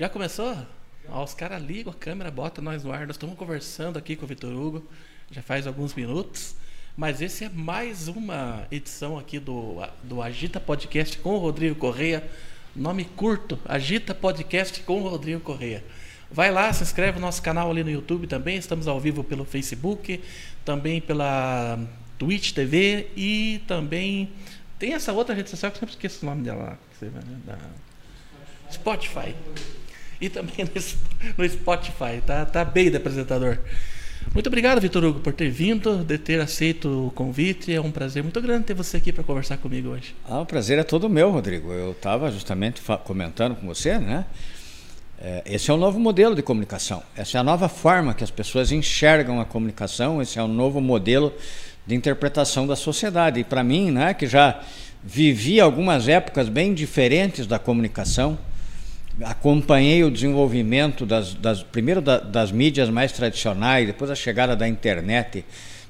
Já começou? Ó, os caras ligam a câmera, botam nós no ar. Nós estamos conversando aqui com o Vitor Hugo, já faz alguns minutos. Mas esse é mais uma edição aqui do, do Agita Podcast com o Rodrigo Correia. Nome curto, Agita Podcast com o Rodrigo Correia. Vai lá, se inscreve no nosso canal ali no YouTube também. Estamos ao vivo pelo Facebook, também pela Twitch TV e também tem essa outra rede social que eu sempre esqueço o nome dela lá. Da Spotify. E também no Spotify. Tá, tá bem de apresentador. Muito obrigado, Vitor Hugo, por ter vindo, de ter aceito o convite. É um prazer muito grande ter você aqui para conversar comigo hoje. Ah, o prazer é todo meu, Rodrigo. Eu estava justamente comentando com você, né? É, esse é o novo modelo de comunicação. Essa é a nova forma que as pessoas enxergam a comunicação. Esse é o novo modelo de interpretação da sociedade. E para mim, né, que já vivi algumas épocas bem diferentes da comunicação, acompanhei o desenvolvimento das, das primeiro da, das mídias mais tradicionais, depois a chegada da internet.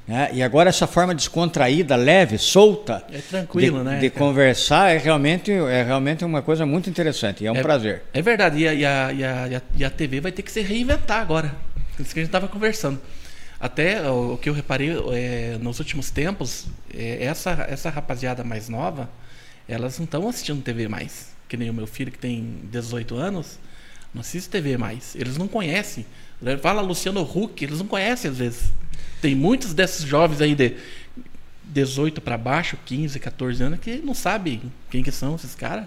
Né? E agora essa forma descontraída, leve, solta, é tranquilo, de, né, de conversar é realmente, é realmente uma coisa muito interessante. E é um é, prazer. É verdade. E a, e, a, e, a, e a TV vai ter que se reinventar agora. Isso que a gente estava conversando. Até o, o que eu reparei é, nos últimos tempos, é, essa, essa rapaziada mais nova, elas não estão assistindo TV mais que nem o meu filho que tem 18 anos, não assiste TV mais. Eles não conhecem. Fala Luciano Huck, eles não conhecem às vezes. Tem muitos desses jovens aí de 18 para baixo, 15, 14 anos, que não sabem quem que são esses caras.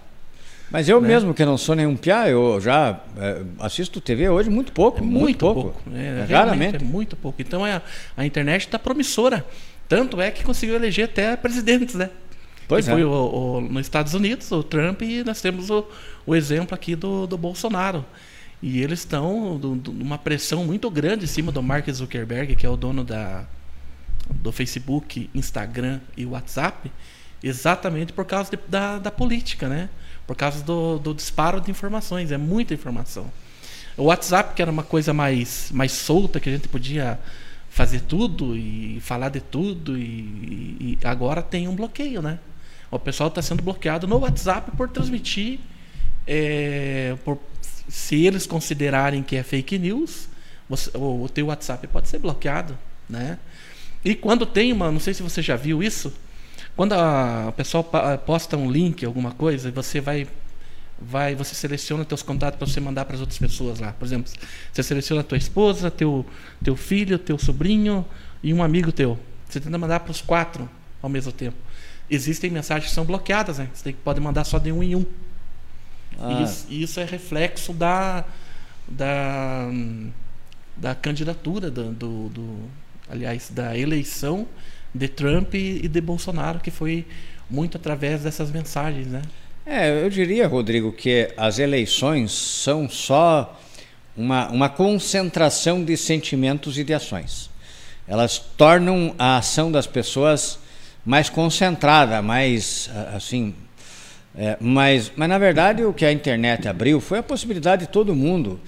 Mas eu né? mesmo, que não sou nenhum piá, eu já é, assisto TV hoje muito pouco. É muito, muito pouco. pouco. É, é, raramente. É muito pouco. Então é, a internet está promissora. Tanto é que conseguiu eleger até presidentes, né? Pois que é. foi o, o, nos Estados Unidos, o Trump, e nós temos o, o exemplo aqui do, do Bolsonaro. E eles estão numa pressão muito grande em cima do Mark Zuckerberg, que é o dono da, do Facebook, Instagram e WhatsApp, exatamente por causa de, da, da política, né? Por causa do, do disparo de informações, é muita informação. O WhatsApp, que era uma coisa mais, mais solta, que a gente podia fazer tudo e falar de tudo, e, e agora tem um bloqueio, né? O pessoal está sendo bloqueado no WhatsApp por transmitir, é, por, se eles considerarem que é fake news, você, o, o teu WhatsApp pode ser bloqueado, né? E quando tem uma, não sei se você já viu isso, quando o pessoal posta um link, alguma coisa, e você vai vai você seleciona teus contatos para você mandar para as outras pessoas lá. Por exemplo, você seleciona tua esposa, teu teu filho, teu sobrinho e um amigo teu. Você tenta mandar para os quatro ao mesmo tempo existem mensagens que são bloqueadas, né? Você pode mandar só de um em um. Ah. E isso, isso, é reflexo da, da, da candidatura, do, do, do, aliás, da eleição de Trump e de Bolsonaro, que foi muito através dessas mensagens, né? É, eu diria, Rodrigo, que as eleições são só uma, uma concentração de sentimentos e de ações. Elas tornam a ação das pessoas mais concentrada, mais assim. É, mas, mas na verdade o que a internet abriu foi a possibilidade de todo mundo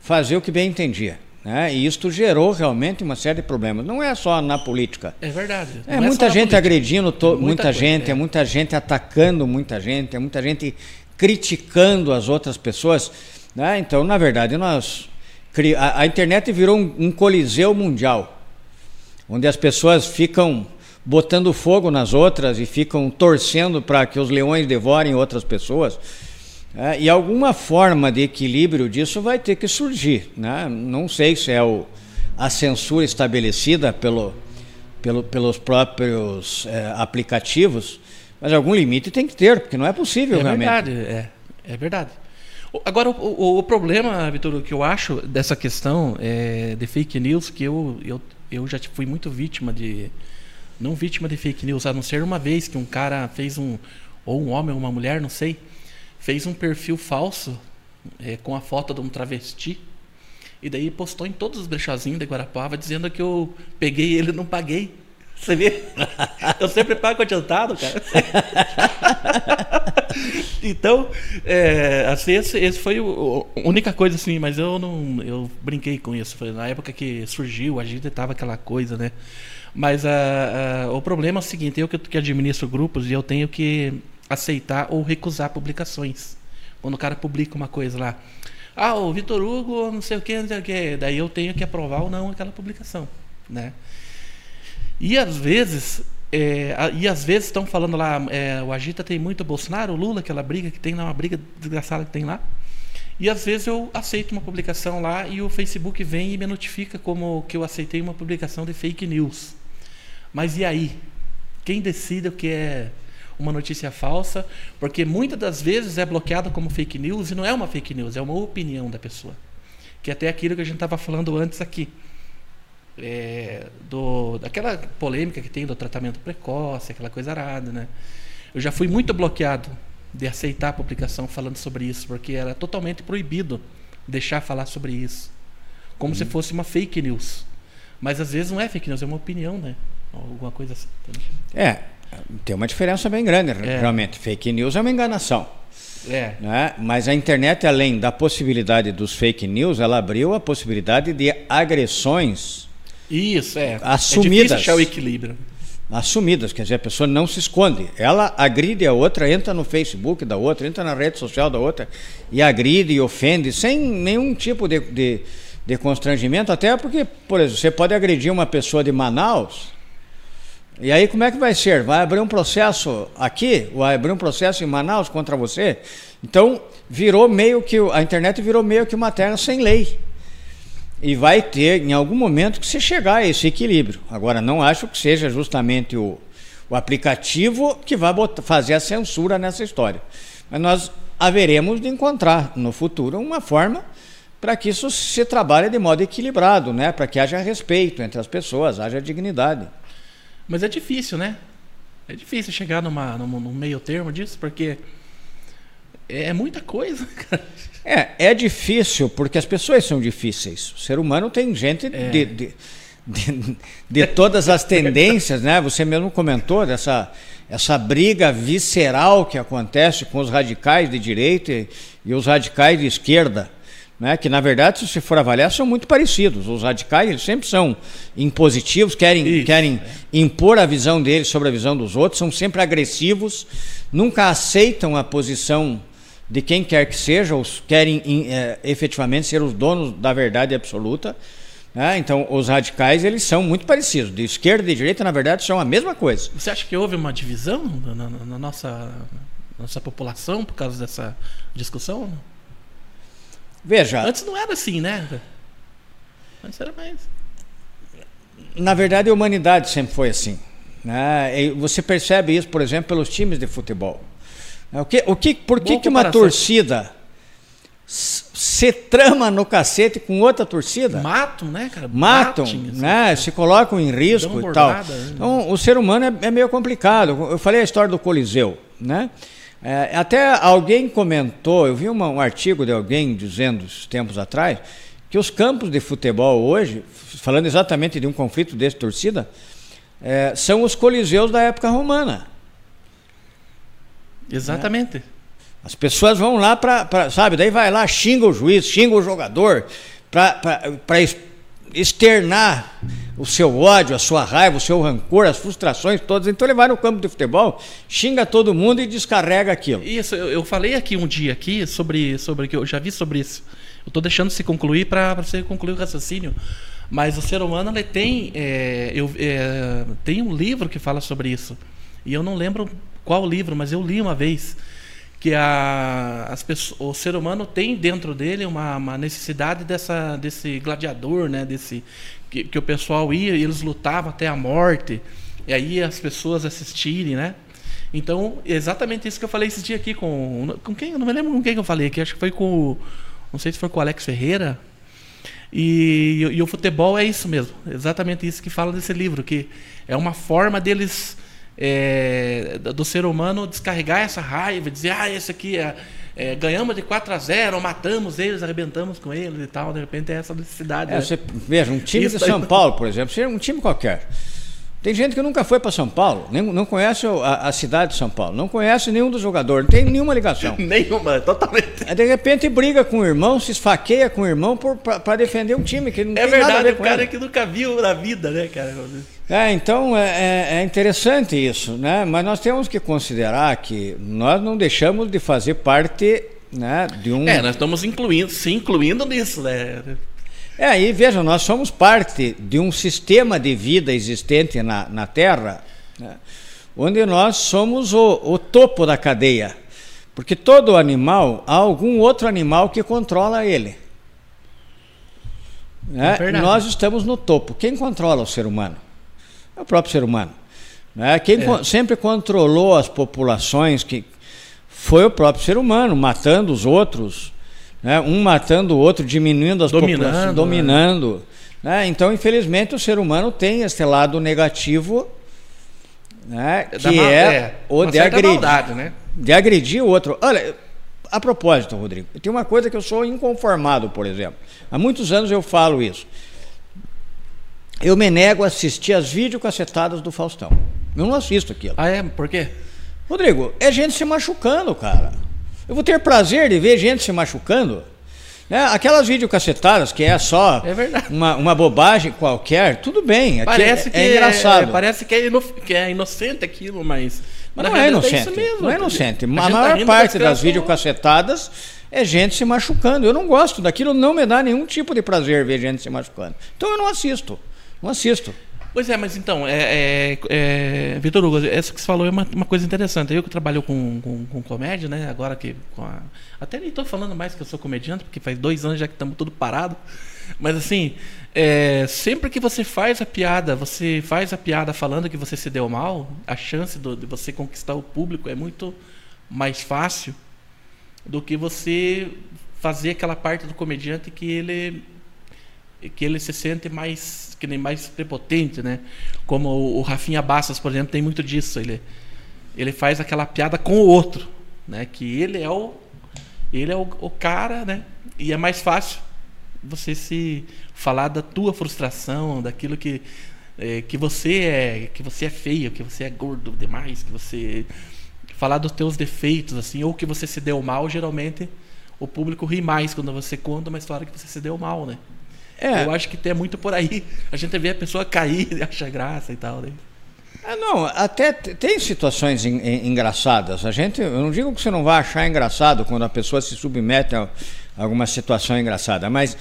fazer o que bem entendia. Né? E isto gerou realmente uma série de problemas. Não é só na política. É verdade. É muita é gente agredindo to, muita, muita coisa, gente, é. é muita gente atacando muita gente, é muita gente criticando as outras pessoas. Né? Então, na verdade, nós a, a internet virou um, um coliseu mundial, onde as pessoas ficam botando fogo nas outras e ficam torcendo para que os leões devorem outras pessoas. É, e alguma forma de equilíbrio disso vai ter que surgir. Né? Não sei se é o, a censura estabelecida pelo, pelo, pelos próprios é, aplicativos, mas algum limite tem que ter, porque não é possível é realmente. Verdade, é, é verdade. Agora, o, o, o problema, Vitor, que eu acho dessa questão é, de fake news, que eu, eu, eu já fui muito vítima de, não vítima de fake news, a não ser uma vez que um cara fez um, ou um homem ou uma mulher, não sei, fez um perfil falso é, com a foto de um travesti e daí postou em todos os brechazinhos de Guarapava dizendo que eu peguei ele e não paguei. Você vê? Eu sempre pago adiantado, cara. então, é, assim, esse, esse foi a única coisa assim, mas eu não, eu brinquei com isso. Foi na época que surgiu, a gente tava aquela coisa, né? Mas uh, uh, o problema é o seguinte: eu que, que administro grupos e eu tenho que aceitar ou recusar publicações. Quando o cara publica uma coisa lá. Ah, o Vitor Hugo, não sei o que, não sei o que. Daí eu tenho que aprovar ou não aquela publicação, né? E às vezes, é, e às vezes estão falando lá, é, o Agita tem muito Bolsonaro, o Lula, aquela briga que tem lá, uma briga desgraçada que tem lá. E às vezes eu aceito uma publicação lá e o Facebook vem e me notifica como que eu aceitei uma publicação de fake news. Mas e aí? Quem decide o que é uma notícia falsa? Porque muitas das vezes é bloqueada como fake news e não é uma fake news, é uma opinião da pessoa. Que é até aquilo que a gente estava falando antes aqui. É, do, daquela polêmica que tem do tratamento precoce, aquela coisa arada, né? Eu já fui muito bloqueado de aceitar a publicação falando sobre isso, porque era totalmente proibido deixar falar sobre isso. Como uhum. se fosse uma fake news. Mas às vezes não é fake news, é uma opinião, né? Alguma coisa assim. É, tem uma diferença bem grande, é. realmente. Fake news é uma enganação. É. Né? Mas a internet, além da possibilidade dos fake news, ela abriu a possibilidade de agressões. Isso, é. Assumidas. É achar o equilíbrio assumidas, quer dizer, a pessoa não se esconde. Ela agride a outra, entra no Facebook da outra, entra na rede social da outra e agride e ofende sem nenhum tipo de, de, de constrangimento, até porque, por exemplo, você pode agredir uma pessoa de Manaus. E aí como é que vai ser? Vai abrir um processo aqui? Vai abrir um processo em Manaus contra você? Então, virou meio que a internet virou meio que uma terra sem lei. E vai ter, em algum momento, que se chegar a esse equilíbrio. Agora, não acho que seja justamente o, o aplicativo que vai botar, fazer a censura nessa história. Mas nós haveremos de encontrar no futuro uma forma para que isso se trabalhe de modo equilibrado, né? para que haja respeito entre as pessoas, haja dignidade. Mas é difícil, né? É difícil chegar numa, num, num meio termo disso, porque é muita coisa, cara. É, é difícil porque as pessoas são difíceis. O ser humano tem gente é. de, de, de, de, todas as tendências, né? Você mesmo comentou dessa essa briga visceral que acontece com os radicais de direita e, e os radicais de esquerda. Né, que na verdade, se você for avaliar, são muito parecidos. Os radicais eles sempre são impositivos, querem, querem impor a visão deles sobre a visão dos outros, são sempre agressivos, nunca aceitam a posição de quem quer que seja, os querem é, efetivamente ser os donos da verdade absoluta. Né? Então, os radicais eles são muito parecidos. De esquerda e de direita, na verdade, são a mesma coisa. Você acha que houve uma divisão na, na, na nossa, nossa população por causa dessa discussão? Veja. Antes não era assim, né? Antes era mais. Na verdade, a humanidade sempre foi assim. Né? você percebe isso, por exemplo, pelos times de futebol. O que, o que, por que, que uma torcida se trama no cacete com outra torcida? Matam, né, cara? Matam, Batem, assim, né? Se colocam em risco e tal. Né? Então, o ser humano é, é, meio complicado. Eu falei a história do Coliseu, né? É, até alguém comentou, eu vi uma, um artigo de alguém dizendo, tempos atrás, que os campos de futebol hoje, falando exatamente de um conflito desse torcida, é, são os coliseus da época romana. Exatamente. Né? As pessoas vão lá para, sabe, daí vai lá, xinga o juiz, xinga o jogador, para externar o seu ódio, a sua raiva, o seu rancor, as frustrações todas. Então ele vai no campo de futebol, xinga todo mundo e descarrega aquilo. Isso, eu, eu falei aqui um dia aqui sobre, sobre que eu já vi sobre isso. Eu estou deixando se concluir para você concluir o raciocínio. Mas o ser humano ele tem, é, eu, é, tem um livro que fala sobre isso. E eu não lembro qual livro, mas eu li uma vez que a, as pessoas, o ser humano tem dentro dele uma, uma necessidade dessa, desse gladiador, né? Desse que, que, o pessoal ia eles lutavam até a morte e aí as pessoas assistirem, né? Então exatamente isso que eu falei esse dia aqui com com quem eu não me lembro com quem eu falei aqui, acho que foi com não sei se foi com o Alex Ferreira. E, e, e o futebol é isso mesmo, exatamente isso que fala desse livro, que é uma forma deles é, do ser humano descarregar essa raiva, dizer, ah, esse aqui é, é, ganhamos de 4 a 0, matamos eles, arrebentamos com eles e tal. De repente é essa necessidade. É, né? você, veja, um time Isso de São Paulo, por exemplo, seria um time qualquer. Tem gente que nunca foi para São Paulo, nem, não conhece a, a, cidade de São Paulo, não conhece nenhum dos jogadores, não tem nenhuma ligação. nenhuma, totalmente. de repente briga com o irmão, se esfaqueia com o irmão para defender um time que não é tem verdade, nada a ver com o cara ele. que nunca viu na vida, né, cara? É, então é, é, é, interessante isso, né? Mas nós temos que considerar que nós não deixamos de fazer parte né, de um. É, nós estamos incluindo, se incluindo nisso, né? É, e veja, nós somos parte de um sistema de vida existente na, na Terra, né, onde nós somos o, o topo da cadeia. Porque todo animal, há algum outro animal que controla ele. Né? É nós estamos no topo. Quem controla o ser humano? É o próprio ser humano. Né? Quem é. sempre controlou as populações que foi o próprio ser humano, matando os outros, né? um matando o outro, diminuindo as dominando, populações, né? dominando. Né? Então, infelizmente, o ser humano tem esse lado negativo, né? É que é, é, o de agredir, maldade, né? de agredir o outro. Olha, a propósito, Rodrigo, tem uma coisa que eu sou inconformado, por exemplo. Há muitos anos eu falo isso. Eu me nego a assistir as videocassetadas do Faustão. Eu não assisto aquilo. Ah, é? Por quê? Rodrigo, é gente se machucando, cara. Eu vou ter prazer de ver gente se machucando. Né? Aquelas videocassetadas que é só é uma, uma bobagem qualquer, tudo bem. Parece é, que é engraçado. É, parece que é, ino, que é inocente aquilo, mas. Mas não é inocente. Mesmo, não é inocente. A, a maior tá parte das videocassetadas é gente se machucando. Eu não gosto daquilo, não me dá nenhum tipo de prazer ver gente se machucando. Então eu não assisto. Não assisto. Pois é, mas então, é, é, é, Vitor Hugo, essa que você falou é uma, uma coisa interessante. Eu que trabalho com, com, com comédia, né? Agora que. A, até nem estou falando mais que eu sou comediante, porque faz dois anos já que estamos tudo parado. Mas assim, é, sempre que você faz a piada, você faz a piada falando que você se deu mal, a chance do, de você conquistar o público é muito mais fácil do que você fazer aquela parte do comediante que ele que ele se sente mais que nem mais prepotente, né? Como o, o Rafinha Bassas, por exemplo, tem muito disso. Ele, ele faz aquela piada com o outro, né? Que ele é o ele é o, o cara, né? E é mais fácil você se falar da tua frustração, daquilo que é, que você é que você é feio, que você é gordo demais, que você falar dos teus defeitos assim, ou que você se deu mal, geralmente o público ri mais quando você conta uma história que você se deu mal, né? É. Eu acho que tem muito por aí. A gente vê a pessoa cair e acha graça e tal. Né? É, não, até tem situações engraçadas. A gente, eu não digo que você não vai achar engraçado quando a pessoa se submete a alguma situação engraçada, mas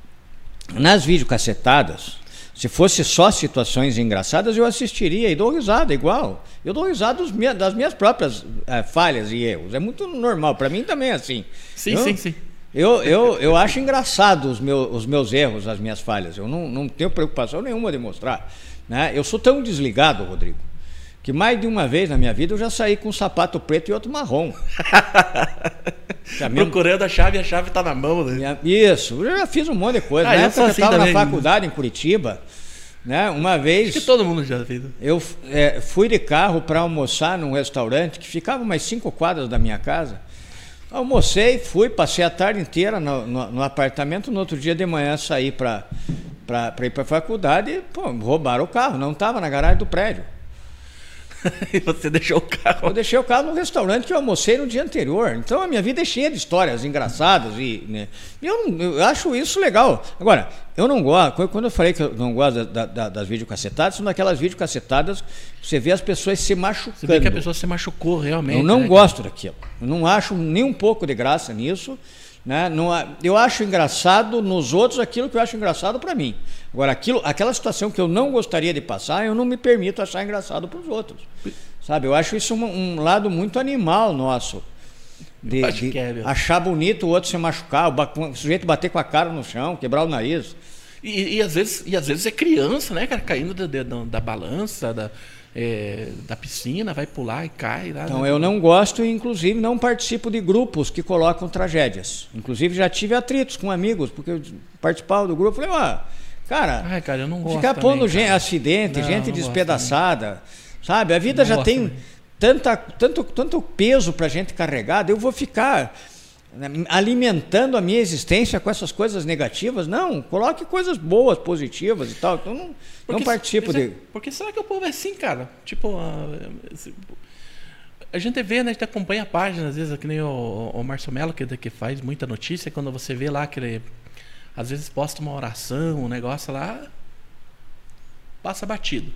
nas videocacetadas, se fosse só situações engraçadas, eu assistiria e dou risada igual. Eu dou risada das minhas próprias é, falhas e erros. É muito normal. Para mim também é assim. Sim, eu, sim, sim. Eu, eu, eu acho engraçado os meus, os meus erros, as minhas falhas. Eu não, não tenho preocupação nenhuma de mostrar. Né? Eu sou tão desligado, Rodrigo, que mais de uma vez na minha vida eu já saí com um sapato preto e outro marrom. Procurando a chave a chave está na mão. Né? Isso, eu já fiz um monte de coisa. Ah, na época eu estava assim na faculdade em Curitiba. Né? Uma vez. Acho que todo mundo já fez. Eu é, fui de carro para almoçar num restaurante que ficava umas cinco quadras da minha casa. Almocei, fui, passei a tarde inteira no, no, no apartamento. No outro dia de manhã saí para ir para a faculdade e pô, roubaram o carro. Não estava na garagem do prédio. e você deixou o carro? Eu deixei o carro no restaurante que eu almocei no dia anterior. Então a minha vida é cheia de histórias engraçadas e né, eu, eu, acho isso legal. Agora, eu não gosto, quando eu falei que eu não gosto da, da, das videocassetadas, são daquelas videocassetadas que você vê as pessoas se machucando. Você vê que a pessoa se machucou realmente. Eu não né, gosto daquilo. Eu não acho nem um pouco de graça nisso. Né? Não, eu acho engraçado nos outros aquilo que eu acho engraçado para mim. Agora, aquilo, aquela situação que eu não gostaria de passar, eu não me permito achar engraçado para os outros. Sabe? Eu acho isso um, um lado muito animal nosso. De, de é, achar bonito o outro se machucar, o, sujeito bater com a cara no chão, quebrar o nariz. E, e, às, vezes, e às vezes é criança, né, cara, caindo da, da, da balança, da, é, da piscina, vai pular e cai. Lá, então, né? eu não gosto e, inclusive, não participo de grupos que colocam tragédias. Inclusive, já tive atritos com amigos, porque eu participava do grupo. Falei, ó, cara, Ai, cara eu não gosto ficar pondo gente, acidente, não, gente despedaçada, sabe? A vida não já tem tanta, tanto, tanto peso para gente carregada, eu vou ficar alimentando a minha existência com essas coisas negativas. Não, coloque coisas boas, positivas e tal. Então não, porque, não participo de. Porque será que o povo é assim, cara? Tipo, a, a gente vê, né, a gente acompanha a página, às vezes, que nem o, o Márcio Mello, que, que faz muita notícia, quando você vê lá que ele às vezes posta uma oração, um negócio lá, passa batido.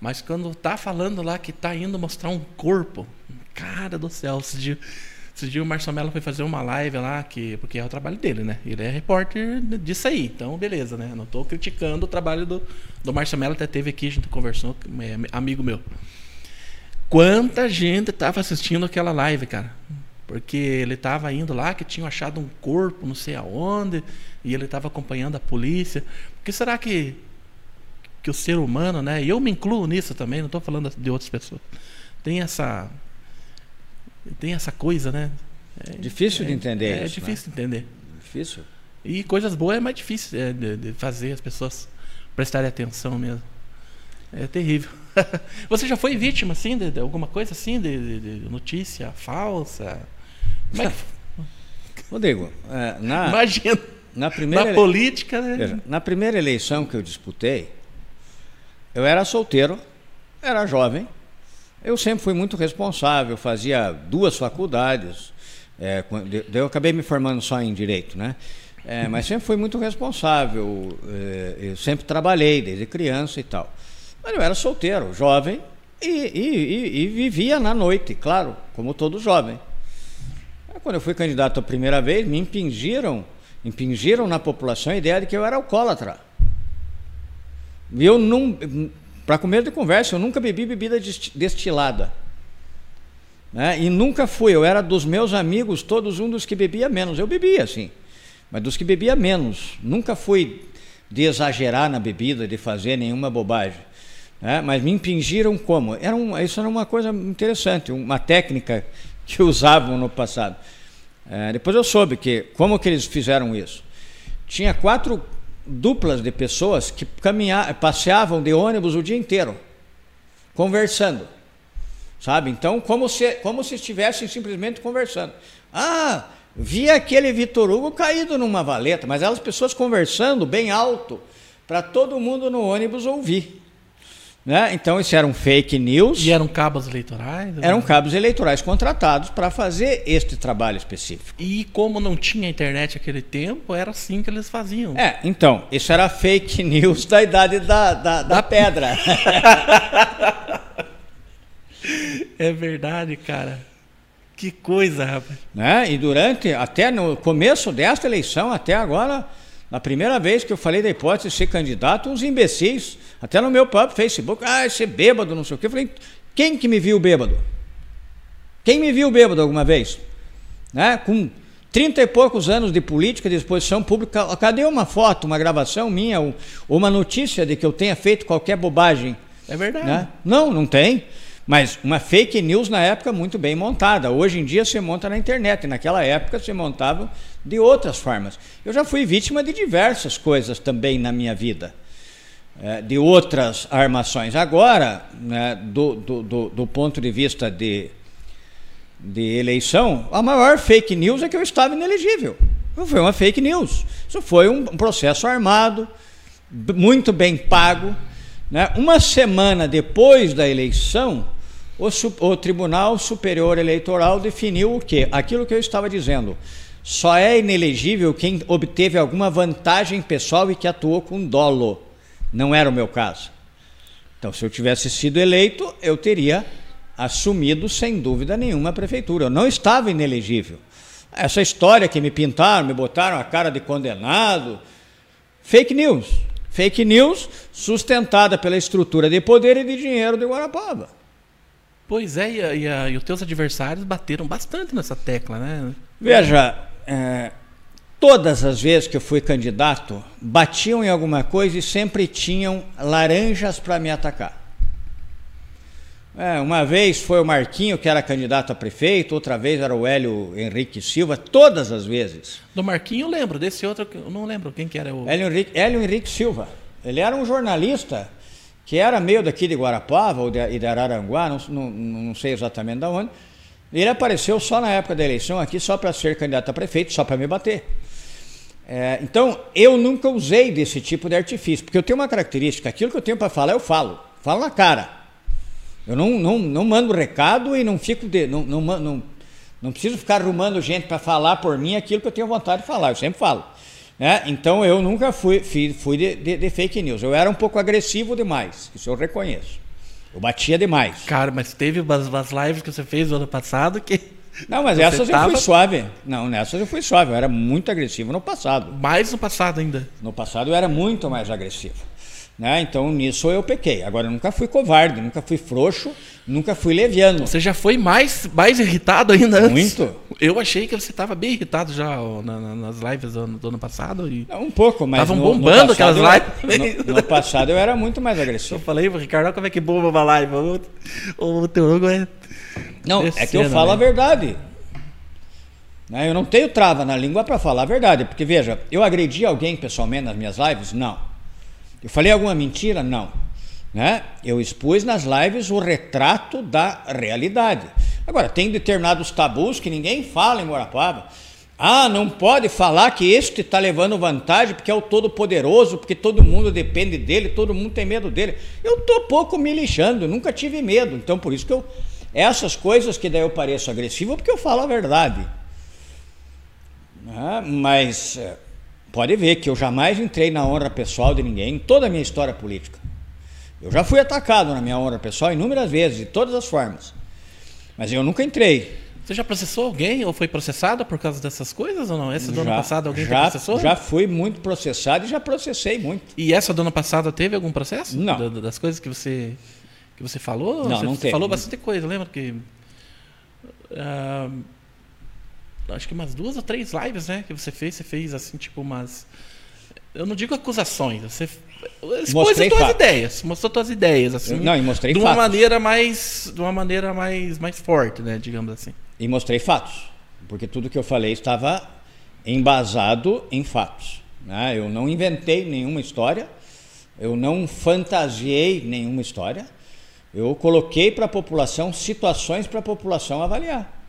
Mas quando tá falando lá que tá indo mostrar um corpo, cara do céu, se Esse dia o Marcelo Mello foi fazer uma live lá, que, porque é o trabalho dele, né? Ele é repórter disso aí, então beleza, né? Não estou criticando o trabalho do, do Marcelo Mello, até teve aqui, a gente conversou, é amigo meu. Quanta gente estava assistindo aquela live, cara? Porque ele estava indo lá que tinha achado um corpo, não sei aonde, e ele estava acompanhando a polícia. Por que será que, que o ser humano, né? E eu me incluo nisso também, não estou falando de outras pessoas. Tem essa tem essa coisa, né? É, difícil é, de entender. É, isso, é difícil né? de entender. Difícil. E coisas boas é mais difícil é, de, de, fazer as pessoas prestarem atenção mesmo. É terrível. Você já foi vítima, assim, de, de alguma coisa assim, de, de notícia falsa? Como é. Rodrigo, é, na, Imagina. Na, primeira na política, né? Na primeira eleição que eu disputei, eu era solteiro, era jovem, eu sempre fui muito responsável, fazia duas faculdades, é, eu acabei me formando só em direito, né? É, mas sempre fui muito responsável, é, eu sempre trabalhei desde criança e tal. Mas eu era solteiro, jovem e, e, e, vivia na noite, claro, como todo jovem. Quando eu fui candidato a primeira vez, me impingiram, impingiram na população a ideia de que eu era alcoólatra. Eu não, para comer de conversa, eu nunca bebi bebida destilada. Né? E nunca fui, eu era dos meus amigos, todos um dos que bebia menos. Eu bebia, sim, mas dos que bebia menos. Nunca fui de exagerar na bebida, de fazer nenhuma bobagem. Né? Mas me impingiram como? Era um, isso era uma coisa interessante, uma técnica que usavam no passado. É, depois eu soube que como que eles fizeram isso. Tinha quatro duplas de pessoas que caminhavam, passeavam de ônibus o dia inteiro, conversando. Sabe? Então, como se, como se estivessem simplesmente conversando. Ah, vi aquele Vitor Hugo caído numa valeta, mas elas pessoas conversando bem alto, para todo mundo no ônibus ouvir. Né? Então, isso eram fake news. E eram cabos eleitorais? Eram né? cabos eleitorais contratados para fazer este trabalho específico. E como não tinha internet naquele tempo, era assim que eles faziam. É, então, isso era fake news da idade da, da, da, da... pedra. é verdade, cara. Que coisa, rapaz. Né? E durante, até no começo desta eleição, até agora na primeira vez que eu falei da hipótese de ser candidato, uns imbecis, até no meu próprio Facebook, ah, esse bêbado, não sei o quê. Eu falei, quem que me viu bêbado? Quem me viu bêbado alguma vez? Né? Com trinta e poucos anos de política, de exposição pública, cadê uma foto, uma gravação minha, ou uma notícia de que eu tenha feito qualquer bobagem? É verdade. Né? Não, não tem. Mas uma fake news na época muito bem montada. Hoje em dia se monta na internet, naquela época se montava de outras formas. Eu já fui vítima de diversas coisas também na minha vida, é, de outras armações. Agora, né, do, do, do, ponto de vista de, de eleição, a maior fake news é que eu estava inelegível. Não foi uma fake news. Isso foi um processo armado, muito bem pago. Né? Uma semana depois da eleição, o, o, Tribunal Superior Eleitoral definiu o quê? Aquilo que eu estava dizendo. Só é inelegível quem obteve alguma vantagem pessoal e que atuou com dolo. Não era o meu caso. Então, se eu tivesse sido eleito, eu teria assumido sem dúvida nenhuma a prefeitura. Eu não estava inelegível. Essa história que me pintaram, me botaram a cara de condenado, fake news. Fake news sustentada pela estrutura de poder e de dinheiro de Guarapava. Pois é, e, e, e os teus adversários bateram bastante nessa tecla, né? Veja, é, todas as vezes que eu fui candidato, batiam em alguma coisa e sempre tinham laranjas para me atacar. É, uma vez foi o Marquinho, que era candidato a prefeito, outra vez era o Hélio Henrique Silva, todas as vezes. Do Marquinho eu lembro, desse outro eu não lembro quem que era o. Hélio Henrique, Hélio Henrique Silva. Ele era um jornalista que era meio daqui de Guarapava ou de, de Araranguá, não, não, não sei exatamente de onde ele apareceu só na época da eleição aqui, só para ser candidato a prefeito, só para me bater. É, então, eu nunca usei desse tipo de artifício, porque eu tenho uma característica: aquilo que eu tenho para falar, eu falo. Falo na cara. Eu não, não, não mando recado e não fico. De, não, não, não, não preciso ficar arrumando gente para falar por mim aquilo que eu tenho vontade de falar, eu sempre falo. É, então, eu nunca fui, fui, fui de, de, de fake news. Eu era um pouco agressivo demais, isso eu reconheço. Eu batia demais. Cara, mas teve umas, umas lives que você fez no ano passado que. Não, mas essas tava... eu fui suave. Não, nessas eu fui suave. Eu era muito agressivo no passado. Mais no passado ainda. No passado eu era muito mais agressivo. Né? Então nisso eu pequei. Agora eu nunca fui covarde, nunca fui frouxo, nunca fui leviano. Você já foi mais, mais irritado ainda antes? Muito. Eu achei que você estava bem irritado já na, na, nas lives do ano, do ano passado. E... Um pouco, mas. Estavam bombando no aquelas lives. No, no, passado eu era muito mais agressivo. Eu falei Ricardo, como é que bomba uma live? O, o teu logo é. Não, é que eu falo né? a verdade. Né? Eu não tenho trava na língua para falar a verdade, porque veja, eu agredi alguém pessoalmente nas minhas lives? Não. Eu falei alguma mentira? Não. Né? Eu expus nas lives o retrato da realidade. Agora, tem determinados tabus que ninguém fala em Morapaba. Ah, não pode falar que este está levando vantagem porque é o todo-poderoso, porque todo mundo depende dele, todo mundo tem medo dele. Eu estou pouco me lixando, nunca tive medo. Então, por isso que eu. Essas coisas que daí eu pareço agressivo, porque eu falo a verdade. Ah, mas eh, Pode ver que eu jamais entrei na honra pessoal de ninguém em toda a minha história política. Eu já fui atacado na minha honra pessoal inúmeras vezes, de todas as formas. Mas eu nunca entrei. Você já processou alguém ou foi processado por causa dessas coisas ou não? Essa do já, ano passado alguém já, processou? Já fui muito processado e já processei muito. E essa do ano passado teve algum processo? Não. das coisas que você que você falou? Não, você, não você teve. falou bastante coisa, lembra que uh, acho que umas duas ou três lives, né? Que você fez, você fez assim, tipo umas. Eu não digo acusações, você expôs as tuas ideias, mostrou tuas ideias, assim. Não, e mostrei de uma fatos. maneira mais. De uma maneira mais, mais forte, né? Digamos assim. E mostrei fatos. Porque tudo que eu falei estava embasado em fatos. Né? Eu não inventei nenhuma história, eu não fantasiei nenhuma história. Eu coloquei para a população situações para a população avaliar.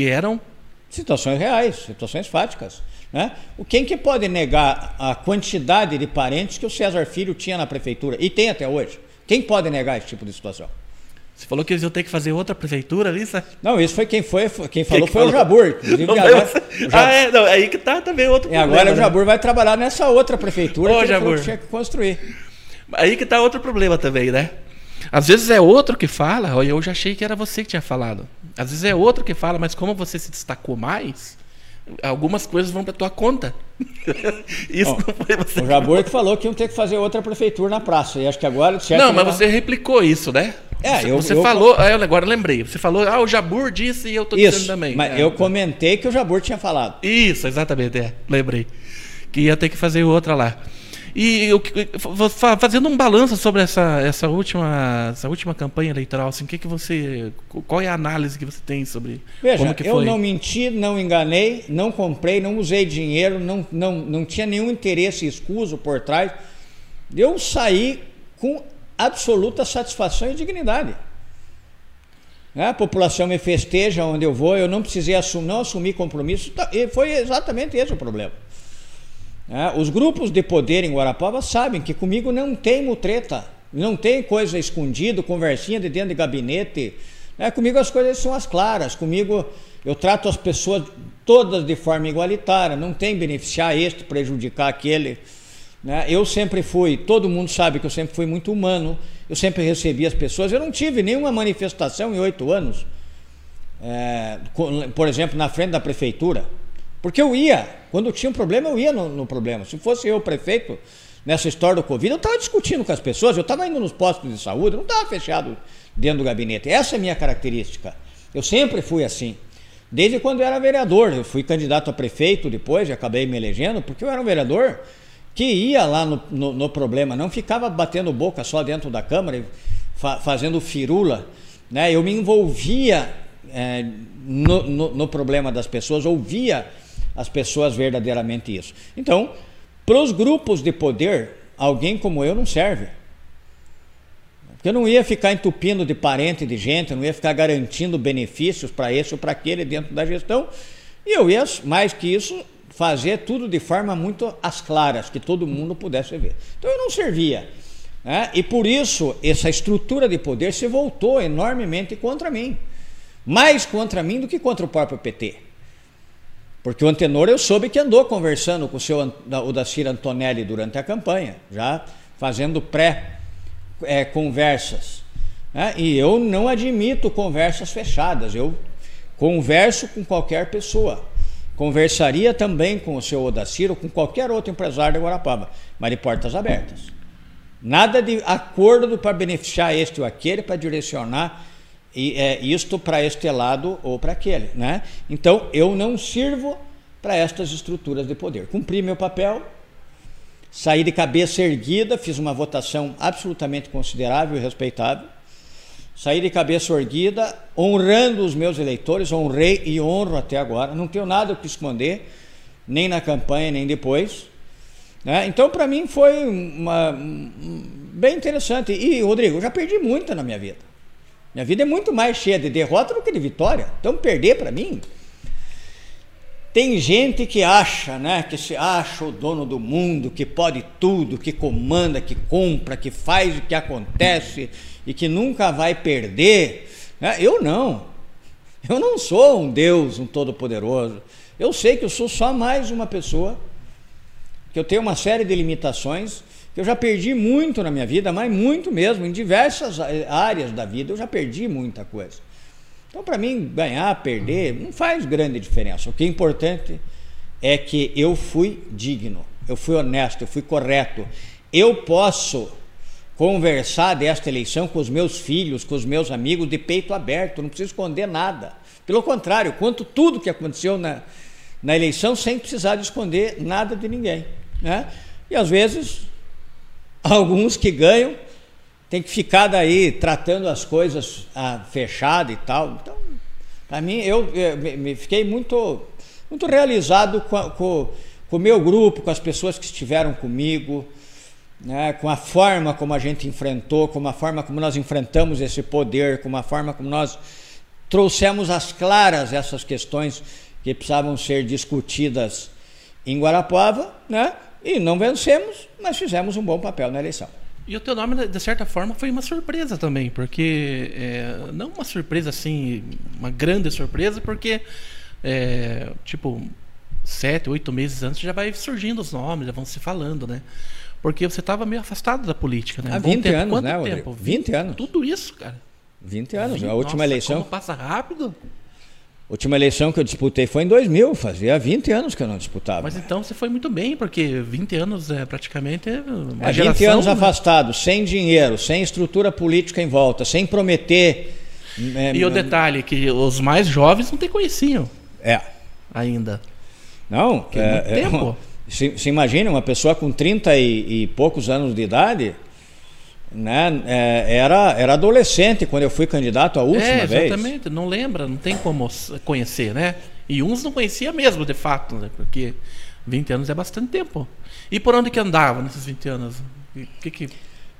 Que eram? Situações reais, situações fáticas. Né? Quem que pode negar a quantidade de parentes que o César Filho tinha na prefeitura? E tem até hoje. Quem pode negar esse tipo de situação? Você falou que eles iam ter que fazer outra prefeitura ali, sabe? Não, isso foi quem foi, quem falou que foi falou? o Jabur. Não, agora, o Ah, é, não, aí que tá também outro e problema. E agora né? o Jabur vai trabalhar nessa outra prefeitura Ô, que Jabur. ele tinha que construir. Aí que tá outro problema também, né? Às vezes é outro que fala, eu já achei que era você que tinha falado. Às vezes é outro que fala, mas como você se destacou mais, algumas coisas vão para tua conta. Isso não foi você. O Jabor que falou que iam ter que fazer outra prefeitura na praça. E acho que agora. Não, mas você replicou isso, né? É, eu, você eu, falou, eu, agora lembrei. Você falou, ah, o Jabur disse e eu tô isso, dizendo também. Mas é, eu comentei que o Jabur tinha falado. Isso, exatamente, é, lembrei. Que ia ter que fazer outra lá. E eu, fazendo um balanço sobre essa, essa, última, essa última campanha eleitoral, assim, que que você, qual é a análise que você tem sobre Veja, como que eu foi? não menti, não enganei, não comprei, não usei dinheiro, não, não, não tinha nenhum interesse escuso por trás. Eu saí com absoluta satisfação e dignidade. A população me festeja onde eu vou, eu não precisei assumir, não assumir compromisso, tá, e foi exatamente esse o problema. É, os grupos de poder em Guarapava sabem que comigo não tem mutreta, não tem coisa escondida, conversinha de dentro de gabinete. É, comigo as coisas são as claras, comigo eu trato as pessoas todas de forma igualitária, não tem beneficiar este, prejudicar aquele. Né? Eu sempre fui, todo mundo sabe que eu sempre fui muito humano, eu sempre recebi as pessoas, eu não tive nenhuma manifestação em oito anos, é, por exemplo, na frente da prefeitura. Porque eu ia, quando tinha um problema, eu ia no, no problema. Se fosse eu prefeito, nessa história do Covid, eu estava discutindo com as pessoas, eu estava indo nos postos de saúde, eu não estava fechado dentro do gabinete. Essa é a minha característica. Eu sempre fui assim. Desde quando eu era vereador, eu fui candidato a prefeito depois e acabei me elegendo, porque eu era um vereador que ia lá no, no, no problema, não ficava batendo boca só dentro da Câmara, fa fazendo firula. Né? Eu me envolvia é, no, no, no problema das pessoas, ouvia as pessoas verdadeiramente isso. Então, para os grupos de poder, alguém como eu não serve. Porque eu não ia ficar entupindo de parente de gente, não ia ficar garantindo benefícios para esse ou para aquele dentro da gestão. E eu ia, mais que isso, fazer tudo de forma muito às claras, que todo mundo pudesse ver. Então eu não servia. Né? E por isso, essa estrutura de poder se voltou enormemente contra mim. Mais contra mim do que contra o próprio PT. Porque o Antenor eu soube que andou conversando com o seu o Dacir Antonelli durante a campanha, já fazendo pré-conversas. É, né? E eu não admito conversas fechadas. Eu Converso com qualquer pessoa. Conversaria também com o seu Odacir ou com qualquer outro empresário de Guarapava, mas de portas abertas. Nada de acordo para beneficiar este ou aquele, para direcionar e, é, isto para este lado ou para aquele. Né? Então, eu não sirvo para estas estruturas de poder. Cumpri meu papel, saí de cabeça erguida, fiz uma votação absolutamente considerável e respeitável. Saí de cabeça erguida, honrando os meus eleitores, honrei e honro até agora. Não tenho nada que esconder, nem na campanha, nem depois. Né? Então, para mim, foi uma, bem interessante. E, Rodrigo, eu já perdi muito na minha vida. Minha vida é muito mais cheia de derrota do que de vitória. Então, perder para mim tem gente que acha, né, que se acha o dono do mundo, que pode tudo, que comanda, que compra, que faz o que acontece e que nunca vai perder. Né? Eu não. Eu não sou um Deus, um todo-poderoso. Eu sei que eu sou só mais uma pessoa, que eu tenho uma série de limitações, que eu já perdi muito na minha vida, mas muito mesmo, em diversas áreas da vida, eu já perdi muita coisa. Então, para mim, ganhar, perder, não faz grande diferença. O que é importante é que eu fui digno, eu fui honesto, eu fui correto. Eu posso conversar desta eleição com os meus filhos, com os meus amigos, de peito aberto, não preciso esconder nada. Pelo contrário, conto tudo que aconteceu na, na eleição sem precisar de esconder nada de ninguém. Né? E às vezes, alguns que ganham tem que ficar daí tratando as coisas ah, fechado e tal. Então, para mim, eu, eu me fiquei muito, muito realizado com, o meu grupo, com as pessoas que estiveram comigo, né, com a forma como a gente enfrentou, com a forma como nós enfrentamos esse poder, com a forma como nós trouxemos às claras essas questões que precisavam ser discutidas em Guarapuava, né? E não vencemos, mas fizemos um bom papel na eleição. E o teu nome, de certa forma, foi uma surpresa também, porque é, não uma surpresa assim, uma grande surpresa, porque é, tipo sete, oito meses antes já vai surgindo os nomes, já vão se falando, né? Porque você estava meio afastado da política, né? Há 20 tempo. anos, Quanto né, tempo? 20, 20 anos. Tudo isso, cara. 20 anos. 20, a última nossa, eleição. Como passa rápido. Última eleição que eu disputei foi em 2000, fazia 20 anos que eu não disputava. Mas então você foi muito bem, porque 20 anos é praticamente uma é, geração, 20 anos né? afastado, sem dinheiro, sem estrutura política em volta, sem prometer. É, e o detalhe que os mais jovens não te conheciam. É. Ainda. Não, é, muito é, tempo. Se, se imagina uma pessoa com 30 e, e poucos anos de idade, né, é, era, era adolescente quando eu fui candidato a última é, vez. Exatamente, não lembra, não tem como conhecer, né? E uns não conhecia mesmo, de fato, né? Porque 20 anos é bastante tempo. E por onde que andava nesses 20 anos? Que que...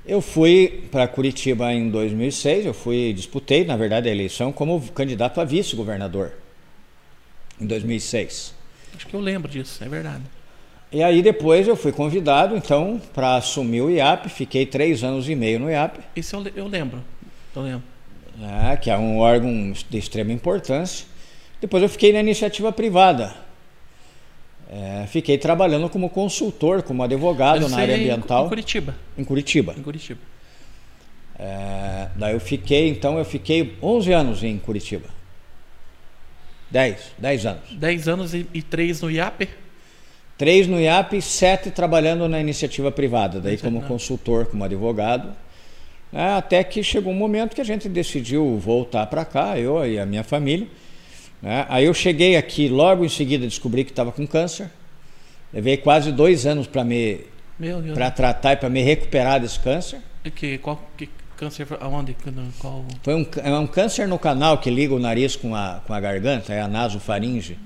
Eu fui para Curitiba em 2006, eu fui disputei, na verdade, a eleição como candidato a vice-governador em 2006. Acho que eu lembro disso, é verdade. E aí depois eu fui convidado, então, para assumir o IAP. Fiquei três anos e meio no IAP. Isso eu, eu lembro. Eu lembro. É, que é um órgão de extrema importância. Depois eu fiquei na iniciativa privada. É, fiquei trabalhando como consultor, como advogado na área ambiental. Em Curitiba. Em Curitiba. Em Curitiba. É, daí eu fiquei, então eu fiquei 11 anos em Curitiba. 10, 10 anos. 10 anos e, e 3 no IAP? Três no IAP e sete trabalhando na iniciativa privada, daí como consultor, como advogado. É, até que chegou um momento que a gente decidiu voltar para cá, eu e a minha família. Né? Aí eu cheguei aqui, logo em seguida descobri que estava com câncer. Levei quase dois anos para me para tratar e para me recuperar desse câncer. E que, qual, que câncer aonde? Qual... Foi um, é um câncer no canal que liga o nariz com a, com a garganta, é a nasofaringe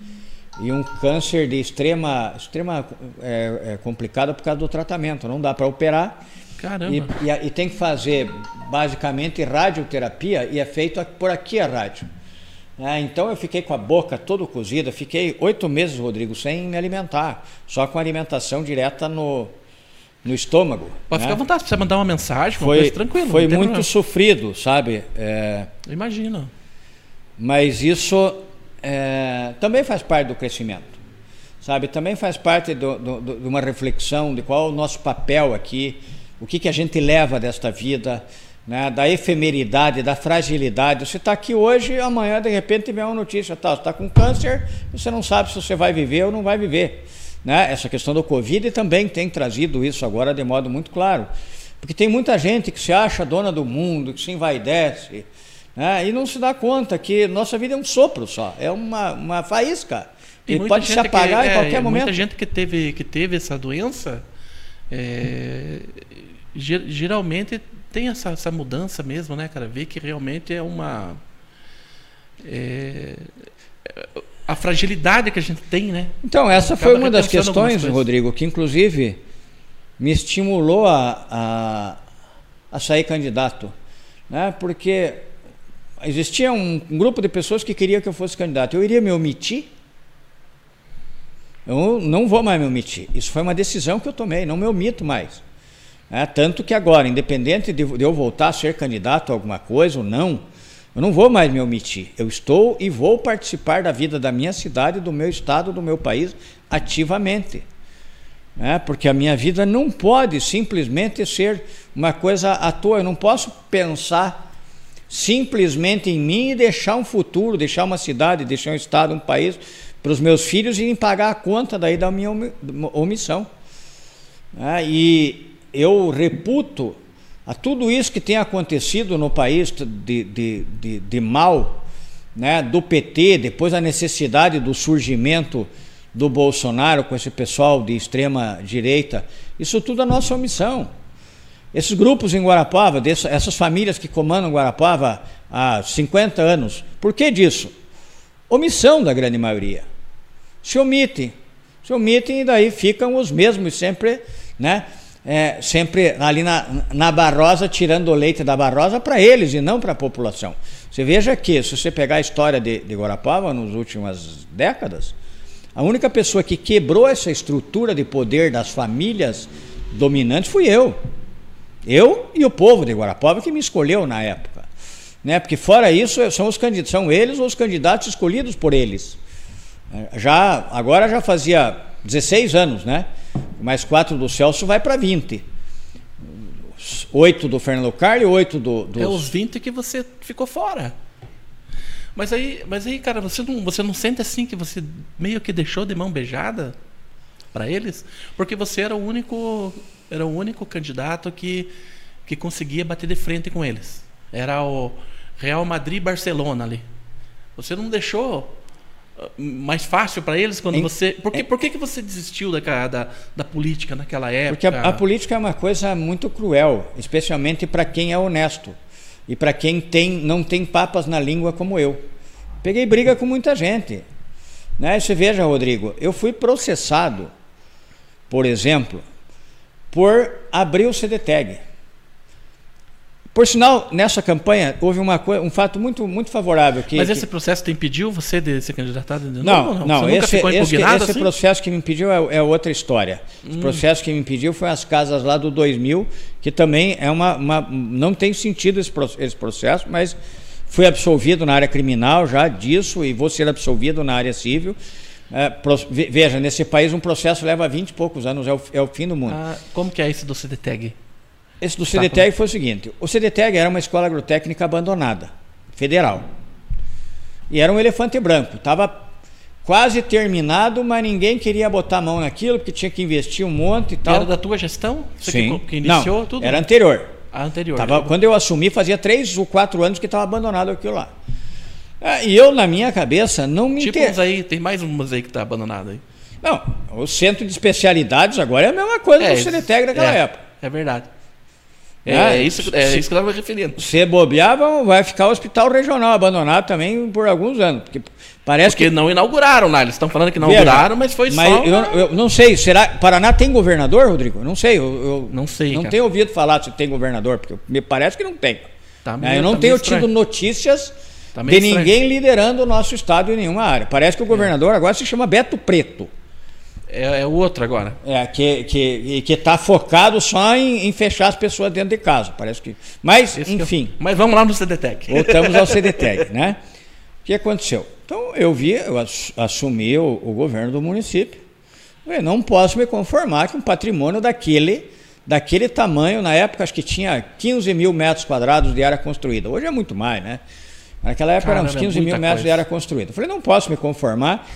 e um câncer de extrema, extrema é, é complicado por causa do tratamento. Não dá para operar. Caramba. E, e, e, tem que fazer basicamente radioterapia e é feito por aqui a rádio. É, então eu fiquei com a boca toda cozida, fiquei oito meses, Rodrigo, sem me alimentar, só com alimentação direta no, no estômago. Pode né? ficar à vontade, você mandar uma mensagem, foi, coisa. Foi muito problema. sofrido, sabe? É, Imagina. Mas isso é, também faz parte do crescimento, sabe? Também faz parte do, do, do, de uma reflexão de qual é o nosso papel aqui, o que, que a gente leva desta vida, né, da efemeridade, da fragilidade. Você está aqui hoje, amanhã de repente vem uma notícia, tá, você está com câncer, você não sabe se você vai viver ou não vai viver. Né? Essa questão do Covid também tem trazido isso agora de modo muito claro. Porque tem muita gente que se acha dona do mundo, que se envaidece, né? e não se dá conta que nossa vida é um sopro só, é uma, uma faísca. E pode se apagar que, em qualquer é, momento. Muita gente que teve, que teve essa doença, é, geralmente tem essa, essa mudança mesmo, né, cara? Ver que realmente é uma. É, a fragilidade que a gente tem, né? Então, essa foi uma das questões, Rodrigo, que inclusive me estimulou a, a, a sair candidato. Né? Porque existia um, grupo de pessoas que queria que eu fosse candidato. Eu iria me omitir? Eu não vou mais me omitir. Isso foi uma decisão que eu tomei, não me omito mais. É, tanto que agora, independente de, de eu voltar a ser candidato a alguma coisa ou não, eu não vou mais me omitir. Eu estou e vou participar da vida da minha cidade, do meu estado, do meu país, ativamente. É, porque a minha vida não pode simplesmente ser uma coisa à toa. Eu não posso pensar simplesmente em mim e deixar um futuro, deixar uma cidade, deixar um estado, um país para os meus filhos irem pagar a conta daí da minha omissão. É, e eu reputo a tudo isso que tem acontecido no país de, de, de, de mal, né, do PT, depois a necessidade do surgimento do Bolsonaro com esse pessoal de extrema direita, isso tudo é nossa omissão. Esses grupos em Guarapava, dessas, essas famílias que comandam Guarapava há 50 anos, por que disso? Omissão da grande maioria. Se omitem, se omitem e daí ficam os mesmos sempre, né? é, sempre ali na, na Barrosa, tirando o leite da Barrosa para eles e não para a população. Você veja que, se você pegar a história de, de Guarapava nas últimas décadas, a única pessoa que quebrou essa estrutura de poder das famílias dominantes fui eu. Eu e o povo de Guarapava que me escolheu na época. Né? Porque fora isso, são, os candidatos, são eles os candidatos escolhidos por eles. É, já, agora já fazia 16 anos, né? mais quatro do Celso vai para 20. Oito do Fernando Carli, oito do, do. É os 20 que você ficou fora. Mas aí, mas aí, cara, você não, você não sente assim que você meio que deixou de mão beijada para eles? Porque você era o único, era o único candidato que, que conseguia bater de frente com eles. Era o Real Madrid-Barcelona ali. Você não deixou mais fácil para eles quando em, você. Por, que, por que, que você desistiu da, da, da política naquela época? Porque a, a política é uma coisa muito cruel, especialmente para quem é honesto e para quem tem, não tem papas na língua como eu. Peguei briga com muita gente. Né? Você veja, Rodrigo, eu fui processado, por exemplo, por abrir o CDTEG. Por sinal, nessa campanha houve uma, um fato muito, muito favorável. Que, Mas esse que... processo te impediu você de ser candidatado de novo? Não, não. não esse, esse, esse assim? processo que me impediu é, é outra história. Hum. O processo que me impediu foi as casas lá do 2000, que também é uma. uma não tem sentido esse, esse processo, mas fui absolvido na área criminal já disso e vou ser absolvido na área civil. É, veja, nesse país um processo leva 20 e poucos anos, é o, é o fim do mundo. Ah, como que é isso do CDTEG? Esse do CDTEG foi o seguinte: o CDTEG era uma escola agrotécnica abandonada, federal. E era um elefante branco. Estava quase terminado, mas ninguém queria botar a mão naquilo, porque tinha que investir um monte e tal. Era da tua gestão? Você Sim. Que, que iniciou Não, tudo? Era anterior. A anterior. Tava, quando eu assumi, fazia três ou quatro anos que estava abandonado aquilo lá. Ah, e eu, na minha cabeça, não me tipo inter... aí, tem mais umas aí que está abandonado aí. Não, o centro de especialidades agora é a mesma coisa é, do CDTEG daquela é, época. É verdade. É, ah, é isso, é se, isso que eu estava referindo. Se bobear, vai ficar o hospital regional abandonado também por alguns anos. Porque parece porque que... não inauguraram lá. Eles estão falando que inauguraram, mas foi mas só. Eu, eu, não sei. Será Paraná tem governador, Rodrigo? Não sei. Eu, não sei. Não cara. tenho ouvido falar se tem governador, porque me parece que não tem. Tá meio, eu não tá tenho tido notícias tá de estranho. ninguém liderando o nosso estado em nenhuma área. Parece que o governador é. agora se chama Beto Preto. É, é outro agora. É, que que que está focado só em, em, fechar as pessoas dentro de casa, parece que. Mas, Esse enfim. Eu... Mas vamos lá no CDTEC. Voltamos ao CDTEC, né? O que aconteceu? Então, eu vi, eu assumi o, o governo do município. Eu não posso me conformar que um patrimônio daquele daquele tamanho, na época acho que tinha 15 mil metros quadrados de área construída. Hoje é muito mais, né? Naquela época Caramba, eram uns 15 mil metros coisa. de área construída. Eu falei, não posso me conformar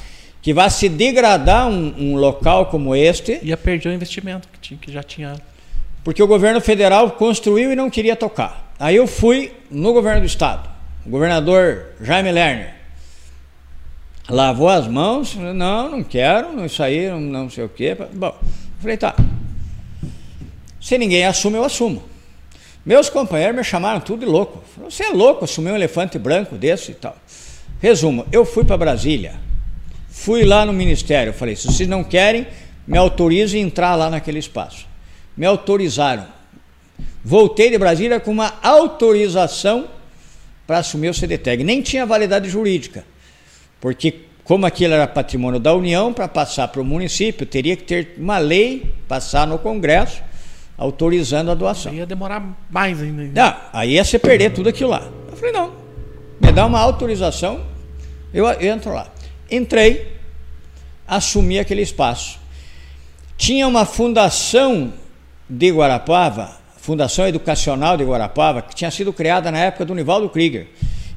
que vá se degradar um, um local como este. Ia perder o investimento que, tinha, que já tinha. Porque o governo federal construiu e não queria tocar. Aí eu fui no governo do estado, o governador Jaime Lerner. Lavou as mãos, não, não quero, não, isso aí, não, não sei o quê. Bom, falei, tá. Se ninguém assume, eu assumo. Meus companheiros me chamaram tudo de louco. Falaram, você é louco assumir um elefante branco desse e tal. Resumo, eu fui para Brasília, fui lá no ministério, falei, se vocês não querem, me autorizem a entrar lá naquele espaço. Me autorizaram. Voltei de Brasília com uma autorização para assumir o CDTEG. Nem tinha validade jurídica, porque como aquilo era patrimônio da União, para passar para o município, teria que ter uma lei, passar no Congresso, autorizando a doação. Ia demorar mais ainda. Não, aí ia se perder tudo aquilo lá. Eu falei, não, me dá uma autorização, eu, eu entro lá. Entrei, assumi aquele espaço. Tinha uma fundação de Guarapava, Fundação Educacional de Guarapava, que tinha sido criada na época do Nivaldo Krieger,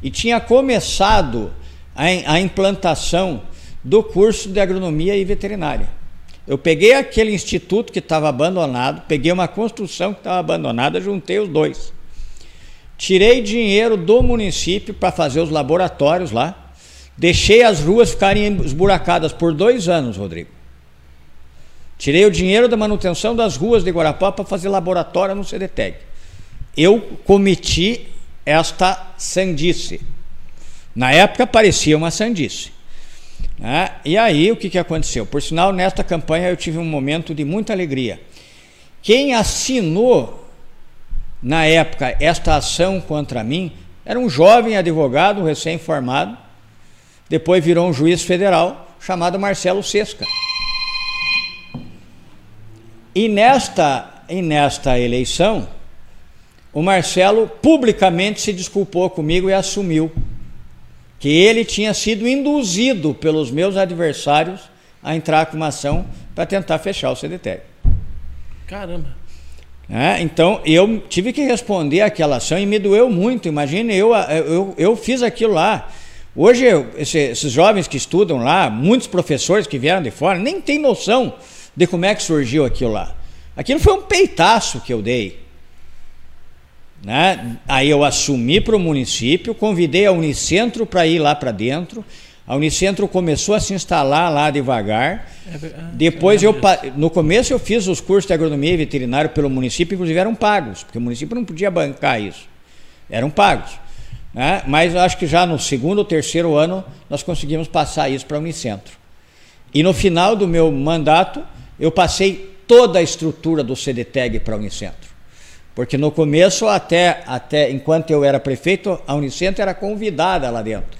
e tinha começado a, a implantação do curso de agronomia e veterinária. Eu peguei aquele instituto que estava abandonado, peguei uma construção que estava abandonada, juntei os dois. Tirei dinheiro do município para fazer os laboratórios lá. Deixei as ruas ficarem esburacadas por dois anos, Rodrigo. Tirei o dinheiro da manutenção das ruas de Guarapá para fazer laboratório no CDTEG. Eu cometi esta sandice. Na época parecia uma sandice. Né? E aí o que, que aconteceu? Por sinal, nesta campanha eu tive um momento de muita alegria. Quem assinou na época esta ação contra mim era um jovem advogado recém-formado, depois virou um juiz federal chamado Marcelo Sesca. E nesta, e nesta eleição, o Marcelo publicamente se desculpou comigo e assumiu que ele tinha sido induzido pelos meus adversários a entrar com uma ação para tentar fechar o CDTEG. Caramba! É, então eu tive que responder aquela ação e me doeu muito. Imagine, eu, eu, eu fiz aquilo lá. Hoje, esse, esses jovens que estudam lá, muitos professores que vieram de fora, nem têm noção de como é que surgiu aquilo lá. Aquilo foi um peitaço que eu dei. Né? Aí eu assumi para o município, convidei a Unicentro para ir lá para dentro. A Unicentro começou a se instalar lá devagar. É, ah, Depois eu, no começo eu fiz os cursos de agronomia e veterinário pelo município, inclusive eram pagos, porque o município não podia bancar isso. Eram pagos. Né? Mas acho que já no segundo ou terceiro ano nós conseguimos passar isso para a Unicentro. E no final do meu mandato eu passei toda a estrutura do CDTEG para a Unicentro. Porque no começo, até, até enquanto eu era prefeito, a Unicentro era convidada lá dentro.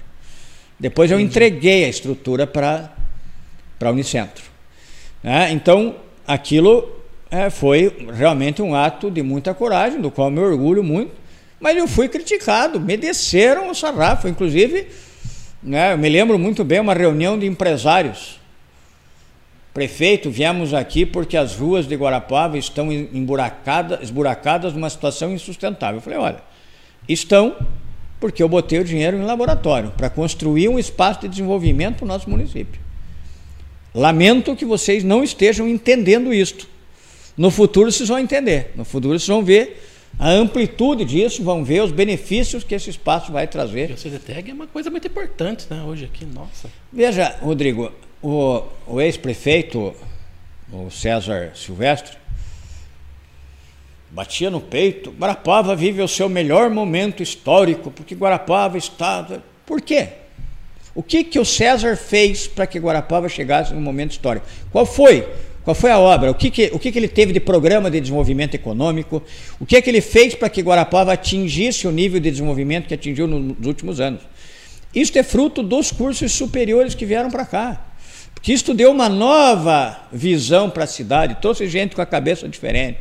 Depois eu entreguei a estrutura para a Unicentro. Né? Então, aquilo é, foi realmente um ato de muita coragem, do qual me orgulho muito, mas eu fui criticado, me desceram o sarrafo. Inclusive, né, eu me lembro muito bem uma reunião de empresários Prefeito, viemos aqui porque as ruas de Guarapava estão emburacadas, esburacadas numa situação insustentável. Eu falei, olha, estão porque eu botei o dinheiro em laboratório para construir um espaço de desenvolvimento no nosso município. Lamento que vocês não estejam entendendo isto. No futuro vocês vão entender. No futuro vocês vão ver a amplitude disso, vão ver os benefícios que esse espaço vai trazer. E o CDTEG é uma coisa muito importante, né? Hoje aqui, nossa. Veja, Rodrigo, o, o ex-prefeito, o César Silvestre, batia no peito. Guarapava vive o seu melhor momento histórico, porque Guarapava está. Por quê? O que, que o César fez para que Guarapava chegasse no momento histórico? Qual foi? Qual foi a obra? O que, que, o que, que ele teve de programa de desenvolvimento econômico? O que, que ele fez para que Guarapava atingisse o nível de desenvolvimento que atingiu nos últimos anos? Isso é fruto dos cursos superiores que vieram para cá que isto deu uma nova visão para a cidade, trouxe gente com a cabeça diferente,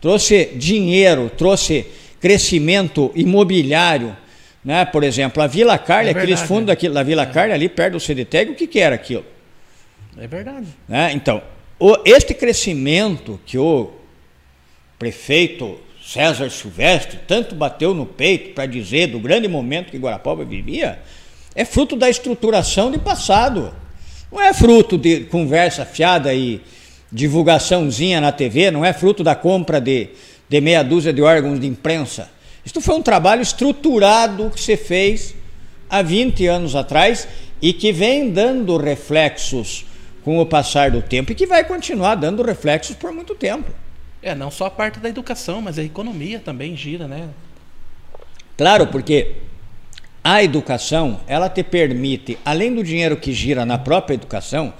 trouxe dinheiro, trouxe crescimento imobiliário. Né? Por exemplo, a Vila Carne, é aqueles fundos da Vila é. Carne ali perto do CDTEG, o que, que era aquilo? É verdade. Né? Então, o, este crescimento que o, prefeito César Silvestre tanto bateu no peito para dizer do grande momento que Guarapuava vivia, é fruto da estruturação de passado. Não é fruto de conversa fiada e divulgaçãozinha na TV, não é fruto da compra de, de meia dúzia de órgãos de imprensa. Isto foi um trabalho estruturado que se fez há 20 anos atrás e que vem dando reflexos com o passar do tempo e que vai continuar dando reflexos por muito tempo. É, não só a parte da educação, mas a economia também gira, né? Claro, porque a educação, ela te permite, além do dinheiro que gira na própria educação,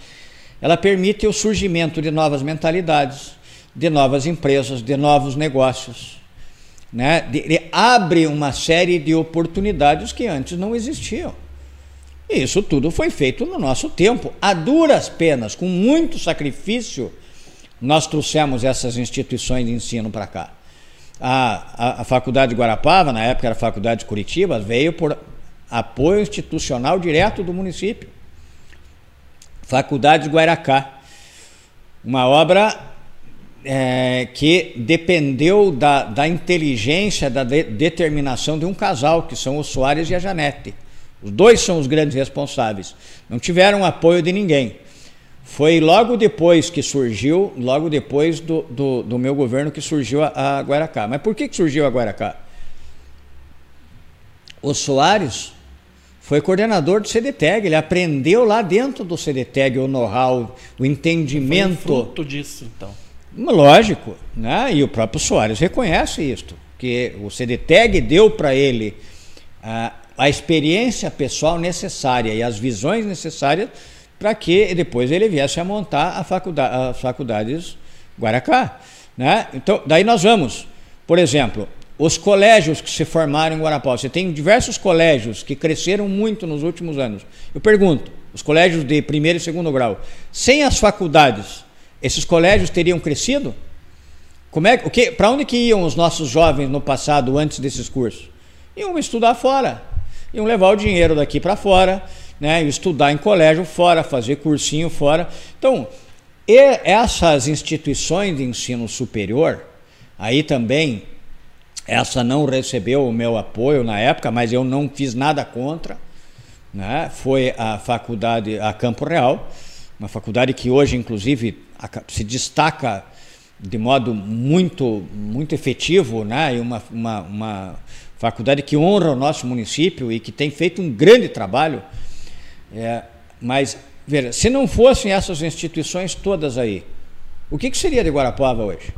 ela permite o surgimento de novas mentalidades, de novas empresas, de novos negócios. Né? Abre uma série de oportunidades que antes não existiam. E isso tudo foi feito no nosso tempo, a duras penas, com muito sacrifício, nós trouxemos essas instituições de ensino para cá. A, a, a, Faculdade de Guarapava, na época era a Faculdade de Curitiba, veio por apoio institucional direto do município. Faculdade de Guaracá, uma obra é, que dependeu da, da inteligência, da de, determinação de um casal, que são o Soares e a Janete. Os dois são os grandes responsáveis. Não tiveram apoio de ninguém. Foi logo depois que surgiu, logo depois do, do, do meu governo que surgiu a, a Guaracá. Mas por que, que surgiu a Guaracá? O Soares foi coordenador do CDTEG, ele aprendeu lá dentro do CDTEG o know-how, o entendimento. Foi fruto disso, então. Lógico, né? e o próprio Soares reconhece isto, que o CDTEG deu para ele a, a experiência pessoal necessária e as visões necessárias para que depois ele viesse a montar a faculdade, as faculdades Guaracá. Né? Então, daí nós vamos, por exemplo, os colégios que se formaram em Guarapau. Você tem diversos colégios que cresceram muito nos últimos anos. Eu pergunto, os colégios de primeiro e segundo grau, sem as faculdades, esses colégios teriam crescido? Como é, o que, para onde que iam os nossos jovens no passado antes desses cursos? Iam estudar fora, iam levar o dinheiro daqui para fora, né, estudar em colégio fora, fazer cursinho fora. Então, essas instituições de ensino superior, aí também essa não recebeu o meu apoio na época, mas eu não fiz nada contra. Né? Foi a faculdade, a Campo Real, uma faculdade que hoje, inclusive, se destaca de modo muito, muito efetivo, né? e uma, uma, uma faculdade que honra o nosso município e que tem feito um grande trabalho. É, mas, veja, se não fossem essas instituições todas aí, o que, que seria de Guarapuava hoje?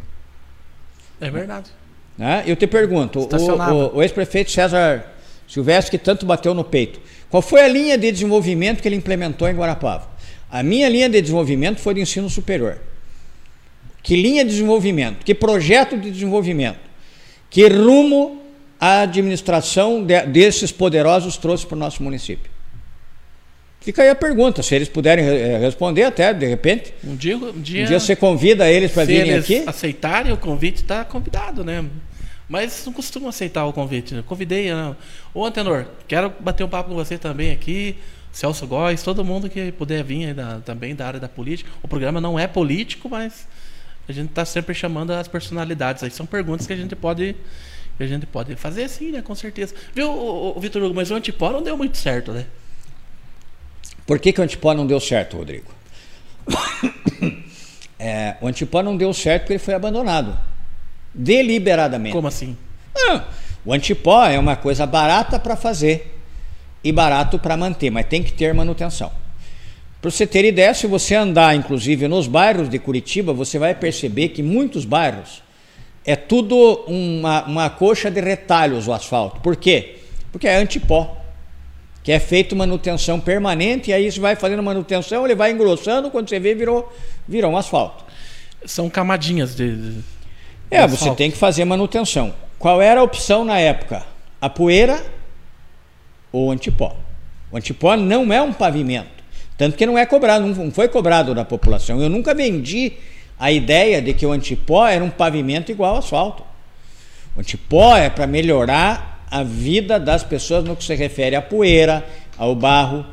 É verdade. Né? Eu te pergunto, o, o, o ex-prefeito César Silvestre, que tanto bateu no peito, qual foi a linha de desenvolvimento que ele implementou em Guarapava? A minha linha de desenvolvimento foi de ensino superior. Que linha de desenvolvimento? Que projeto de desenvolvimento? Que rumo a administração de, desses poderosos trouxe para o nosso município? Fica aí a pergunta, se eles puderem eh, responder até, de repente. Um dia, um dia, um dia você convida eles para virem eles aqui? aceitarem o convite, está convidado, né? Mas não costumo aceitar o convite. Né? Convidei, não. Ô Antenor, quero bater um papo com você também aqui. Celso Góes, todo mundo que puder vir da, também da área da política. O programa não é político, mas a gente está sempre chamando as personalidades. Aí são perguntas que a gente pode a gente pode fazer sim, né? Com certeza. Viu, Vitor Hugo, mas o Antipó não deu muito certo, né? Por que, que o Antipó não deu certo, Rodrigo? É, o Antipó não deu certo porque ele foi abandonado. Deliberadamente. Como assim? Ah, o Antipó é uma coisa barata para fazer e barato para manter, mas tem que ter manutenção. Para você ter ideia, se você andar, inclusive, nos bairros de Curitiba, você vai perceber que muitos bairros é tudo uma, uma coxa de retalhos o asfalto. Por quê? Porque é antipó que é feito manutenção permanente, e aí você vai fazendo manutenção, ele vai engrossando, quando você vê, virou, virou um asfalto. São camadinhas de. É, asfalto. você tem que fazer manutenção. Qual era a opção na época? A poeira ou o antipó? O antipó não é um pavimento. Tanto que não é cobrado, não foi cobrado da população. Eu nunca vendi a ideia de que o antipó era um pavimento igual ao asfalto. O antipó é para melhorar a vida das pessoas no que se refere à poeira, ao barro.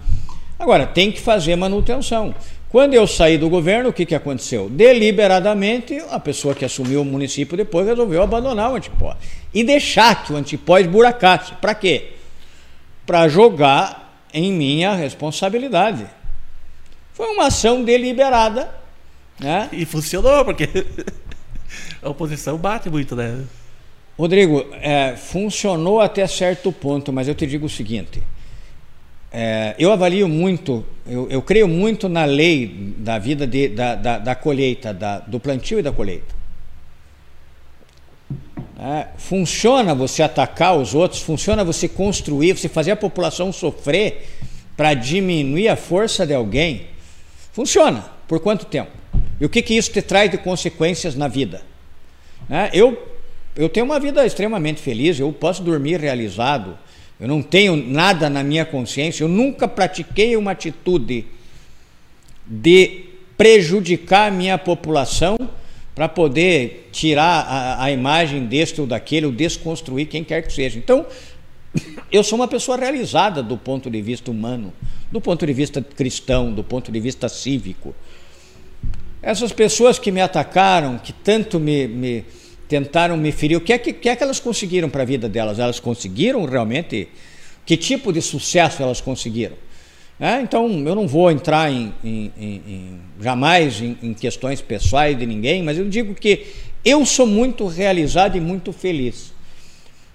Agora, tem que fazer manutenção. Quando eu saí do governo, o que, que aconteceu? Deliberadamente, a pessoa que assumiu o município depois resolveu abandonar o antipó e deixar que o antipó esburacasse. Para quê? Para jogar em minha responsabilidade. Foi uma ação deliberada. Né? E funcionou, porque a oposição bate muito, né? Rodrigo, é, funcionou até certo ponto, mas eu te digo o seguinte: é, eu avalio muito, eu, eu, creio muito na lei da vida de, da, da, da, colheita, da, do plantio e da colheita. É, funciona você atacar os outros, funciona você construir, você fazer a população sofrer para diminuir a força de alguém. Funciona. Por quanto tempo? E o que, que isso te traz de consequências na vida? É, eu, eu tenho uma vida extremamente feliz, eu posso dormir realizado eu não tenho nada na minha consciência, eu nunca pratiquei uma atitude de prejudicar a minha população para poder tirar a, a, imagem deste ou daquele, ou desconstruir quem quer que seja. Então, eu sou uma pessoa realizada do ponto de vista humano, do ponto de vista cristão, do ponto de vista cívico. Essas pessoas que me atacaram, que tanto me, me tentaram me ferir. O que é que, que, é que elas conseguiram para a vida delas? Elas conseguiram realmente? Que tipo de sucesso elas conseguiram? É, então, eu não vou entrar em, em, em, jamais em, questões pessoais de ninguém, mas eu digo que eu sou muito realizado e muito feliz.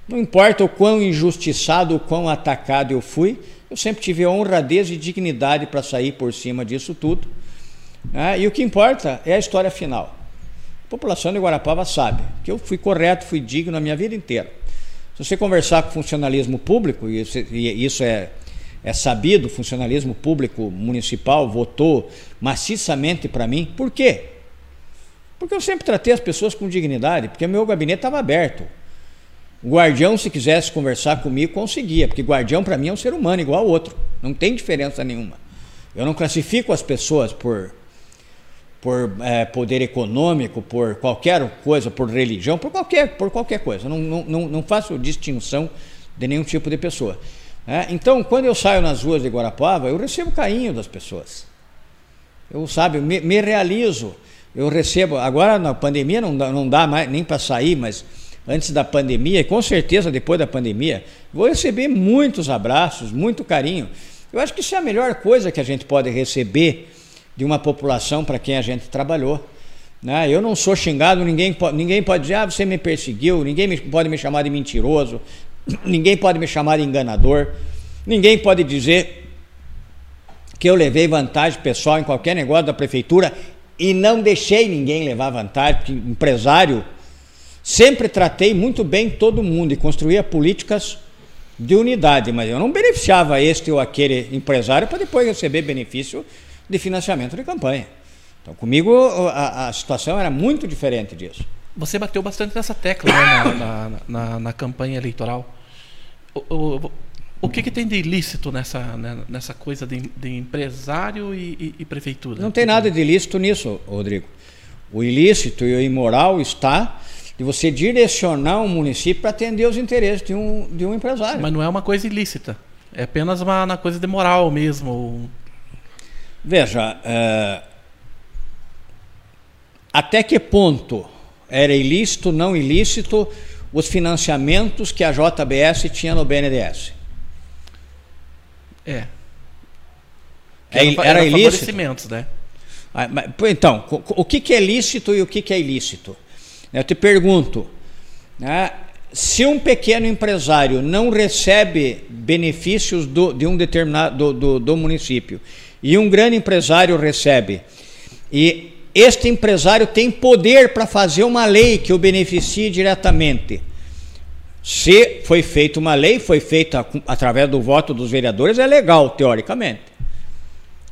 Não importa o quão injustiçado, o quão atacado eu fui, eu sempre tive honradez e dignidade para sair por cima disso tudo. É, e o que importa é a história final. A população de Guarapava sabe que eu fui correto, fui digno a minha vida inteira. Se você conversar com funcionalismo público, e isso é, é sabido, funcionalismo público municipal votou maciçamente para mim. Por quê? Porque eu sempre tratei as pessoas com dignidade, porque meu gabinete estava aberto. O guardião, se quisesse conversar comigo, conseguia, porque guardião para mim é um ser humano igual ao outro, não tem diferença nenhuma. Eu não classifico as pessoas por por é, poder econômico, por qualquer coisa, por religião, por qualquer, por qualquer coisa. Não, não, não faço distinção de nenhum tipo de pessoa. É, então, quando eu saio nas ruas de Guarapava, eu recebo carinho das pessoas. Eu, sabe, me, me realizo. Eu recebo, agora na pandemia não dá, não dá mais nem para sair, mas antes da pandemia, e com certeza depois da pandemia, vou receber muitos abraços, muito carinho. Eu acho que isso é a melhor coisa que a gente pode receber de uma população para quem a gente trabalhou. Né? Eu não sou xingado, ninguém, ninguém pode dizer, ah, você me perseguiu, ninguém me, pode me chamar de mentiroso, ninguém pode me chamar de enganador, ninguém pode dizer que eu levei vantagem pessoal em qualquer negócio da prefeitura e não deixei ninguém levar vantagem, porque empresário sempre tratei muito bem todo mundo e construía políticas de unidade, mas eu não beneficiava este ou aquele empresário para depois receber benefício de financiamento de campanha. Então, comigo a, a situação era muito diferente disso. Você bateu bastante nessa tecla né, na, na, na, na, campanha eleitoral. O, o, o que, que, tem de ilícito nessa, né, nessa coisa de, de empresário e, e, e, prefeitura? Não tem nada de ilícito nisso, Rodrigo. O ilícito e o imoral está de você direcionar um município para atender os interesses de um, de um empresário. Mas não é uma coisa ilícita. É apenas uma, uma coisa de moral mesmo. Veja, é, até que ponto era ilícito, não ilícito, os financiamentos que a JBS tinha no BNDES? É. é era, era ilícito? né? Ah, então, o que é lícito e o que é ilícito? Eu te pergunto, né, se um pequeno empresário não recebe benefícios do, de um determinado do, do, do município e um grande empresário recebe. E este empresário tem poder para fazer uma lei que o beneficie diretamente. Se foi feita uma lei, foi feita através do voto dos vereadores, é legal, teoricamente.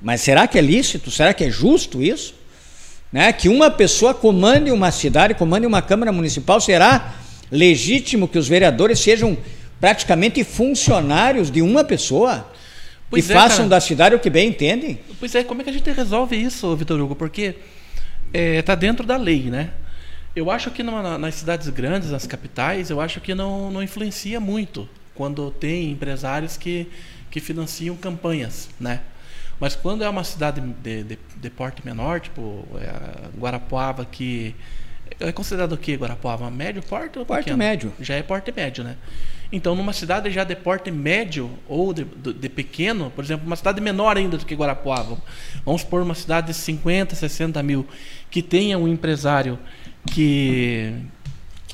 Mas será que é lícito? Será que é justo isso? Né? Que uma pessoa comande uma cidade, comande uma Câmara Municipal, será legítimo que os vereadores sejam praticamente funcionários de uma pessoa? Pois e é, façam cara. da cidade o que bem entendem. Pois é, como é que a gente resolve isso, Vitor Hugo? Porque está é, tá dentro da lei, né? Eu acho que nas cidades grandes, nas capitais, eu acho que não, não influencia muito quando tem empresários que, que financiam campanhas, né? Mas quando é uma cidade de, de, de porte menor, tipo é Guarapuava, que é considerado o que Guarapuava? Médio porte ou Porte pequeno? médio. Já é porte médio, né? Então, numa cidade já de porte médio ou de, de, de, pequeno, por exemplo, uma cidade menor ainda do que Guarapuava, vamos supor uma cidade de 50, 60 mil, que tenha um empresário que,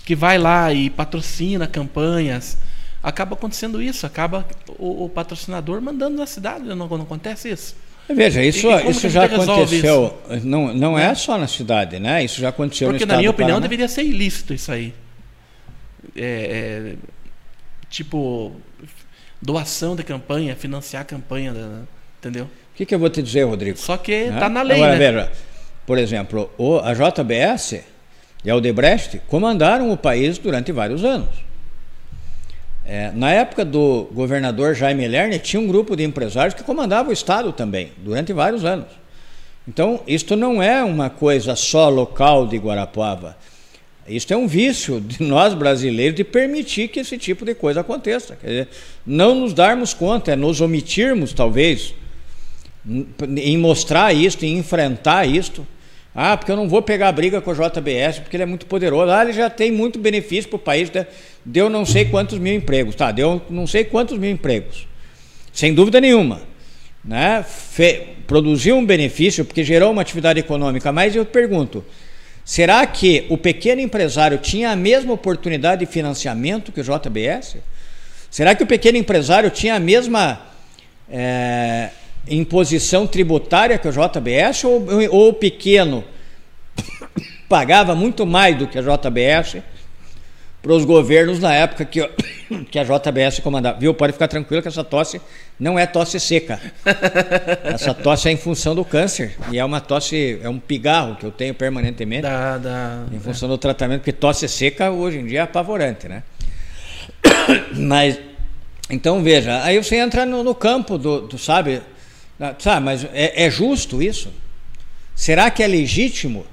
que vai lá e patrocina campanhas, acaba acontecendo isso, acaba o, o patrocinador mandando na cidade, não, não acontece isso? Veja, isso, isso já aconteceu. Isso? Não, não é. é só na cidade, né? Isso já aconteceu Porque, no estado na minha opinião, deveria ser ilícito isso aí. É, é, tipo, doação de campanha, financiar a campanha, entendeu? O que, que eu vou te dizer, Rodrigo? Só que está né? na lei, Agora, né? veja, por exemplo, o, a JBS e a Odebrecht comandaram o país durante vários anos. É, na época do governador Jaime Lerner, tinha um grupo de empresários que comandava o Estado também, durante vários anos. Então, isto não é uma coisa só local de Guarapuava. Isso é um vício de nós brasileiros de permitir que esse tipo de coisa aconteça. Quer dizer, não nos darmos conta, é nos omitirmos, talvez, em mostrar isto, em enfrentar isto. Ah, porque eu não vou pegar briga com o JBS, porque ele é muito poderoso. Ah, ele já tem muito benefício para o país, né? deu não sei quantos mil empregos. Tá, deu não sei quantos mil empregos. Sem dúvida nenhuma. Né? Fe... produziu um benefício porque gerou uma atividade econômica. Mas eu pergunto, Será que o pequeno empresário tinha a mesma oportunidade de financiamento que o JBS? Será que o pequeno empresário tinha a mesma é, imposição tributária que o JBS? Ou, ou o pequeno pagava muito mais do que a JBS para os governos na época que, que a JBS comandava. Viu? Pode ficar tranquilo que essa tosse não é tosse seca. Essa tosse é em função do câncer. E é uma tosse, é um pigarro que eu tenho permanentemente. Da, da, em função é. do tratamento, porque tosse seca hoje em dia é apavorante, né? Mas, então veja, aí você entra no, no campo do, do, sabe? Sabe, mas é, é justo isso? Será que é legítimo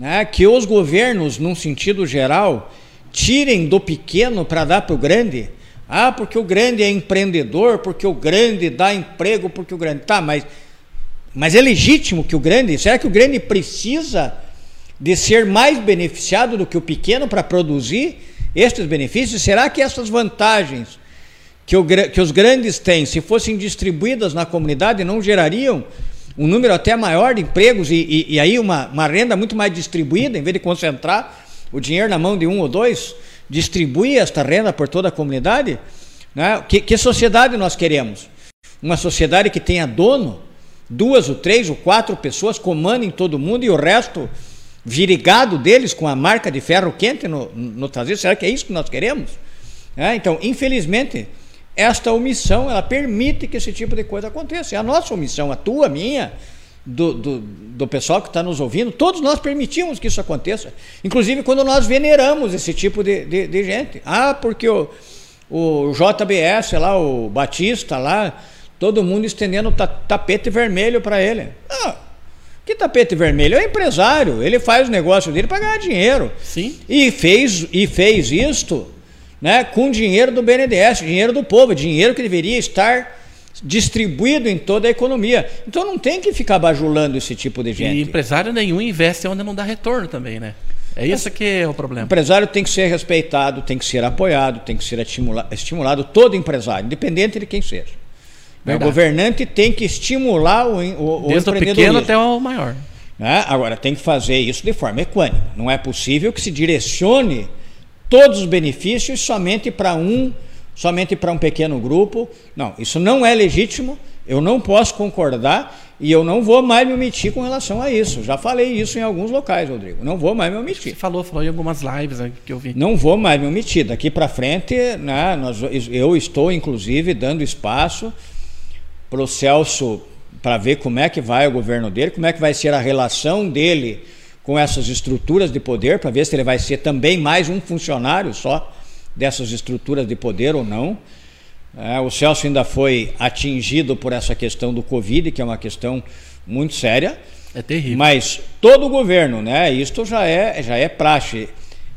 né, que os governos, num sentido geral, tirem do pequeno para dar para o grande. Ah, porque o grande é empreendedor, porque o grande dá emprego, porque o grande. Tá, mas, mas é legítimo que o grande. Será que o grande precisa de ser mais beneficiado do que o pequeno para produzir estes benefícios? Será que essas vantagens que, o, que os grandes têm, se fossem distribuídas na comunidade, não gerariam um número até maior de empregos e, e, e aí uma, uma renda muito mais distribuída, em vez de concentrar o dinheiro na mão de um ou dois, distribuir esta renda por toda a comunidade? Né? Que, que sociedade nós queremos? Uma sociedade que tenha dono, duas ou três ou quatro pessoas comandem todo mundo e o resto virigado deles com a marca de ferro quente no, no traseiro? Será que é isso que nós queremos? É, então, infelizmente, esta omissão ela permite que esse tipo de coisa aconteça. É a nossa omissão, a tua, a minha, do, do, do pessoal que está nos ouvindo, todos nós permitimos que isso aconteça. Inclusive quando nós veneramos esse tipo de, de, de gente. Ah, porque o, o JBS lá, o Batista lá, todo mundo estendendo tapete vermelho para ele. Ah, que tapete vermelho? É empresário, ele faz o negócio dele para ganhar dinheiro. Sim. E fez, e fez isto né, com dinheiro do BNDES, dinheiro do povo, dinheiro que deveria estar distribuído em toda a economia. Então não tem que ficar bajulando esse tipo de gente. E empresário nenhum investe onde não dá retorno também, né? É isso que é o problema. O empresário tem que ser respeitado, tem que ser apoiado, tem que ser estimulado, estimulado todo empresário, independente de quem seja. Verdade. O governante tem que estimular o, o, Desde o pequeno até o maior. Né? Agora, tem que fazer isso de forma equânime. Não é possível que se direcione todos os benefícios somente para um somente para um pequeno grupo. Não, isso não é legítimo, eu não posso concordar e eu não vou mais me omitir com relação a isso. Já falei isso em alguns locais, Rodrigo. Não vou mais me omitir. Você falou, falou em algumas lives que eu vi. Não vou mais me omitir. Daqui para frente, né, nós, eu estou, inclusive, dando espaço para o Celso para ver como é que vai o governo dele, como é que vai ser a relação dele com essas estruturas de poder, para ver se ele vai ser também mais um funcionário só dessas estruturas de poder ou não. É, o Celso ainda foi atingido por essa questão do Covid, que é uma questão muito séria. É terrível. Mas todo o governo, né? Isto já é, já é praxe.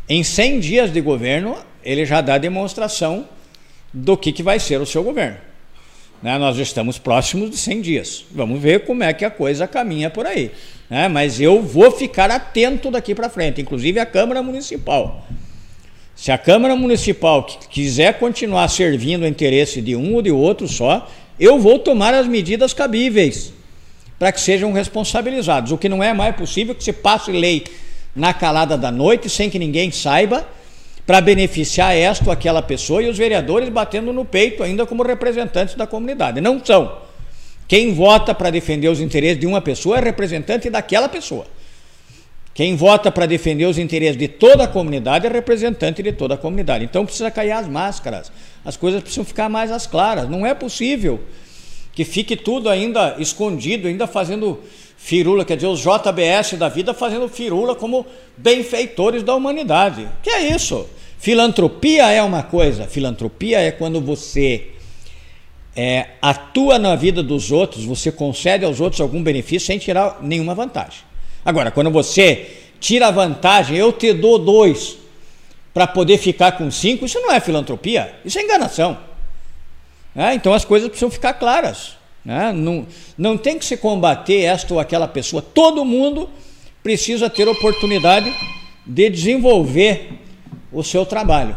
Em 100 dias de governo, ele já dá demonstração do que, que vai ser o seu governo. Né? Nós estamos próximos de 100 dias. Vamos ver como é que a coisa caminha por aí. Né? Mas eu vou ficar atento daqui para frente, inclusive a Câmara Municipal. Se a Câmara Municipal quiser continuar servindo o interesse de um ou de outro só, eu vou tomar as medidas cabíveis para que sejam responsabilizados. O que não é mais possível que se passe lei na calada da noite, sem que ninguém saiba, para beneficiar esta ou aquela pessoa e os vereadores batendo no peito ainda como representantes da comunidade. Não são. Quem vota para defender os interesses de uma pessoa é representante daquela pessoa. Quem vota para defender os interesses de toda a comunidade é representante de toda a comunidade. Então precisa cair as máscaras. As coisas precisam ficar mais às claras. Não é possível que fique tudo ainda escondido, ainda fazendo firula, quer dizer, os JBS da vida fazendo firula como benfeitores da humanidade. Que é isso? Filantropia é uma coisa, filantropia é quando você é, atua na vida dos outros, você concede aos outros algum benefício sem tirar nenhuma vantagem. Agora, quando você tira vantagem, eu te dou dois para poder ficar com cinco, isso não é filantropia, isso é enganação. É, então as coisas precisam ficar claras. Né? Não, não tem que se combater esta ou aquela pessoa. Todo mundo precisa ter oportunidade de desenvolver o seu trabalho.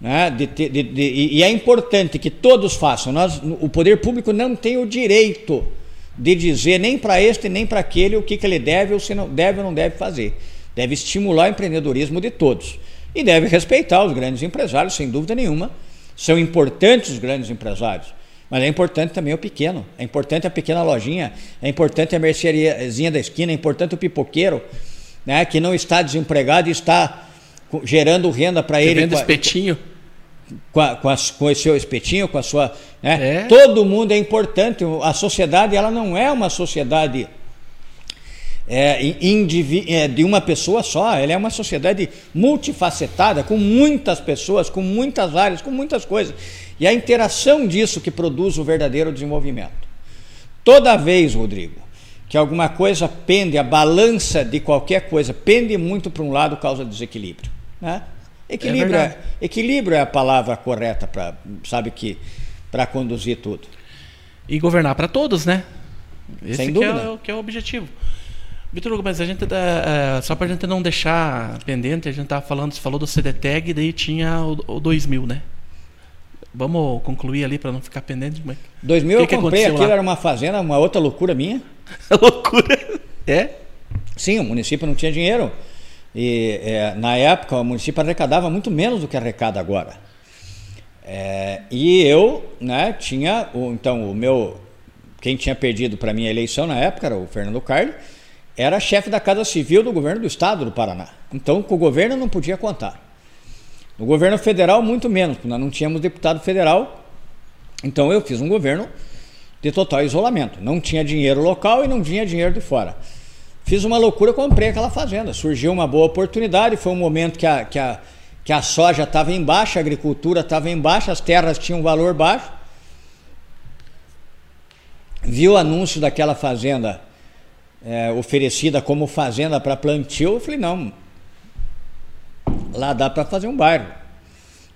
Né? De, de, de, e é importante que todos façam. Nós, o poder público não tem o direito de dizer nem para este nem para aquele o que, que ele deve ou se não deve ou não deve fazer. Deve estimular o empreendedorismo de todos. E deve respeitar os grandes empresários, sem dúvida nenhuma. São importantes os grandes empresários. Mas é importante também o pequeno. É importante a pequena lojinha, é importante a merceariazinha da esquina, é importante o pipoqueiro, né, que não está desempregado e está gerando renda para ele. Vendo espetinho. Com, a, com, a, com o seu espetinho, com a sua. Né? É. Todo mundo é importante. A sociedade ela não é uma sociedade é, é, de uma pessoa só, ela é uma sociedade multifacetada, com muitas pessoas, com muitas áreas, com muitas coisas. E a interação disso que produz o verdadeiro desenvolvimento. Toda vez, Rodrigo, que alguma coisa pende, a balança de qualquer coisa pende muito para um lado, causa desequilíbrio. Né? Equilíbrio, é, é equilíbrio é a palavra correta para, sabe que, para conduzir tudo. E governar para todos, né? Esse Sem dúvida. Que é, que é o objetivo. Vitor Hugo, mas a gente, é, só para a gente não deixar pendente, a gente estava falando, você falou do CDTEG e daí tinha o, o 2000, né? Vamos concluir ali para não ficar pendente. Mas... 2000 que eu que comprei aquilo, lá? era uma fazenda, uma outra loucura minha. loucura? É? Sim, o município não tinha dinheiro. E é, na época o município arrecadava muito menos do que arrecada agora. É, e eu né, tinha, o, então, o meu. Quem tinha perdido para mim a eleição na época era o Fernando Carli, era chefe da Casa Civil do governo do estado do Paraná. Então, com o governo não podia contar. No governo federal, muito menos, porque nós não tínhamos deputado federal. Então eu fiz um governo de total isolamento. Não tinha dinheiro local e não tinha dinheiro de fora. Fiz uma loucura, comprei aquela fazenda. Surgiu uma boa oportunidade, foi um momento que a, que a, que a soja estava em baixa, a agricultura estava em baixa, as terras tinham um valor baixo. Vi o anúncio daquela fazenda é, oferecida como fazenda para plantio, eu falei, não, Lá dá para fazer um bairro.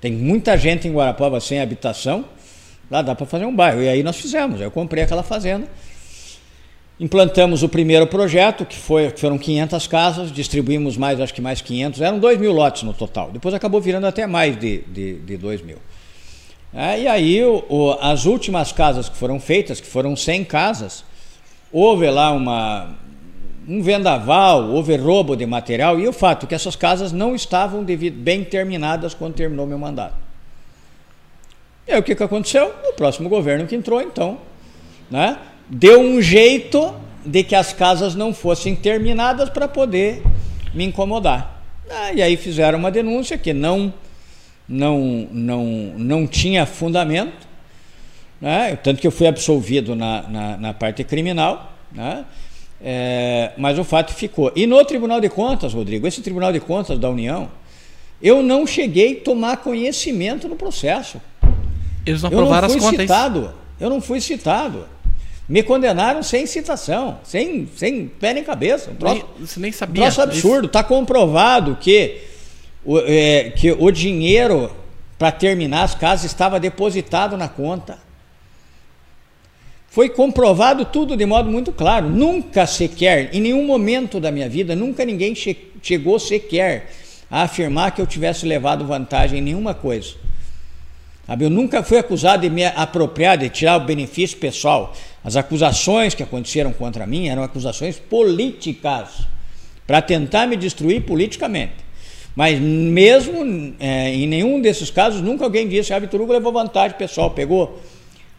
Tem muita gente em Guarapava sem habitação, lá dá para fazer um bairro. E aí nós fizemos. Eu comprei aquela fazenda. Implantamos o primeiro projeto, que foi, foram 500 casas, distribuímos mais, acho que mais 500, eram 2 mil lotes no total. Depois acabou virando até mais de, de, de 2 mil. É, e aí, o, o, as últimas casas que foram feitas, que foram 100 casas, houve lá uma, um vendaval, houve roubo de material e o fato que essas casas não estavam devido, bem terminadas quando terminou meu mandato. E aí o que, que aconteceu? O próximo governo que entrou, então, né, deu um jeito de que as casas não fossem terminadas para poder me incomodar. Ah, e aí fizeram uma denúncia que não, não, não, não tinha fundamento, né, tanto que eu fui absolvido na, na, na parte criminal. Né, é, mas o fato ficou. E no Tribunal de Contas, Rodrigo, esse Tribunal de Contas da União, eu não cheguei a tomar conhecimento no processo. Eles não aprovaram eu não fui as contas. Citado, eu não fui citado. Me condenaram sem citação, sem, sem pé nem cabeça. Um troço, nem, você nem sabia. Um troço absurdo. Está comprovado que o, é, que o dinheiro para terminar as casas estava depositado na conta. foi comprovado tudo de modo muito claro. Nunca sequer, em nenhum momento da minha vida, nunca ninguém che chegou sequer a afirmar que eu tivesse levado vantagem em nenhuma coisa. Eu nunca fui acusado de me apropriar, de tirar o benefício pessoal. As acusações que aconteceram contra mim eram acusações políticas, para tentar me destruir politicamente. Mas mesmo é, em nenhum desses casos, nunca alguém disse ah, Vitor Hugo levou vantagem pessoal, pegou,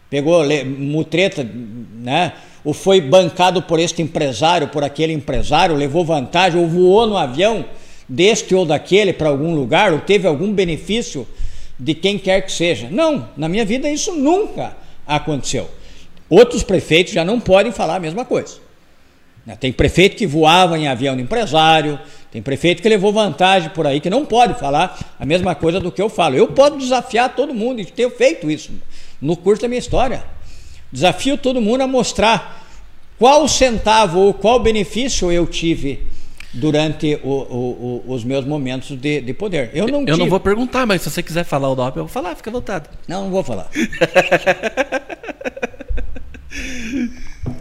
pegou mutreta, né? ou foi bancado por este empresário, por aquele empresário, levou vantagem, ou voou no avião deste ou daquele para algum lugar, ou teve algum benefício de quem quer que seja. Não, na minha vida isso nunca aconteceu. Outros prefeitos já não podem falar a mesma coisa. Né, tem prefeito que voava em avião de empresário, tem prefeito que levou vantagem por aí, que não pode falar a mesma coisa do que eu falo. Eu posso desafiar todo mundo, e tenho feito isso no curso da minha história. Desafio todo mundo a mostrar qual centavo ou qual benefício eu tive durante o, o, o, os meus momentos de, de, poder. Eu não, eu tive... não vou perguntar, mas se você quiser falar o nome, eu vou falar, fica à vontade. Não, não vou falar.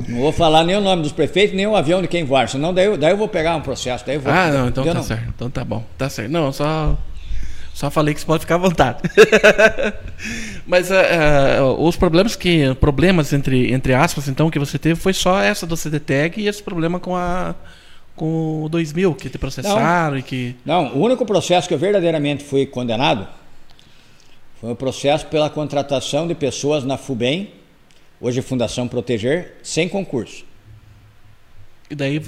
não vou falar nem o nome dos prefeitos, nem o avião de quem voar, senão daí, eu, daí eu vou pegar um processo. Daí vou... Ah, não, então tá não. certo. Então tá bom, tá certo. Não, só. Só falei que você pode ficar à vontade. Mas uh, uh, os problemas que. Problemas entre, entre aspas, então, que você teve foi só essa do CDTEG e esse problema com a com o 2000, que te processaram não, e que... Não, o único processo que eu verdadeiramente fui condenado foi o processo pela contratação de pessoas na FUBEM, hoje Fundação Proteger, sem concurso. E daí?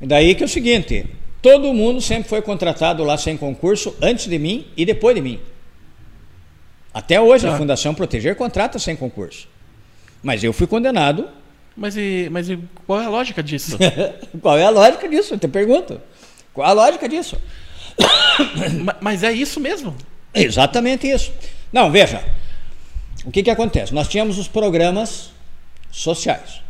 E daí que é o seguinte, todo mundo sempre foi contratado lá sem concurso, antes de mim e depois de mim. Até hoje ah. a Fundação Proteger contrata sem concurso. Mas eu fui condenado mas, e, mas e qual é a lógica disso? qual é a lógica disso? Eu te pergunto. Qual é a lógica disso? mas é isso mesmo? Exatamente isso. Não, veja. O que, que acontece? Nós tínhamos os programas sociais.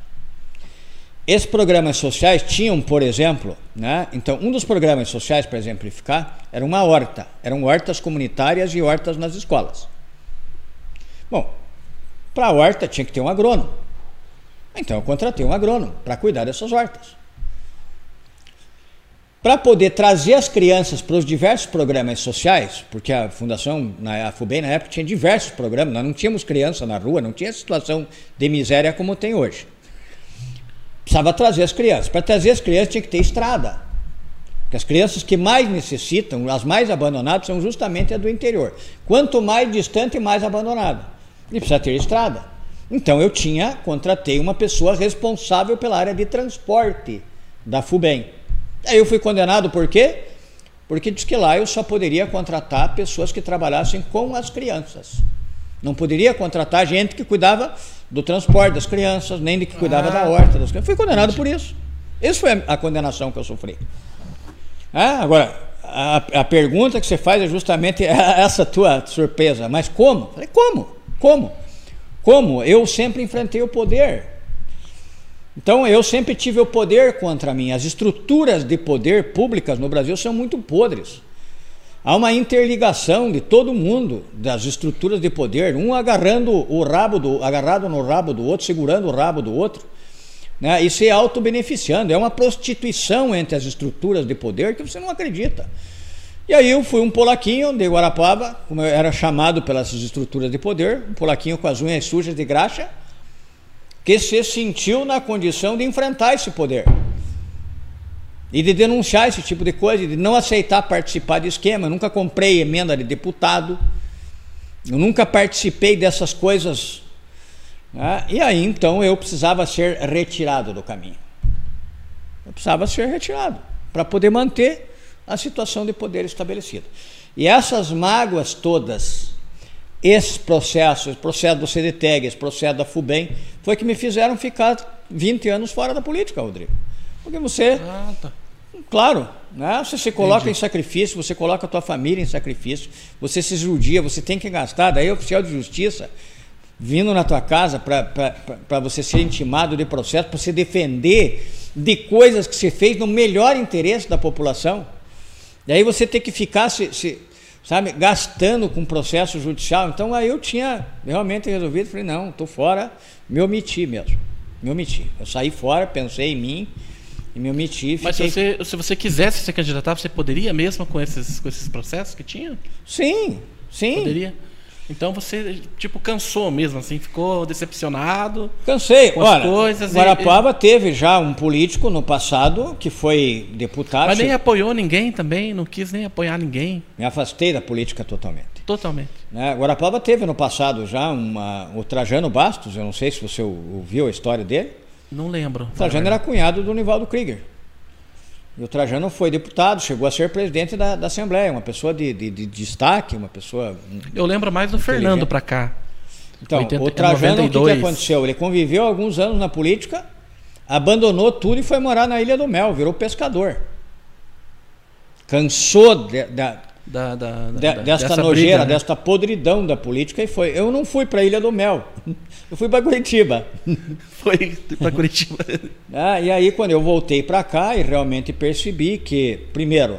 Esses programas sociais tinham, por exemplo, né? então um dos programas sociais, para exemplificar, era uma horta. Eram hortas comunitárias e hortas nas escolas. Bom, para a horta tinha que ter um agrônomo. Então eu contratei um agrônomo para cuidar dessas hortas. Para poder trazer as crianças para os diversos programas sociais, porque a Fundação, a FUBEM na época tinha diversos programas, nós não tínhamos criança na rua, não tinha situação de miséria como tem hoje. Precisava trazer as crianças. Para trazer as crianças tinha que ter estrada. Porque as crianças que mais necessitam, as mais abandonadas, são justamente as do interior. Quanto mais distante, mais abandonado. E precisa ter estrada. Então eu tinha, contratei uma pessoa responsável pela área de transporte da FUBEM. Aí eu fui condenado por quê? Porque diz que lá eu só poderia contratar pessoas que trabalhassem com as crianças. Não poderia contratar gente que cuidava do transporte das crianças, nem de que cuidava ah. da horta das crianças. Fui condenado por isso. Essa foi a condenação que eu sofri. Ah, agora, a, a, pergunta que você faz é justamente essa tua surpresa. Mas como? Falei, como? Como? Como? Eu sempre enfrentei o poder. Então eu sempre tive o poder contra mim. As estruturas de poder públicas no Brasil são muito podres. Há uma interligação de todo mundo das estruturas de poder, um agarrando o rabo do, agarrado no rabo do outro, segurando o rabo do outro, né? E se auto-beneficiando. É uma prostituição entre as estruturas de poder que você não acredita. E aí eu fui um polaquinho de Guarapava, como eu era chamado pelas estruturas de poder, um polaquinho com as unhas sujas de graxa, que se sentiu na condição de enfrentar esse poder. E de denunciar esse tipo de coisa, de não aceitar participar de esquema. Eu nunca comprei emenda de deputado, eu nunca participei dessas coisas. Né? E aí então eu precisava ser retirado do caminho. Eu precisava ser retirado para poder manter a situação de poder estabelecida. E essas mágoas todas, esses processos, processo do CDTEG, esse processo da FUBEM, foi que me fizeram ficar 20 anos fora da política, Rodrigo. Porque você, ah, tá. claro, né? você se coloca Entendi. em sacrifício, você coloca a tua família em sacrifício, você se judia, você tem que gastar, daí o oficial de justiça vindo na tua casa para você ser intimado de processo, para você defender de coisas que você fez no melhor interesse da população. E aí você tem que ficar se, se sabe, gastando com processo judicial. Então aí eu tinha realmente resolvido, falei, não, estou fora, me omiti mesmo. Me omiti. Eu saí fora, pensei em mim e me omiti. Mas se você, se você quisesse se candidatar, você poderia mesmo com esses, com esses processos que tinha? Sim, sim. Poderia? Então você, tipo, cansou mesmo, assim, ficou decepcionado. Cansei. Com as coisas Guarapava e... teve já um político no passado que foi deputado. Mas nem apoiou ninguém também, não quis nem apoiar ninguém. Me afastei da política totalmente. Totalmente. Né? Guarapava teve no passado já uma, o Trajano Bastos, eu não sei se você ouviu a história dele. Não lembro. O Trajano era cunhado do Nivaldo Krieger. E o Trajano foi deputado, chegou a ser presidente da, da Assembleia, uma pessoa de, de, de, destaque, uma pessoa. Eu lembro mais do Fernando para cá. Então, 80, o Trajano, 92. o que, que aconteceu? Ele conviveu alguns anos na política, abandonou tudo e foi morar na Ilha do Mel, virou pescador. Cansou de, da, da, da, da, desta nojeira, briga, né? desta podridão da política e foi. Eu não fui para a Ilha do Mel, eu fui para Curitiba. Foi para Curitiba. ah, e aí, quando eu voltei para cá e realmente percebi que, primeiro,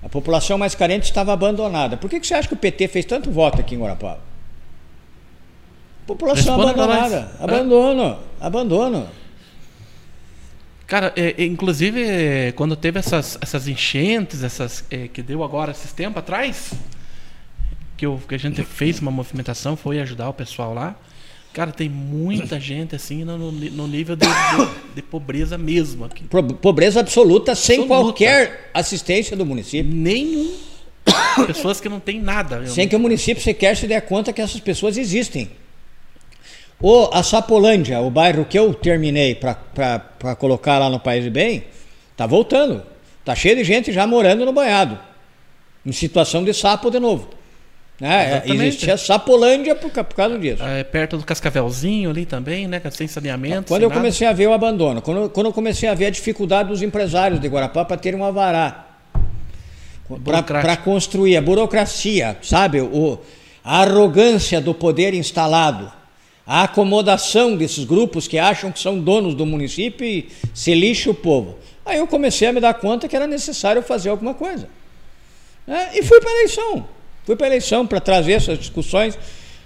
a população mais carente estava abandonada. Por que, que você acha que o PT fez tanto voto aqui em Guarapava? População Responda abandonada. Abandono, abandono. Cara, é, é, inclusive, é, quando teve essas, essas enchentes, essas é, que deu agora esses tempos atrás, que, eu, que a gente fez uma movimentação, foi ajudar o pessoal lá. Cara, tem muita gente assim no, no nível de, de, de, pobreza mesmo aqui. Pobreza absoluta, sem absoluta. qualquer assistência do município. Nenhum. Pessoas que não têm nada. Realmente. Sem que o município sequer se dê conta que essas pessoas existem. O, a Sapolândia, o bairro que eu terminei para colocar lá no País de Bem, tá voltando. Tá cheio de gente já morando no banhado. Em situação de sapo de novo. Né? Existia Sapolândia por, por causa disso. É, perto do Cascavelzinho ali também, né? Sem saneamento. Quando sem eu nada. comecei a ver o abandono, quando, quando eu comecei a ver a dificuldade dos empresários de Guarapá para terem um avará. Para construir a burocracia, sabe? O, a arrogância do poder instalado a acomodação desses grupos que acham que são donos do município e se lixa o povo. Aí eu comecei a me dar conta que era necessário fazer alguma coisa. Né? E fui para a eleição. Fui para a eleição para trazer essas discussões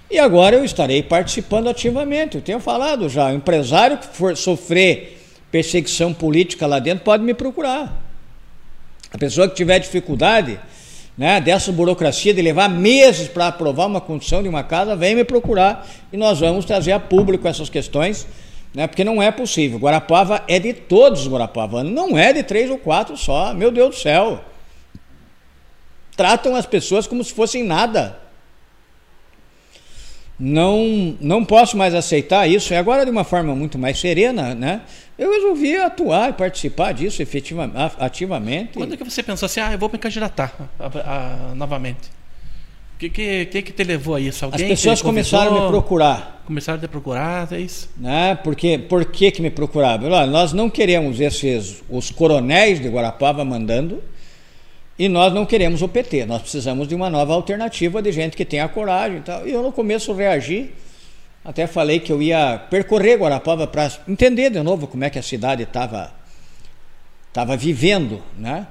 e agora eu estarei participando ativamente. Eu tenho falado já, o empresário que for sofrer perseguição política lá dentro pode me procurar. A pessoa que tiver dificuldade né, dessa burocracia de levar meses para aprovar uma condição de uma casa, vem me procurar e nós vamos trazer a público essas questões, né, porque não é possível. Guarapava é de todos os guarapavanos, não é de três ou quatro só. Meu Deus do céu. Tratam as pessoas como se fossem nada. Não, não posso mais aceitar isso. E agora, de uma forma muito mais serena, né? eu resolvi atuar e participar disso efetivamente, ativamente. Quando é que você pensou assim, ah, eu vou me candidatar a, a, novamente? O que, que, que, que te levou a isso? Alguém As pessoas começaram a me procurar. Começaram a te procurar, é isso? Né? Porque, por que, que me procuravam? nós não queremos esses, os coronéis de Guarapava mandando, e nós não queremos o PT. Nós precisamos de uma nova alternativa de gente que tenha coragem e tal. E eu no começo reagi até falei que eu ia percorrer Guarapava para entender de novo como é que a cidade estava tava vivendo, né?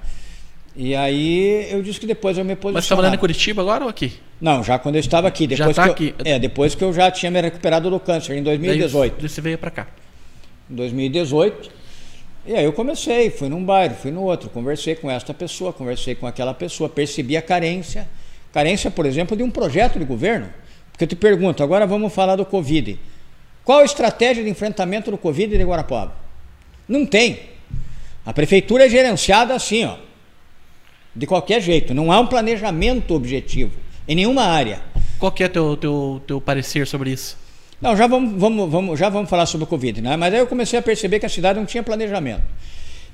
E aí eu disse que depois eu me posicionava. Mas você está morando em Curitiba agora ou aqui? Não, já quando eu estava aqui. Depois já está aqui? Eu, é, depois que eu já tinha me recuperado do câncer, em 2018. Daí você veio para cá? Em 2018. E aí eu comecei, fui num bairro, fui no outro, conversei com esta pessoa, conversei com aquela pessoa, percebi a carência. Carência, por exemplo, de um projeto de governo. Porque eu te pergunto, agora vamos falar do Covid. Qual a estratégia de enfrentamento do Covid de Guarapuava? Não tem. A prefeitura é gerenciada assim, ó. De qualquer jeito. Não há um planejamento objetivo em nenhuma área. Qual que é teu, teu, teu parecer sobre isso? Não, já vamos, vamos, vamos, já vamos falar sobre o Covid, né? Mas aí eu comecei a perceber que a cidade não tinha planejamento.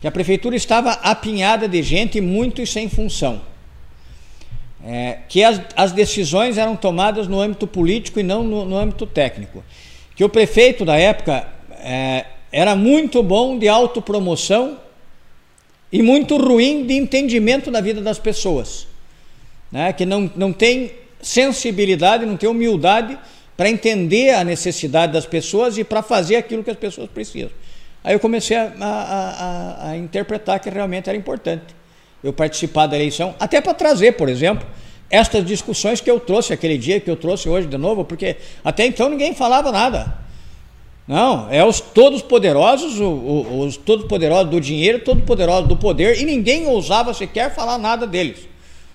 Que a prefeitura estava apinhada de gente muito e sem função é, que as, as, decisões eram tomadas no âmbito político e não no, no âmbito técnico. Que o prefeito da época é, era muito bom de autopromoção e muito ruim de entendimento da vida das pessoas. Né? Que não, não tem sensibilidade, não tem humildade para entender a necessidade das pessoas e para fazer aquilo que as pessoas precisam. Aí eu comecei a, a, a, a interpretar que realmente era importante eu participar da eleição, até para trazer, por exemplo, estas discussões que eu trouxe aquele dia, que eu trouxe hoje de novo, porque até então ninguém falava nada. Não, é os todos poderosos, os, todos poderosos do dinheiro, todos poderosos do poder, e ninguém ousava sequer falar nada deles.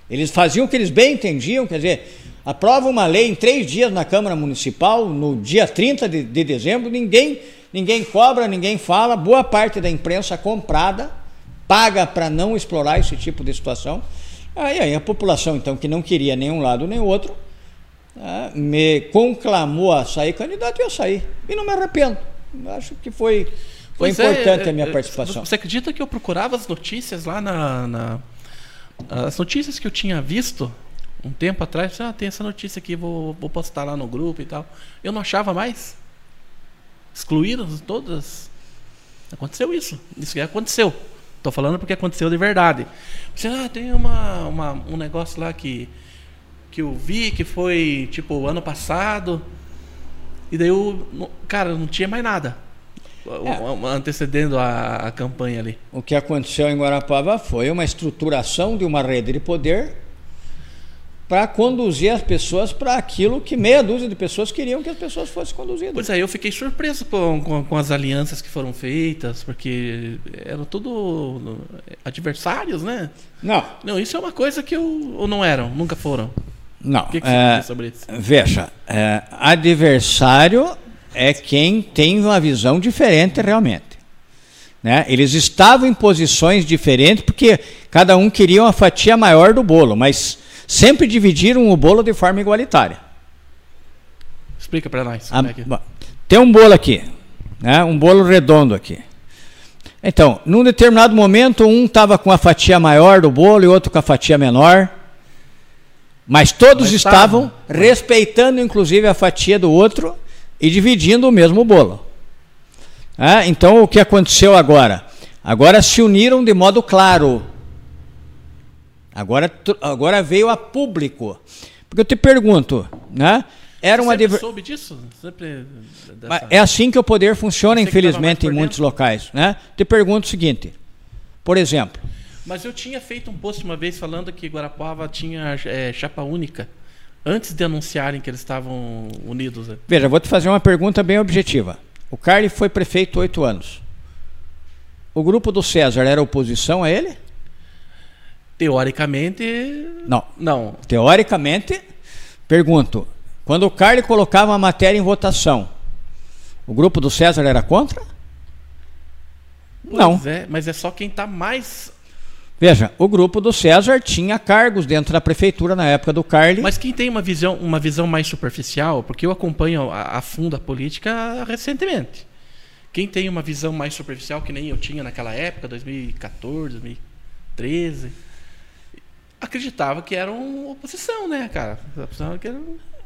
Eles faziam o que eles bem entendiam, quer dizer, aprova uma lei em três dias na Câmara Municipal, no dia 30 de, de dezembro, ninguém, ninguém cobra, ninguém fala, boa parte da imprensa comprada, paga para não explorar esse tipo de situação. Aí, aí a população, então, que não queria nenhum lado nem outro, né, me conclamou a sair candidato e eu saí. E não me arrependo. Acho que foi, foi é, importante é, a minha é, participação. Você acredita que eu procurava as notícias lá na, na, As notícias que eu tinha visto um tempo atrás, ah, tem essa notícia aqui, vou, vou postar lá no grupo e tal. Eu não achava mais. Excluíram todas. Aconteceu isso. Isso que aconteceu. Estou falando porque aconteceu de verdade. Você, ah, tem uma, uma, um negócio lá que que eu vi, que foi tipo ano passado. E daí eu, cara, não tinha mais nada. É. Antecedendo a, a campanha ali. O que aconteceu em Guarapava foi uma estruturação de uma rede de poder para conduzir as pessoas para aquilo que meia dúzia de pessoas queriam que as pessoas fossem conduzidas. Pois é, eu fiquei surpreso com, com, com, as alianças que foram feitas, porque eram tudo adversários, né? Não. Não, isso é uma coisa que eu, ou não eram, nunca foram. Não. O que, que você é, sobre isso? Veja, é, adversário é quem tem uma visão diferente realmente. Né? Eles estavam em posições diferentes porque cada um queria uma fatia maior do bolo, mas sempre dividiram o bolo de forma igualitária. Explica para nós. A, é que... Tem um bolo aqui, né? um bolo redondo aqui. Então, num determinado momento, um estava com a fatia maior do bolo e outro com a fatia menor. Mas todos Mas estavam tá, respeitando, inclusive, a fatia do outro e dividindo o mesmo bolo. Ah, então, o que aconteceu agora? Agora se uniram de modo claro. Agora, agora veio a público. Porque eu te pergunto, né? Era uma soube disso? Sempre dessa... É assim que o poder funciona, infelizmente, em muitos locais. Né? Te pergunto o seguinte: por exemplo, mas eu tinha feito um post uma vez falando que Guarapuava tinha é, chapa única. Antes de anunciarem que eles estavam unidos. Né? Veja, vou te fazer uma pergunta bem objetiva. O Carly foi prefeito oito anos. O grupo do César era oposição a ele? Teoricamente. Não. Não. Teoricamente, pergunto: quando o Carly colocava uma matéria em votação, o grupo do César era contra? Pois não. É, mas é só quem está mais Veja, o grupo do César tinha cargos dentro da prefeitura na época do Carli. Mas quem tem uma visão, uma visão mais superficial, porque eu acompanho a, a fundo a política recentemente. Quem tem uma visão mais superficial, que nem eu tinha naquela época, 2014, 2013, acreditava que era uma oposição, né, cara? Que era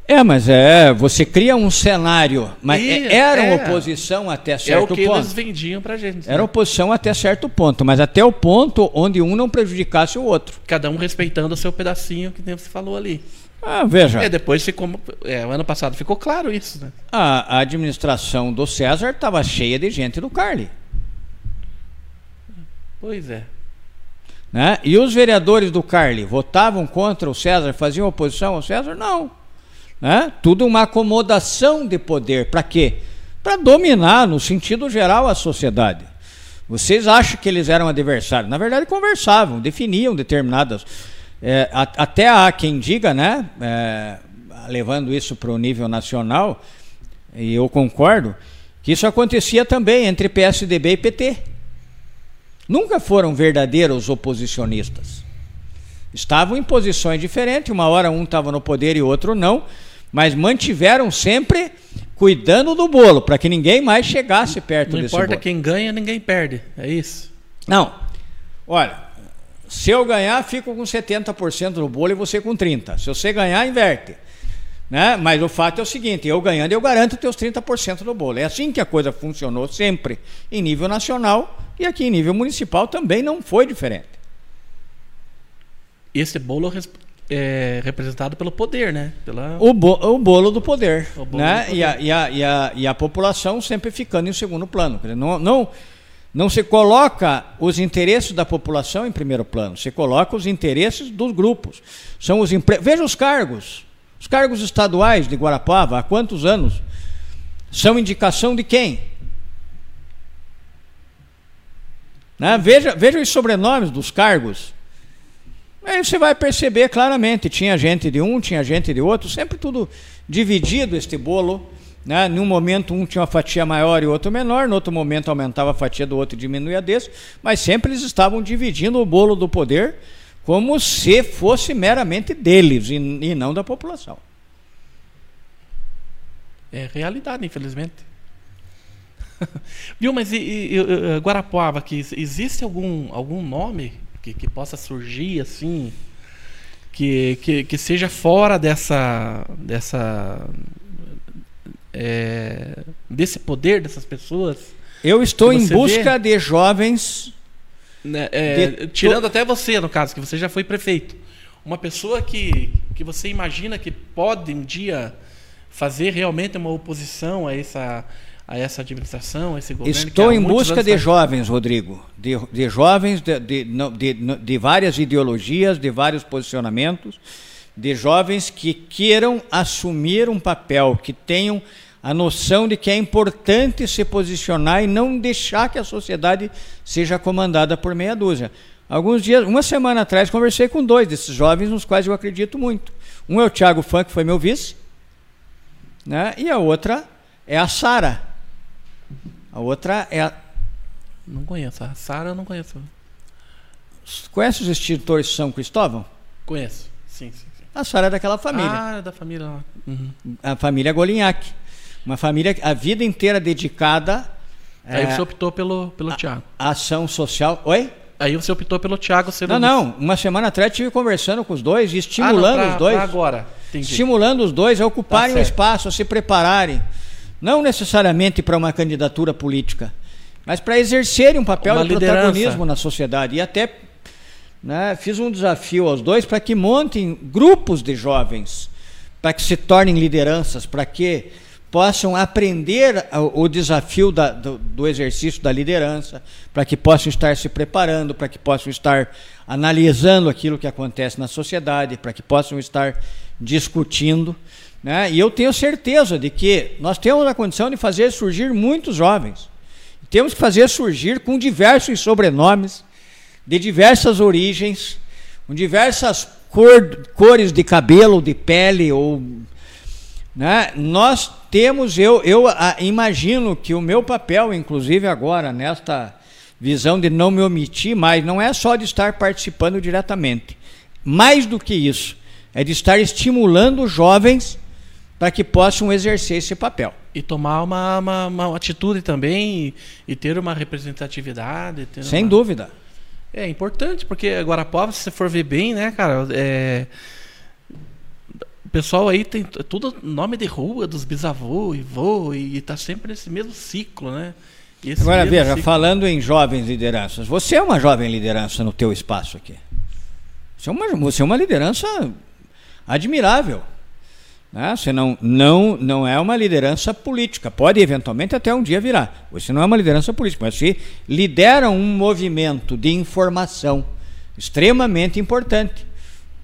é, mas é, você cria um cenário, mas e, era é, oposição até certo ponto. É o que ponto. eles vendiam pra gente. Era né? oposição até certo ponto, mas até o ponto onde um não prejudicasse o outro. Cada um respeitando o seu pedacinho que você falou ali. Ah, veja. É, depois ficou, é, o ano passado ficou claro isso, né? A, a administração do César estava cheia de gente do Carli. Pois é. Né? E os vereadores do Carli votavam contra o César, faziam oposição ao César? Não. Né? Tudo uma acomodação de poder. Para quê? Para dominar, no sentido geral, a sociedade. Vocês acham que eles eram adversários? Na verdade, conversavam, definiam determinadas. É, até há quem diga, né, é, levando isso para o nível nacional, e eu concordo, que isso acontecia também entre PSDB e PT. Nunca foram verdadeiros oposicionistas. Estavam em posições diferentes, uma hora um estava no poder e outro não, mas mantiveram sempre cuidando do bolo, para que ninguém mais chegasse perto não desse bolo. Não importa quem ganha, ninguém perde. É isso. Não. Olha, se eu ganhar, fico com 70% do bolo e você com 30%. Se você ganhar, inverte. Né? Mas o fato é o seguinte: eu ganhando, eu garanto teus 30% do bolo. É assim que a coisa funcionou sempre em nível nacional e aqui em nível municipal também não foi diferente. Esse bolo é representado pelo poder, né? Pela... O, bo o bolo do poder. Bolo né? Do poder. E, a, e, a, e, a, e a população sempre ficando em segundo plano. Não, não, Não se coloca os interesses da população em primeiro plano, se coloca os interesses dos grupos. São os empre... Veja os cargos. Os cargos estaduais de Guarapava, há quantos anos? São indicação de quem? Né? Veja, veja os sobrenomes dos cargos. Aí você vai perceber claramente: tinha gente de um, tinha gente de outro, sempre tudo dividido este bolo. Né? Num momento um tinha uma fatia maior e outro menor, no outro momento aumentava a fatia do outro e diminuía desse, mas sempre eles estavam dividindo o bolo do poder como se fosse meramente deles e, e não da população. É realidade, infelizmente. Viu, mas e, e, Guarapuava, que existe algum, algum nome que, que possa surgir assim, que, que, que seja fora dessa, dessa é, desse poder dessas pessoas? Eu estou em busca vê? de jovens. Né, é, de tirando até você, no caso, que você já foi prefeito. Uma pessoa que, que você imagina que pode um dia fazer realmente uma oposição a essa, a essa administração, a esse governo? Estou em busca de jovens, Rodrigo, de, de jovens de, de, de, várias ideologias, de vários posicionamentos, de jovens que queiram assumir um papel, que tenham a noção de que é importante se posicionar e não deixar que a sociedade seja comandada por meia dúzia. Alguns dias, uma semana atrás, conversei com dois desses jovens nos quais eu acredito muito. Um é o Thiago Fã, que foi meu vice, né? e a outra é a Sara, a outra é a. Não conheço. A Sara eu não conheço. Conhece os extintores São Cristóvão? Conheço. Sim, sim, sim. A Sara é daquela família. Ah, é da família lá. Uhum. A família Golinhac. Uma família a vida inteira dedicada. Aí é, você optou pelo, pelo a, Tiago. Ação social. Oi? Aí você optou pelo Tiago Não, não. Uma semana atrás estive conversando com os dois e estimulando ah, não, pra, os dois. agora. Entendi. Estimulando os dois a ocuparem tá o espaço, a se prepararem. Não necessariamente para uma candidatura política, mas para exercerem um papel uma de liderança. protagonismo na sociedade. E até né, fiz um desafio aos dois para que montem grupos de jovens, para que se tornem lideranças, para que possam aprender o desafio da, do, do, exercício da liderança, para que possam estar se preparando, para que possam estar analisando aquilo que acontece na sociedade, para que possam estar discutindo. Né? E eu tenho certeza de que nós temos a condição de fazer surgir muitos jovens. Temos que fazer surgir com diversos sobrenomes, de diversas origens, com diversas cor, cores de cabelo, de pele ou né? Nós temos, eu, eu a, imagino que o meu papel, inclusive agora, nesta visão de não me omitir mais, não é só de estar participando diretamente. Mais do que isso, é de estar estimulando jovens para que possam exercer esse papel. E tomar uma, uma, uma atitude também e, e, ter uma representatividade. Ter Sem uma... dúvida. É importante, porque agora pobre, se você for ver bem, né, cara, é... pessoal aí tem tudo nome de rua dos bisavô e vô e está sempre nesse mesmo ciclo, né? Agora veja, ciclo... falando em jovens lideranças, você é uma jovem liderança no teu espaço aqui. Você é uma, você é uma liderança admirável. Né? Você não, não, não é uma liderança política. Pode eventualmente até um dia virar. Você não é uma liderança política, mas você lidera um movimento de informação extremamente importante.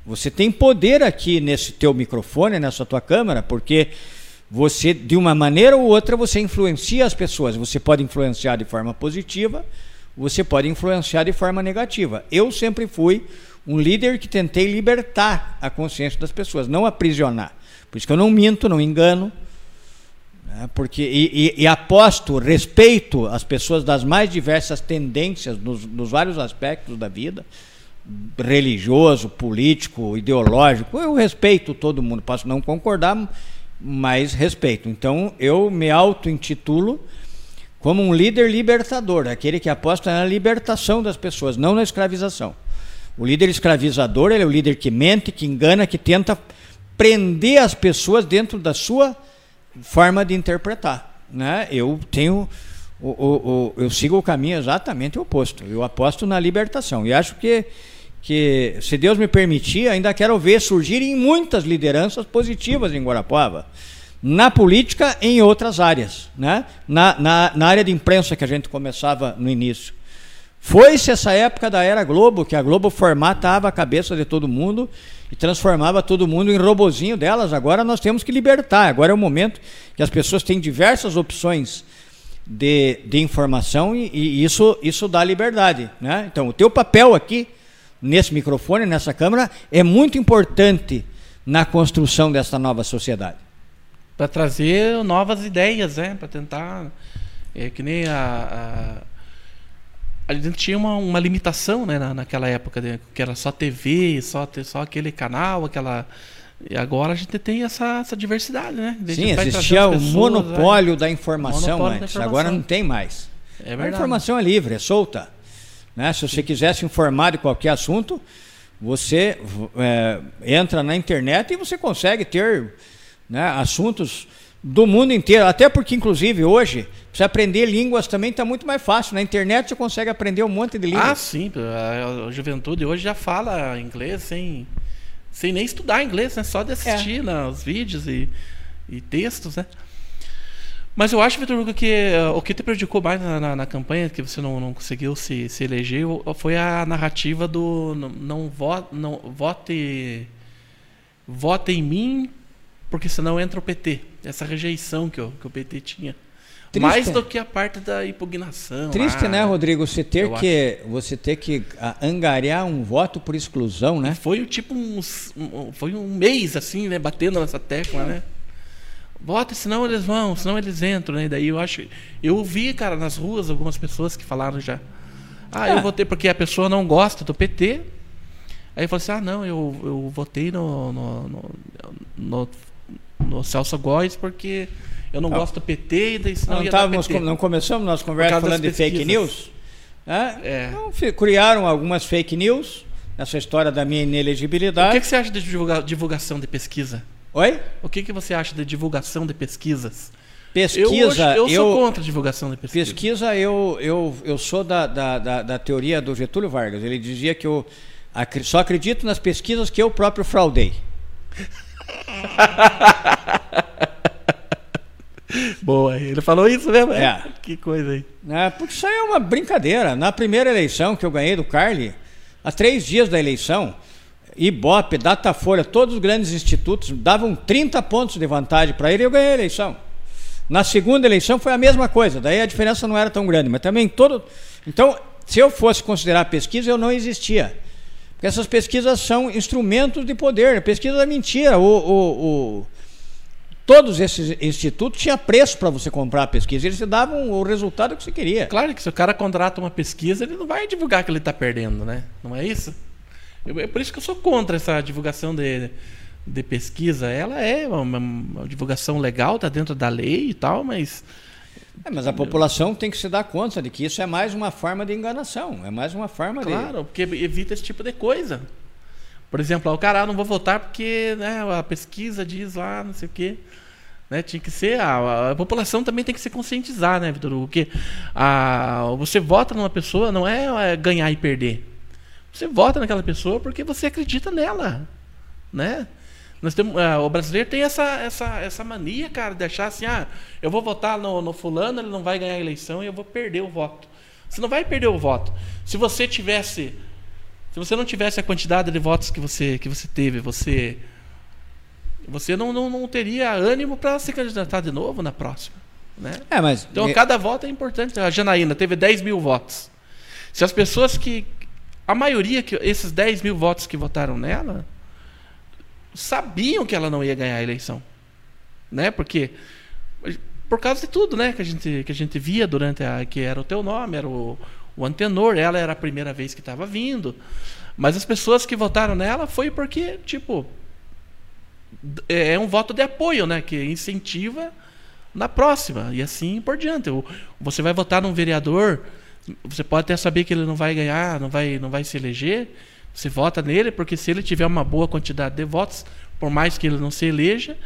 Você tem poder aqui nesse teu microfone, nessa tua câmera, porque você, de uma maneira ou outra, você influencia as pessoas. Você pode influenciar de forma positiva, você pode influenciar de forma negativa. Eu sempre fui um líder que tentei libertar a consciência das pessoas, não aprisionar. Por isso que eu não minto, não engano, né? porque e, e, e, aposto, respeito as pessoas das mais diversas tendências nos, nos vários aspectos da vida, religioso, político, ideológico. Eu respeito todo mundo, posso não concordar, mas respeito. Então eu me auto-intitulo como um líder libertador, aquele que aposta na libertação das pessoas, não na escravização. O líder escravizador ele é o líder que mente, que engana, que tenta prender as pessoas dentro da sua forma de interpretar. Né? Eu tenho. O, o, o, eu sigo o caminho exatamente oposto. Eu aposto na libertação. E acho que, que, se Deus me permitir, ainda quero ver surgirem muitas lideranças positivas em Guarapuava. na política e em outras áreas, né? na, na, na área de imprensa que a gente começava no início. Foi-se essa época da era Globo, que a Globo formatava a cabeça de todo mundo e transformava todo mundo em robozinho delas. Agora nós temos que libertar. Agora é o momento que as pessoas têm diversas opções de, de informação e, e isso, isso dá liberdade. Né? Então, o teu papel aqui, nesse microfone, nessa câmera, é muito importante na construção dessa nova sociedade. Para trazer novas ideias, né? para tentar. É que nem a, a a gente tinha uma, uma limitação né, na, naquela época, né, que era só TV, só, só aquele canal, aquela. E agora a gente tem essa, essa diversidade, né? Sim, existia o monopólio da informação monopólio antes, da informação. agora não tem mais. É. A informação é livre, é solta. Né? Se você quiser se informar de qualquer assunto, você é, entra na internet e você consegue ter né, assuntos do mundo inteiro. Até porque, inclusive, hoje, você aprender línguas também está muito mais fácil. Na internet você consegue aprender um monte de línguas. Ah, sim. A juventude hoje já fala inglês sem, sem nem estudar inglês, né? Só de assistir é. né, os vídeos e, e textos, né? Mas eu acho, Vitor Hugo, que uh, o que te prejudicou mais na, na, na, campanha, que você não, não conseguiu se, se eleger, foi a narrativa do não, não, vo, não vote, vote em mim, porque senão entra o PT. Essa rejeição que o, que o PT tinha. Triste. Mais do que a parte da impugnação. Triste, né, Rodrigo? Você ter que, você ter que angariar um voto por exclusão, né? Foi tipo uns, um, foi um mês assim, né, batendo nessa tecla, né? Vote, senão eles vão, senão eles entram, né? Daí eu acho, eu vi, cara, nas ruas algumas pessoas que falaram já, ah, eu votei porque a pessoa não gosta do PT. Aí eu falei assim, ah, não, eu, eu votei no, no, no, no no Celso Góes porque eu não ah. gosto do PT e daí não, távamos, PT. não começamos nossa conversa falando de fake news? É? é. Então, criaram algumas fake news nessa história da minha inelegibilidade. O que, que você acha de divulga divulgação de pesquisa? Oi? O que, que você acha de divulgação de pesquisas? Pesquisa. Eu, eu sou contra a divulgação de pesquisa. Pesquisa, eu, eu, eu sou da, da, da, da teoria do Getúlio Vargas. Ele dizia que eu só acredito nas pesquisas que eu próprio fraudei. Boa, ele falou isso mesmo? É. Que coisa aí. É, porque isso aí é uma brincadeira. Na primeira eleição que eu ganhei do Carly, há três dias da eleição, Ibope, Datafolha, todos os grandes institutos davam 30 pontos de vantagem para ele e eu ganhei a eleição. Na segunda eleição foi a mesma coisa, daí a diferença não era tão grande, mas também todo. Então, se eu fosse considerar pesquisa, eu não existia. Porque essas pesquisas são instrumentos de poder. Pesquisa é mentira. O, o, o, todos esses institutos tinham preço para você comprar a pesquisa. Eles te davam o resultado que você queria. Claro que se o cara contrata uma pesquisa, ele não vai divulgar que ele está perdendo, né? Não é isso? Eu, é por isso que eu sou contra essa divulgação de, de pesquisa. Ela é uma, uma divulgação legal, está dentro da lei e tal, mas é, mas a população tem que se dar conta de que isso é mais uma forma de enganação, é mais uma forma claro, de. Claro, porque evita esse tipo de coisa. Por exemplo, o cara, ah, não vou votar porque né, a pesquisa diz lá, não sei o quê. Né, tinha que ser. A, a, população também tem que se conscientizar, né, Vitor? Porque a, você vota numa pessoa não é, é ganhar e perder. Você vota naquela pessoa porque você acredita nela. Né? Nós temos, uh, o brasileiro tem essa, essa, essa mania, cara, de achar assim, ah, eu vou votar no, no fulano, ele não vai ganhar a eleição e eu vou perder o voto. Você não vai perder o voto. Se você tivesse. Se você não tivesse a quantidade de votos que você, que você teve, você. Você não, não, não teria ânimo para se candidatar de novo na próxima. Né? É, mas... Então cada voto é importante. A Janaína teve 10 mil votos. Se as pessoas que. A maioria, que esses 10 mil votos que votaram nela, sabiam que ela não ia ganhar a eleição. Né? Porque por causa de tudo, né, que a gente que a gente via durante a que era o teu nome, era o, o antenor, ela era a primeira vez que estava vindo. Mas as pessoas que votaram nela foi porque, tipo, é, é um voto de apoio, né, que incentiva na próxima e assim por diante. Você vai votar num vereador, você pode até saber que ele não vai ganhar, não vai não vai se eleger, você vota nele porque se ele tiver uma boa quantidade de votos, por mais que ele não se eleja,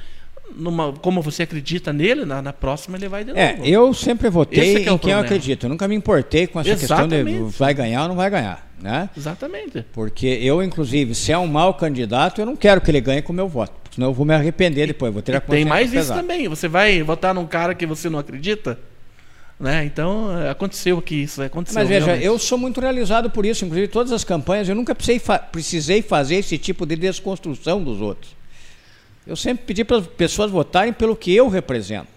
numa, como você acredita nele, na, na, próxima ele vai de é, novo. É, eu sempre votei é em quem eu acredito. Eu nunca me importei com essa Exatamente. questão de vai ganhar ou não vai ganhar. Né? Exatamente. Porque eu, inclusive, se é um mau candidato, eu não quero que ele ganhe com o meu voto. Senão eu vou me arrepender depois, vou ter a Tem mais isso também. Você vai votar num cara que você não acredita? Né? Então, aconteceu que isso aconteceu. Mas veja, realmente. eu sou muito realizado por isso. Inclusive, todas as campanhas, eu nunca precisei, fa precisei fazer esse tipo de desconstrução dos outros. Eu sempre pedi para as pessoas votarem pelo que eu represento.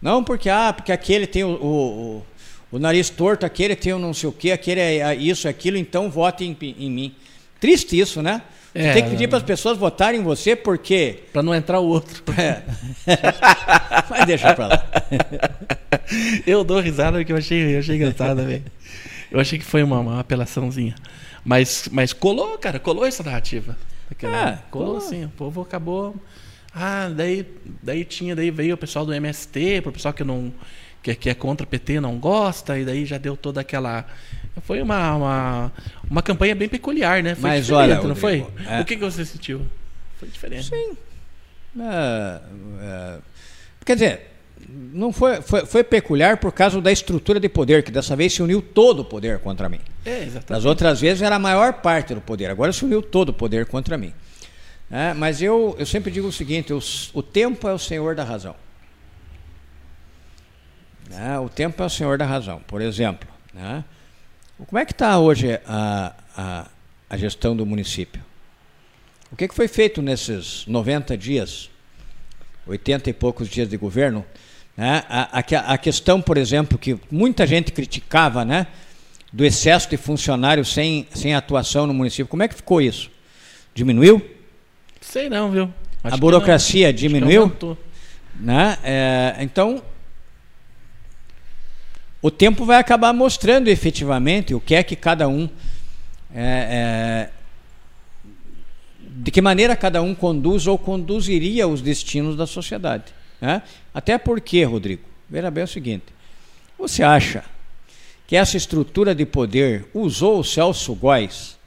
Não porque, ah, porque aquele tem o, o, o nariz torto, aquele tem o não sei o quê, aquele é isso, aquilo, então vote em, em mim. Triste isso, né? Você é, tem que pedir para as pessoas votarem em você porque. Para não entrar o outro. É. Mas deixa para lá. eu dou risada porque eu achei, eu achei engraçado, velho. Eu achei que foi uma, uma apelaçãozinha. Mas, mas colou, cara, colou essa narrativa. Aquela, é, colou, colou sim. O povo acabou ah, daí, daí tinha, daí veio o pessoal do MST, para o pessoal que não que, que é contra o PT não gosta, e daí já deu toda aquela. Foi uma, uma, uma campanha bem peculiar, né? Foi Mas olha, não foi? É... O que, que você sentiu? Foi diferente. Sim. É, é, quer dizer, não foi, foi, foi, peculiar por causa da estrutura de poder, que dessa vez se uniu todo o poder contra mim. É, exatamente. Das outras vezes era a maior parte do poder, agora se uniu todo o poder contra mim. É, mas eu, eu sempre digo o seguinte: o tempo é o senhor da razão. É, o tempo é o senhor da razão. Por exemplo, né, como é que está hoje a, a, a, gestão do município? O que, que foi feito nesses 90 dias, 80 e poucos dias de governo? Né? A, a, a questão, por exemplo, que muita gente criticava, né, do excesso de funcionários sem, sem atuação no município. Como é que ficou isso? Diminuiu? Sei não, viu? Acho a burocracia diminuiu? Né? É, então, o tempo vai acabar mostrando efetivamente o que é que cada um. É, é, de que maneira cada um conduz ou conduziria os destinos da sociedade. Né? Até porque, Rodrigo, veja bem o seguinte: você acha que essa estrutura de poder usou o Celso Góes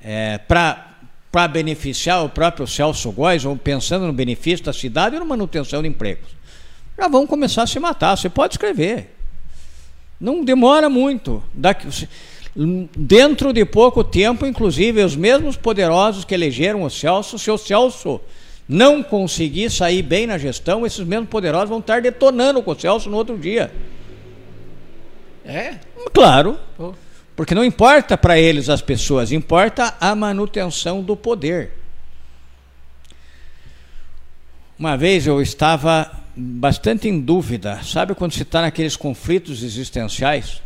é, para beneficiar o próprio Celso Góes, ou pensando no benefício da cidade ou na manutenção de empregos. Já vão começar a se matar. Você pode escrever. Não demora muito. Daqui, dentro de pouco tempo, inclusive, os mesmos poderosos que elegeram o Celso, se o Celso não conseguir sair bem na gestão, esses mesmos poderosos vão estar detonando com o Celso no outro dia. É? Claro. Oh. Porque não importa para eles as pessoas, importa a manutenção do poder. Uma vez eu estava bastante em dúvida, sabe quando se está naqueles conflitos existenciais?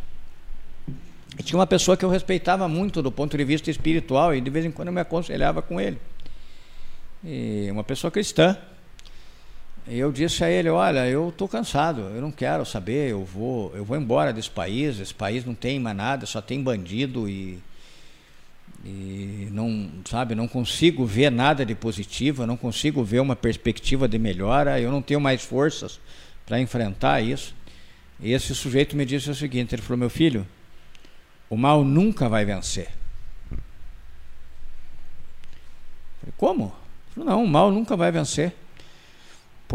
E tinha uma pessoa que eu respeitava muito do ponto de vista espiritual e de vez em quando eu me aconselhava com ele. E uma pessoa cristã. E eu disse a ele, olha, eu estou cansado, eu não quero saber, eu vou, eu vou embora desse país, esse país não tem mais nada, só tem bandido e, e não, sabe, não consigo ver nada de positivo, não consigo ver uma perspectiva de melhora, eu não tenho mais forças para enfrentar isso. E esse sujeito me disse o seguinte, ele falou, meu filho, o mal nunca vai vencer. Eu falei, como? Não, o mal nunca vai vencer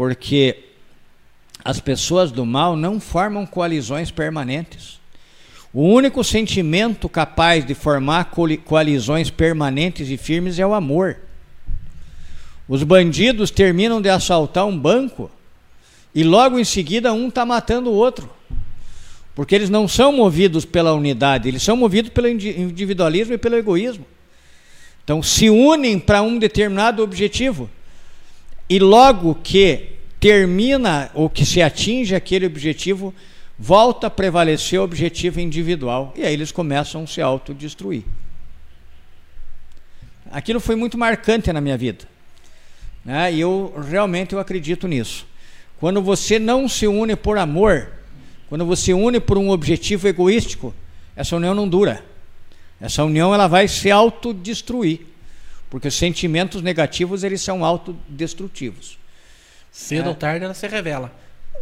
porque as pessoas do mal não formam coalizões permanentes. O único sentimento capaz de formar coalizões permanentes e firmes é o amor. Os bandidos terminam de assaltar um banco e logo em seguida um está matando o outro. Porque eles não são movidos pela unidade, eles são movidos pelo individualismo e pelo egoísmo. Então se unem para um determinado objetivo. E logo que termina ou que se atinge aquele objetivo, volta a prevalecer o objetivo individual. E aí eles começam a se autodestruir. Aquilo foi muito marcante na minha vida. Né? E eu realmente eu acredito nisso. Quando você não se une por amor, quando você une por um objetivo egoístico, essa união não dura. Essa união ela vai se autodestruir. Porque os sentimentos negativos eles são autodestrutivos. Cedo é. ou tarde ela se revela.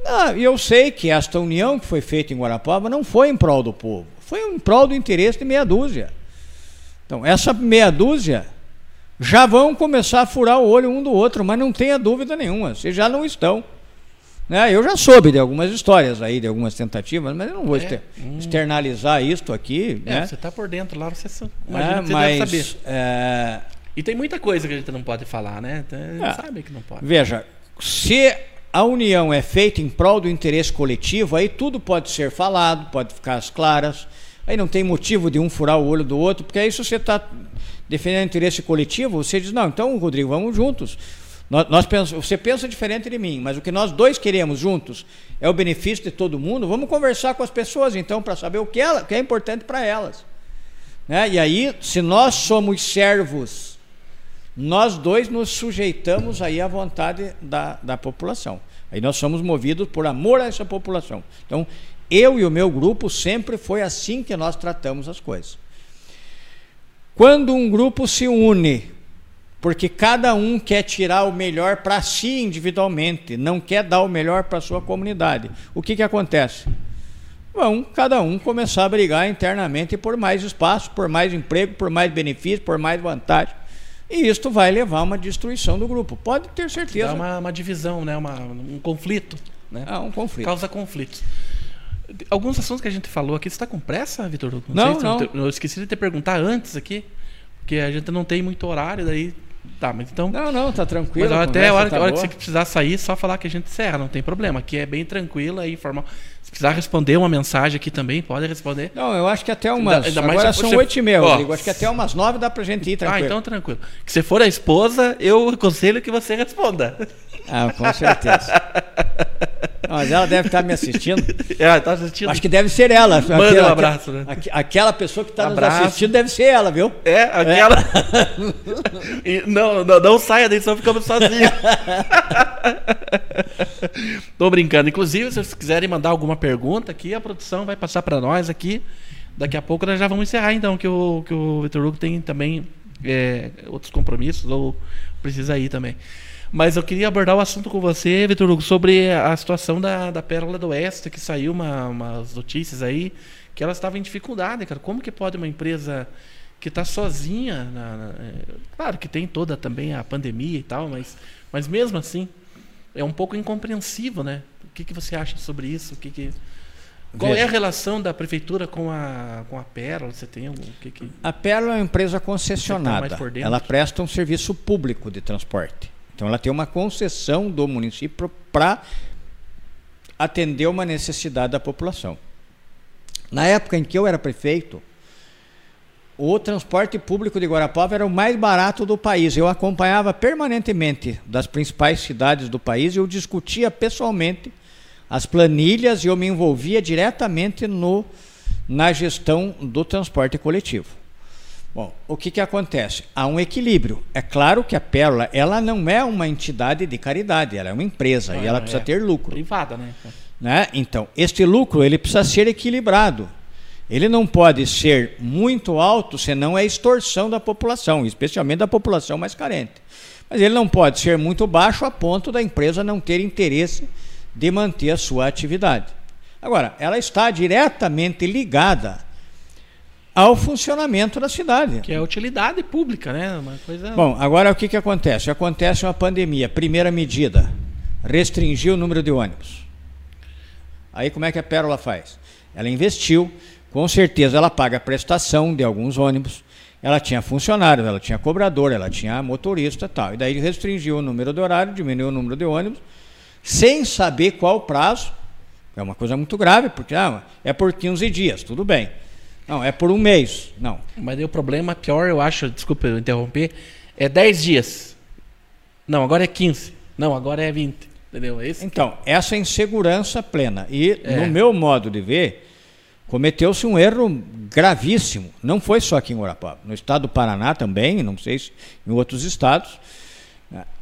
Ah, e eu sei que esta união que foi feita em Guarapava não foi em prol do povo, foi em prol do interesse de meia dúzia. Então, essa meia dúzia já vão começar a furar o olho um do outro, mas não tenha dúvida nenhuma, vocês já não estão. Né? Eu já soube de algumas histórias aí, de algumas tentativas, mas eu não vou é, hum. externalizar isto aqui. É, né? Você está por dentro lá, você, imagina é, você mas, deve saber. É... E tem muita coisa que a gente não pode falar, né? É. sabe que não pode. Veja, se a união é feita em prol do interesse coletivo, aí tudo pode ser falado, pode ficar às claras. Aí não tem motivo de um furar o olho do outro, porque aí se você está defendendo interesse coletivo, você diz, não, então, Rodrigo, vamos juntos. Nós, nós você pensa diferente de mim, mas o que nós dois queremos juntos é o benefício de todo mundo. Vamos conversar com as pessoas então para saber o que, ela, o que é importante para elas. Né? E aí, se nós somos servos, nós dois nos sujeitamos aí à vontade da, da população. Aí nós somos movidos por amor a essa população. Então, eu e o meu grupo sempre foi assim que nós tratamos as coisas. Quando um grupo se une porque cada um quer tirar o melhor para si individualmente, não quer dar o melhor para a sua comunidade. O que, que acontece? Vão cada um começar a brigar internamente por mais espaço, por mais emprego, por mais benefício, por mais vantagem. E isto vai levar a uma destruição do grupo. Pode ter certeza. Dá uma, uma divisão, né? uma, um conflito. Né? Ah, um conflito. Causa conflitos. Alguns assuntos que a gente falou aqui, você está com pressa, Vitor? Não, não. não. Eu esqueci de te perguntar antes aqui, porque a gente não tem muito horário, daí Tá, mas então. Não, não, tá tranquilo. Mas até a hora, tá hora que você precisar sair, só falar que a gente encerra, não tem problema. Aqui é bem tranquilo, é informal. Se precisar responder uma mensagem aqui também, pode responder. Não, eu acho que até umas. Ainda, ainda agora são oito e meia, Rodrigo. Acho que até umas nove dá pra gente ir ah, tranquilo. Ah, então tranquilo. Que se for a esposa, eu aconselho que você responda. Ah, com certeza. Mas ela deve estar me assistindo. Ela está assistindo. Acho que deve ser ela. Manda aquela, um abraço, né? Aquela pessoa que está nos assistindo deve ser ela, viu? É, aquela. É. não, não, não saia daí, só ficamos sozinhos. Tô brincando. Inclusive, se vocês quiserem mandar alguma pergunta aqui, a produção vai passar para nós aqui. Daqui a pouco nós já vamos encerrar, então, que o, que o Vitor Hugo tem também é, outros compromissos ou precisa ir também. Mas eu queria abordar o assunto com você, Vitor Hugo, sobre a situação da, da Pérola do Oeste, que saiu uma, umas notícias aí que ela estava em dificuldade, cara. Como que pode uma empresa que está sozinha, na, na, é, claro que tem toda também a pandemia e tal, mas, mas mesmo assim é um pouco incompreensível, né? O que, que você acha sobre isso? O que, que... Qual Veja. é a relação da prefeitura com a, com a Pérola? Você tem o que, que... A Pérola é uma empresa tá concessionada. Tá ela presta um serviço público de transporte. Então ela tem uma concessão do município para atender uma necessidade da população. Na época em que eu era prefeito, o transporte público de Guarapava era o mais barato do país. Eu acompanhava permanentemente das principais cidades do país e eu discutia pessoalmente as planilhas e eu me envolvia diretamente no, na gestão do transporte coletivo. Bom, o que, que acontece? Há um equilíbrio. É claro que a Pérola ela não é uma entidade de caridade, ela é uma empresa e ela precisa é ter lucro. Privada, né? né? Então, este lucro ele precisa ser equilibrado. Ele não pode ser muito alto, senão é extorsão da população, especialmente da população mais carente. Mas ele não pode ser muito baixo a ponto da empresa não ter interesse de manter a sua atividade. Agora, ela está diretamente ligada ao funcionamento da cidade. Que é a utilidade pública, né? Uma coisa... Bom, agora o que, que acontece? Acontece uma pandemia. Primeira medida, restringir o número de ônibus. Aí como é que a Pérola faz? Ela investiu, com certeza ela paga a prestação de alguns ônibus, ela tinha funcionários, ela tinha cobrador, ela tinha motorista e tal. E daí restringiu o número de horário, diminuiu o número de ônibus, sem saber qual o prazo. É uma coisa muito grave, porque ah, é por 15 dias, tudo bem. Não, é por um mês. Não. Mas o problema pior, eu acho, desculpa eu interromper, é 10 dias. Não, agora é 15. Não, agora é 20. Entendeu? É então, que... essa insegurança plena. E, é. no meu modo de ver, cometeu-se um erro gravíssimo. Não foi só aqui em Urapá. No estado do Paraná também, não sei se em outros estados.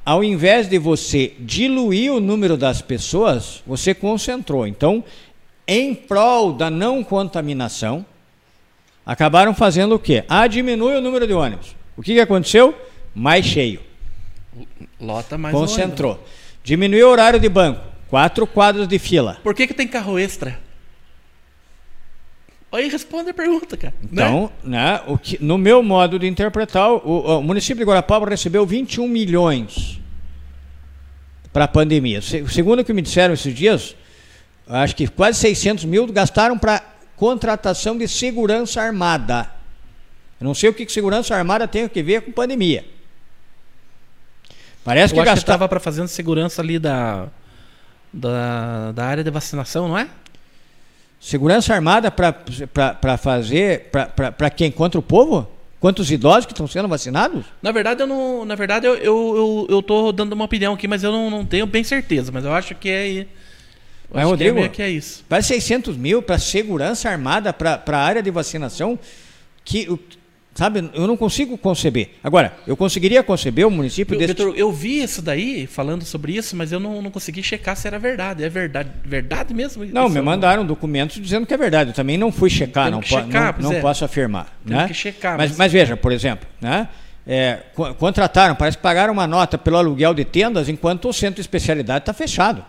Ao invés de você diluir o número das pessoas, você concentrou. Então, em prol da não contaminação, acabaram fazendo o quê? Ah, diminui o número de ônibus. O que, que aconteceu? Mais cheio. Lota mais Concentrou. Ônibus. Diminuiu o horário de banco. Quatro quadros de fila. Por que, que tem carro extra? Aí responde a pergunta, cara. Então, né? né o que, no meu modo de interpretar, o, o município de Guarapava recebeu 21 milhões para a pandemia. Segundo o que me disseram esses dias, acho que quase 600 mil gastaram para contratação de segurança armada. Eu não sei o que, que segurança armada tem a ver com pandemia. Parece que gastava estava para fazer segurança ali da, da, da área de vacinação, não é? Segurança armada para fazer para quem contra o povo? Quantos idosos que estão sendo vacinados? Na verdade, eu não. Na verdade, eu, eu, eu, eu dando uma opinião aqui, mas eu não, não tenho bem certeza. Mas eu acho que é. Mas, Rodrigo, que é, que é isso. Para 600 mil, para segurança armada, para a área de vacinação, que Sabe, eu não consigo conceber. Agora, eu conseguiria conceber o município eu, desse... Victor, eu vi isso daí, falando sobre isso, mas eu não, não consegui checar se era verdade. É verdade, verdade mesmo? Não, me mandaram documentos dizendo que é verdade. Eu também não fui checar, não, checar, não, não é. posso afirmar. Né? que checar. Mas, mas... mas veja, por exemplo, né? É, contrataram, parece que pagaram uma nota pelo aluguel de tendas, enquanto o centro de especialidade está fechado.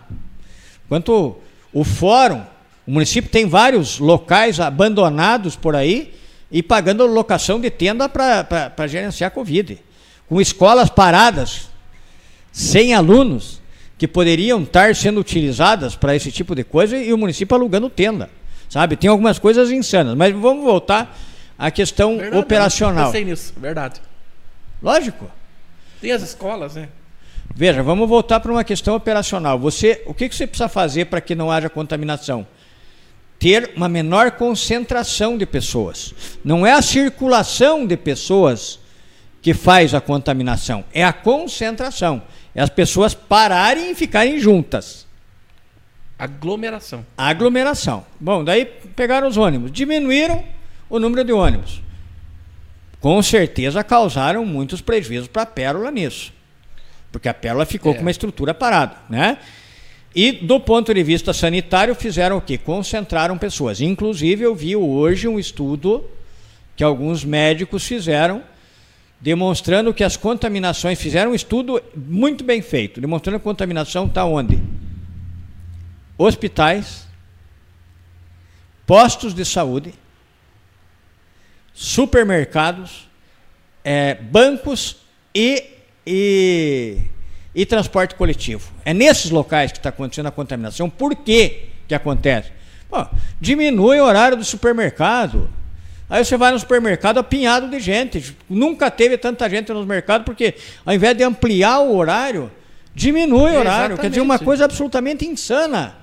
Enquanto o fórum, o município tem vários locais abandonados por aí, e pagando locação de tenda para gerenciar a Covid. Com escolas paradas, sem alunos, que poderiam estar sendo utilizadas para esse tipo de coisa e o município alugando tenda. Sabe? Tem algumas coisas insanas. Mas vamos voltar à questão verdade, operacional. Eu pensei nisso, verdade. Lógico. Tem as escolas, né? Veja, vamos voltar para uma questão operacional. Você, o que, que você precisa fazer para que não haja contaminação? ter uma menor concentração de pessoas. Não é a circulação de pessoas que faz a contaminação, é a concentração. É as pessoas pararem e ficarem juntas. Aglomeração. Aglomeração. Bom, daí pegaram os ônibus, diminuíram o número de ônibus. Com certeza causaram muitos prejuízos para a Pérola nisso. Porque a Pérola ficou é. com uma estrutura parada, né? E do ponto de vista sanitário, fizeram o quê? Concentraram pessoas. Inclusive, eu vi hoje um estudo que alguns médicos fizeram, demonstrando que as contaminações, fizeram um estudo muito bem feito, demonstrando que a contaminação está onde? Hospitais, postos de saúde, supermercados, é, bancos e, e e transporte coletivo. É nesses locais que está acontecendo a contaminação. Por que que acontece? Pô, diminui o horário do supermercado. Aí você vai no supermercado apinhado de gente. Nunca teve tanta gente nos mercados, porque ao invés de ampliar o horário, diminui o horário. Exatamente. Quer dizer, uma coisa absolutamente insana.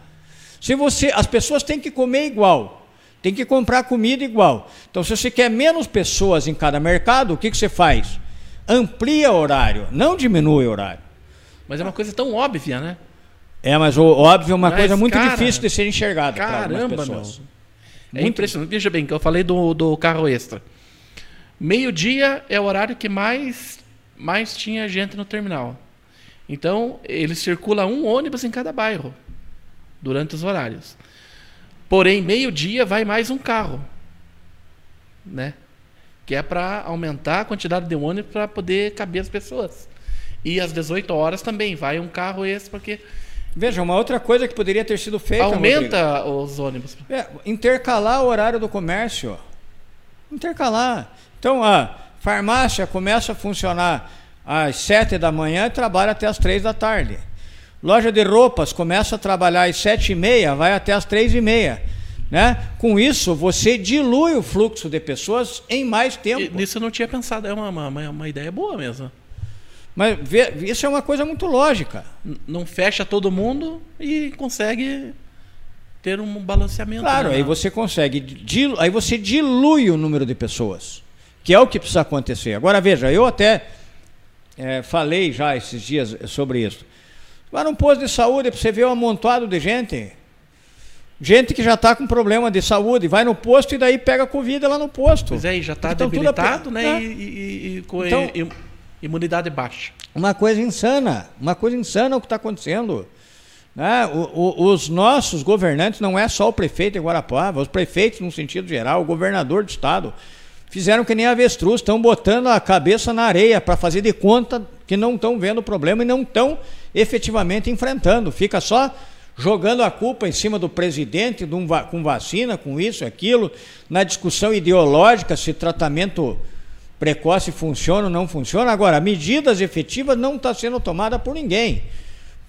Se você, as pessoas têm que comer igual, tem que comprar comida igual. Então, se você quer menos pessoas em cada mercado, o que, que você faz? Amplia o horário, não diminui o horário. Mas é uma coisa tão óbvia, né? É, mas o óbvio é uma mas, coisa muito cara, difícil de ser enxergada. Caramba, pessoas. meu. É muito impressionante. Veja bem, que eu falei do, do carro extra. Meio-dia é o horário que mais, mais tinha gente no terminal. Então, ele circula um ônibus em cada bairro durante os horários. Porém, meio-dia vai mais um carro. Né? Que é para aumentar a quantidade de ônibus para poder caber as pessoas. E às 18 horas também vai um carro esse, porque. Veja, uma outra coisa que poderia ter sido feita. Aumenta Rodrigo, os ônibus. É, intercalar o horário do comércio. Intercalar. Então, a farmácia começa a funcionar às 7 da manhã e trabalha até às 3 da tarde. Loja de roupas começa a trabalhar às 7 e meia, vai até às 3 e meia. Né? Com isso, você dilui o fluxo de pessoas em mais tempo. Nisso eu não tinha pensado, é uma, uma, uma ideia boa mesmo. Mas vê, isso é uma coisa muito lógica. Não fecha todo mundo e consegue ter um balanceamento. Claro, né? aí você consegue, dilu, aí você dilui o número de pessoas, que é o que precisa acontecer. Agora veja, eu até é, falei já esses dias sobre isso. Vai num posto de saúde para você ver um amontoado de gente. Gente que já está com problema de saúde, vai no posto e daí pega Covid lá no posto. Pois é, e já está debilitado, né? É. E, e, e, então, e, Imunidade baixa. Uma coisa insana, uma coisa insana o que está acontecendo. Né? O, o, os nossos governantes, não é só o prefeito de Guarapuava, os prefeitos no sentido geral, o governador do estado, fizeram que nem avestruz, estão botando a cabeça na areia para fazer de conta que não estão vendo o problema e não estão efetivamente enfrentando. Fica só jogando a culpa em cima do presidente com vacina, com isso, aquilo, na discussão ideológica se tratamento precoce funciona ou não funciona. Agora, medidas efetivas não estão tá sendo tomadas por ninguém.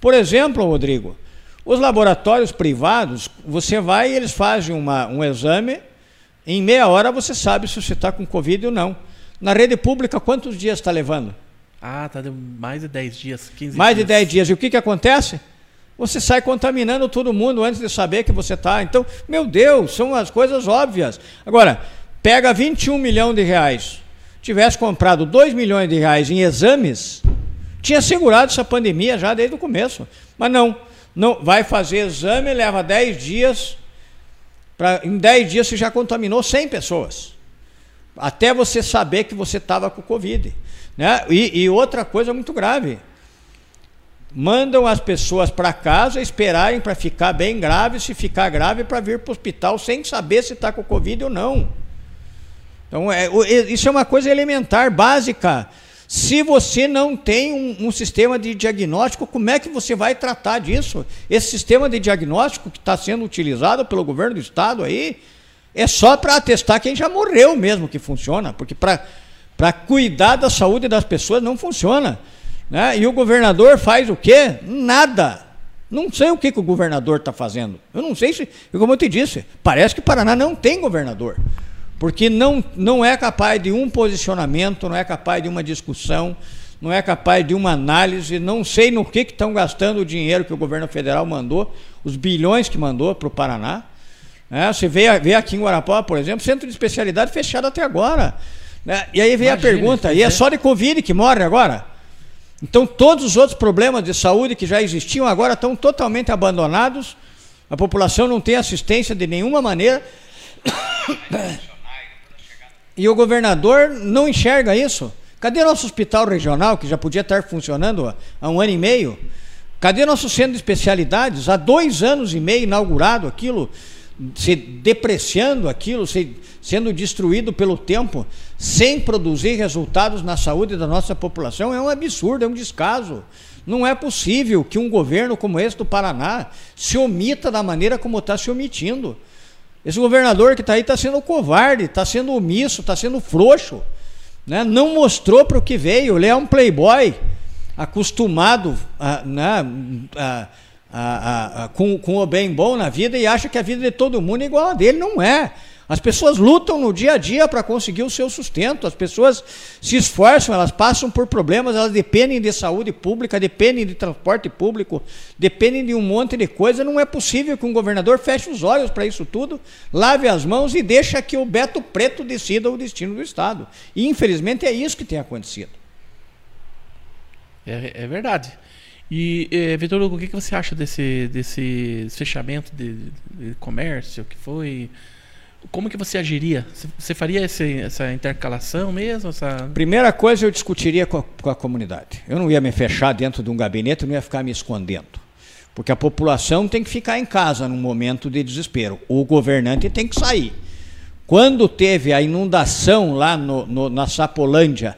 Por exemplo, Rodrigo, os laboratórios privados, você vai e eles fazem uma, um exame, em meia hora você sabe se você está com Covid ou não. Na rede pública, quantos dias está levando? Ah, está mais de 10 dias, 15 Mais dias. de 10 dias. E o que, que acontece? Você sai contaminando todo mundo antes de saber que você está. Então, meu Deus, são as coisas óbvias. Agora, pega 21 milhões de reais, tivesse comprado 2 milhões de reais em exames, tinha segurado essa pandemia já desde o começo. Mas não, não vai fazer exame, leva 10 dias, pra, em 10 dias você já contaminou 100 pessoas. Até você saber que você estava com Covid. Né? E, e outra coisa muito grave, mandam as pessoas para casa esperarem para ficar bem grave, se ficar grave, para vir para o hospital sem saber se está com Covid ou não. Então, é, isso é uma coisa elementar, básica. Se você não tem um, um, sistema de diagnóstico, como é que você vai tratar disso? Esse sistema de diagnóstico que está sendo utilizado pelo governo do estado aí é só para atestar quem já morreu mesmo que funciona, porque para cuidar da saúde das pessoas não funciona. Né? E o governador faz o quê? Nada. Não sei o que, que o governador está fazendo. Eu não sei se, como eu te disse, parece que Paraná não tem governador porque não, não é capaz de um posicionamento, não é capaz de uma discussão, não é capaz de uma análise, não sei no que estão gastando o dinheiro que o governo federal mandou, os bilhões que mandou para o Paraná. É, você vê, vê aqui em Guarapó, por exemplo, centro de especialidade fechado até agora. Né? E aí vem Imagina, a pergunta, e é só de Covid que morre agora? Então todos os outros problemas de saúde que já existiam agora estão totalmente abandonados, a população não tem assistência de nenhuma maneira. E o governador não enxerga isso. Cadê nosso hospital regional, que já podia estar funcionando há um ano e meio? Cadê nosso centro de especialidades? Há dois anos e meio inaugurado aquilo, se depreciando aquilo, se, sendo destruído pelo tempo, sem produzir resultados na saúde da nossa população, é um absurdo, é um descaso. Não é possível que um governo como esse do Paraná se omita da maneira como está se omitindo. Esse governador que está aí está sendo covarde, está sendo omisso, está sendo frouxo. Né? Não mostrou para o que veio. Ele é um playboy acostumado a, né, a, a, a, com, com o bem bom na vida e acha que a vida de todo mundo é igual a dele. Não é. As pessoas lutam no dia a dia para conseguir o seu sustento, as pessoas se esforçam, elas passam por problemas, elas dependem de saúde pública, dependem de transporte público, dependem de um monte de coisa. Não é possível que um governador feche os olhos para isso tudo, lave as mãos e deixe que o Beto Preto decida o destino do Estado. E infelizmente é isso que tem acontecido. É, é verdade. E, eh, Vitor Hugo, o que, que você acha desse, desse fechamento de, de comércio que foi? como que você agiria? Você faria esse, essa intercalação mesmo? Essa... Primeira coisa, eu discutiria com a, com a, comunidade. Eu não ia me fechar dentro de um gabinete, não ia ficar me escondendo. Porque a população tem que ficar em casa num momento de desespero. O governante tem que sair. Quando teve a inundação lá no, no, na Sapolândia,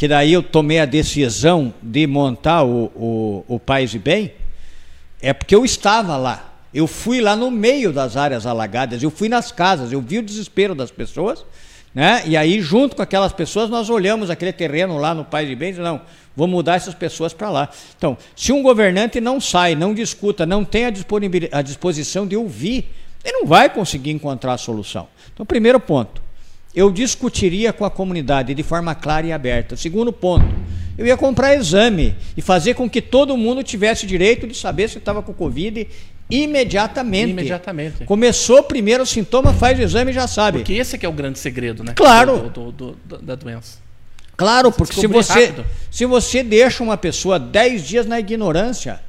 que daí eu tomei a decisão de montar o, o, o Paz e Bem, é porque eu estava lá. Eu fui lá no meio das áreas alagadas, eu fui nas casas, eu vi o desespero das pessoas, né? E aí, junto com aquelas pessoas, nós olhamos aquele terreno lá no Pai de Bens e não, vou mudar essas pessoas para lá. Então, se um governante não sai, não discuta, não tem a, a disposição de ouvir, ele não vai conseguir encontrar a solução. Então, primeiro ponto, eu discutiria com a comunidade de forma clara e aberta. Segundo ponto, eu ia comprar exame e fazer com que todo mundo tivesse direito de saber se estava com Covid imediatamente. Imediatamente. Começou primeiro o sintoma, faz o exame e já sabe. Porque esse é, é o grande segredo, né? Claro. Do, do, do, da doença. Claro, porque se você, se você deixa uma pessoa 10 dias na ignorância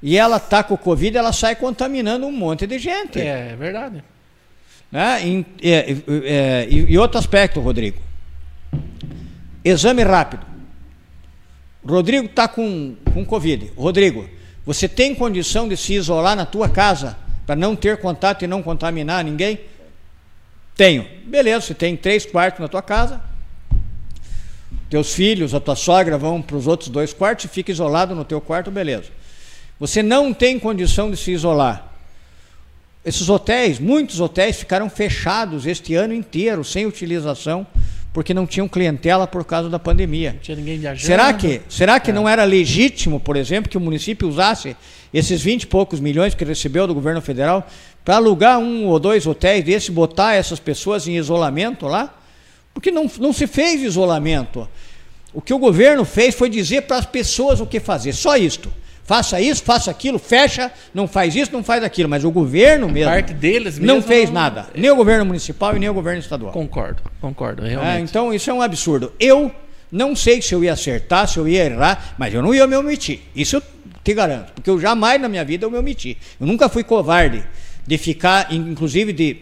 e ela está com Covid, ela sai contaminando um monte de gente. É, é verdade. Né? E, é, é, e, outro aspecto, Rodrigo. Exame rápido. Rodrigo está com, com Covid. Rodrigo, você tem condição de se isolar na tua casa para não ter contato e não contaminar ninguém? Tenho. Beleza, você tem três quartos na tua casa. Teus filhos, a tua sogra vão para os outros dois quartos e fica isolado no teu quarto, beleza. Você não tem condição de se isolar. Esses hotéis, muitos hotéis ficaram fechados este ano inteiro, sem utilização, porque não tinham clientela por causa da pandemia. Não tinha ninguém viajando. Será que, será que é. não era legítimo, por exemplo, que o município usasse esses 20 e poucos milhões que recebeu do governo federal para alugar um ou dois hotéis desse, botar essas pessoas em isolamento lá? Porque não, não se fez isolamento. O que o governo fez foi dizer para as pessoas o que fazer, só isto. Faça isso, faça aquilo, fecha, não faz isso, não faz aquilo. Mas o governo mesmo. Parte deles mesmo. Não fez nada. Nem o governo municipal e nem o governo estadual. Concordo, concordo, realmente. É, então isso é um absurdo. Eu não sei se eu ia acertar, se eu ia errar, mas eu não ia me omitir. Isso eu te garanto. Porque eu jamais na minha vida eu me omiti. Eu nunca fui covarde de ficar, inclusive de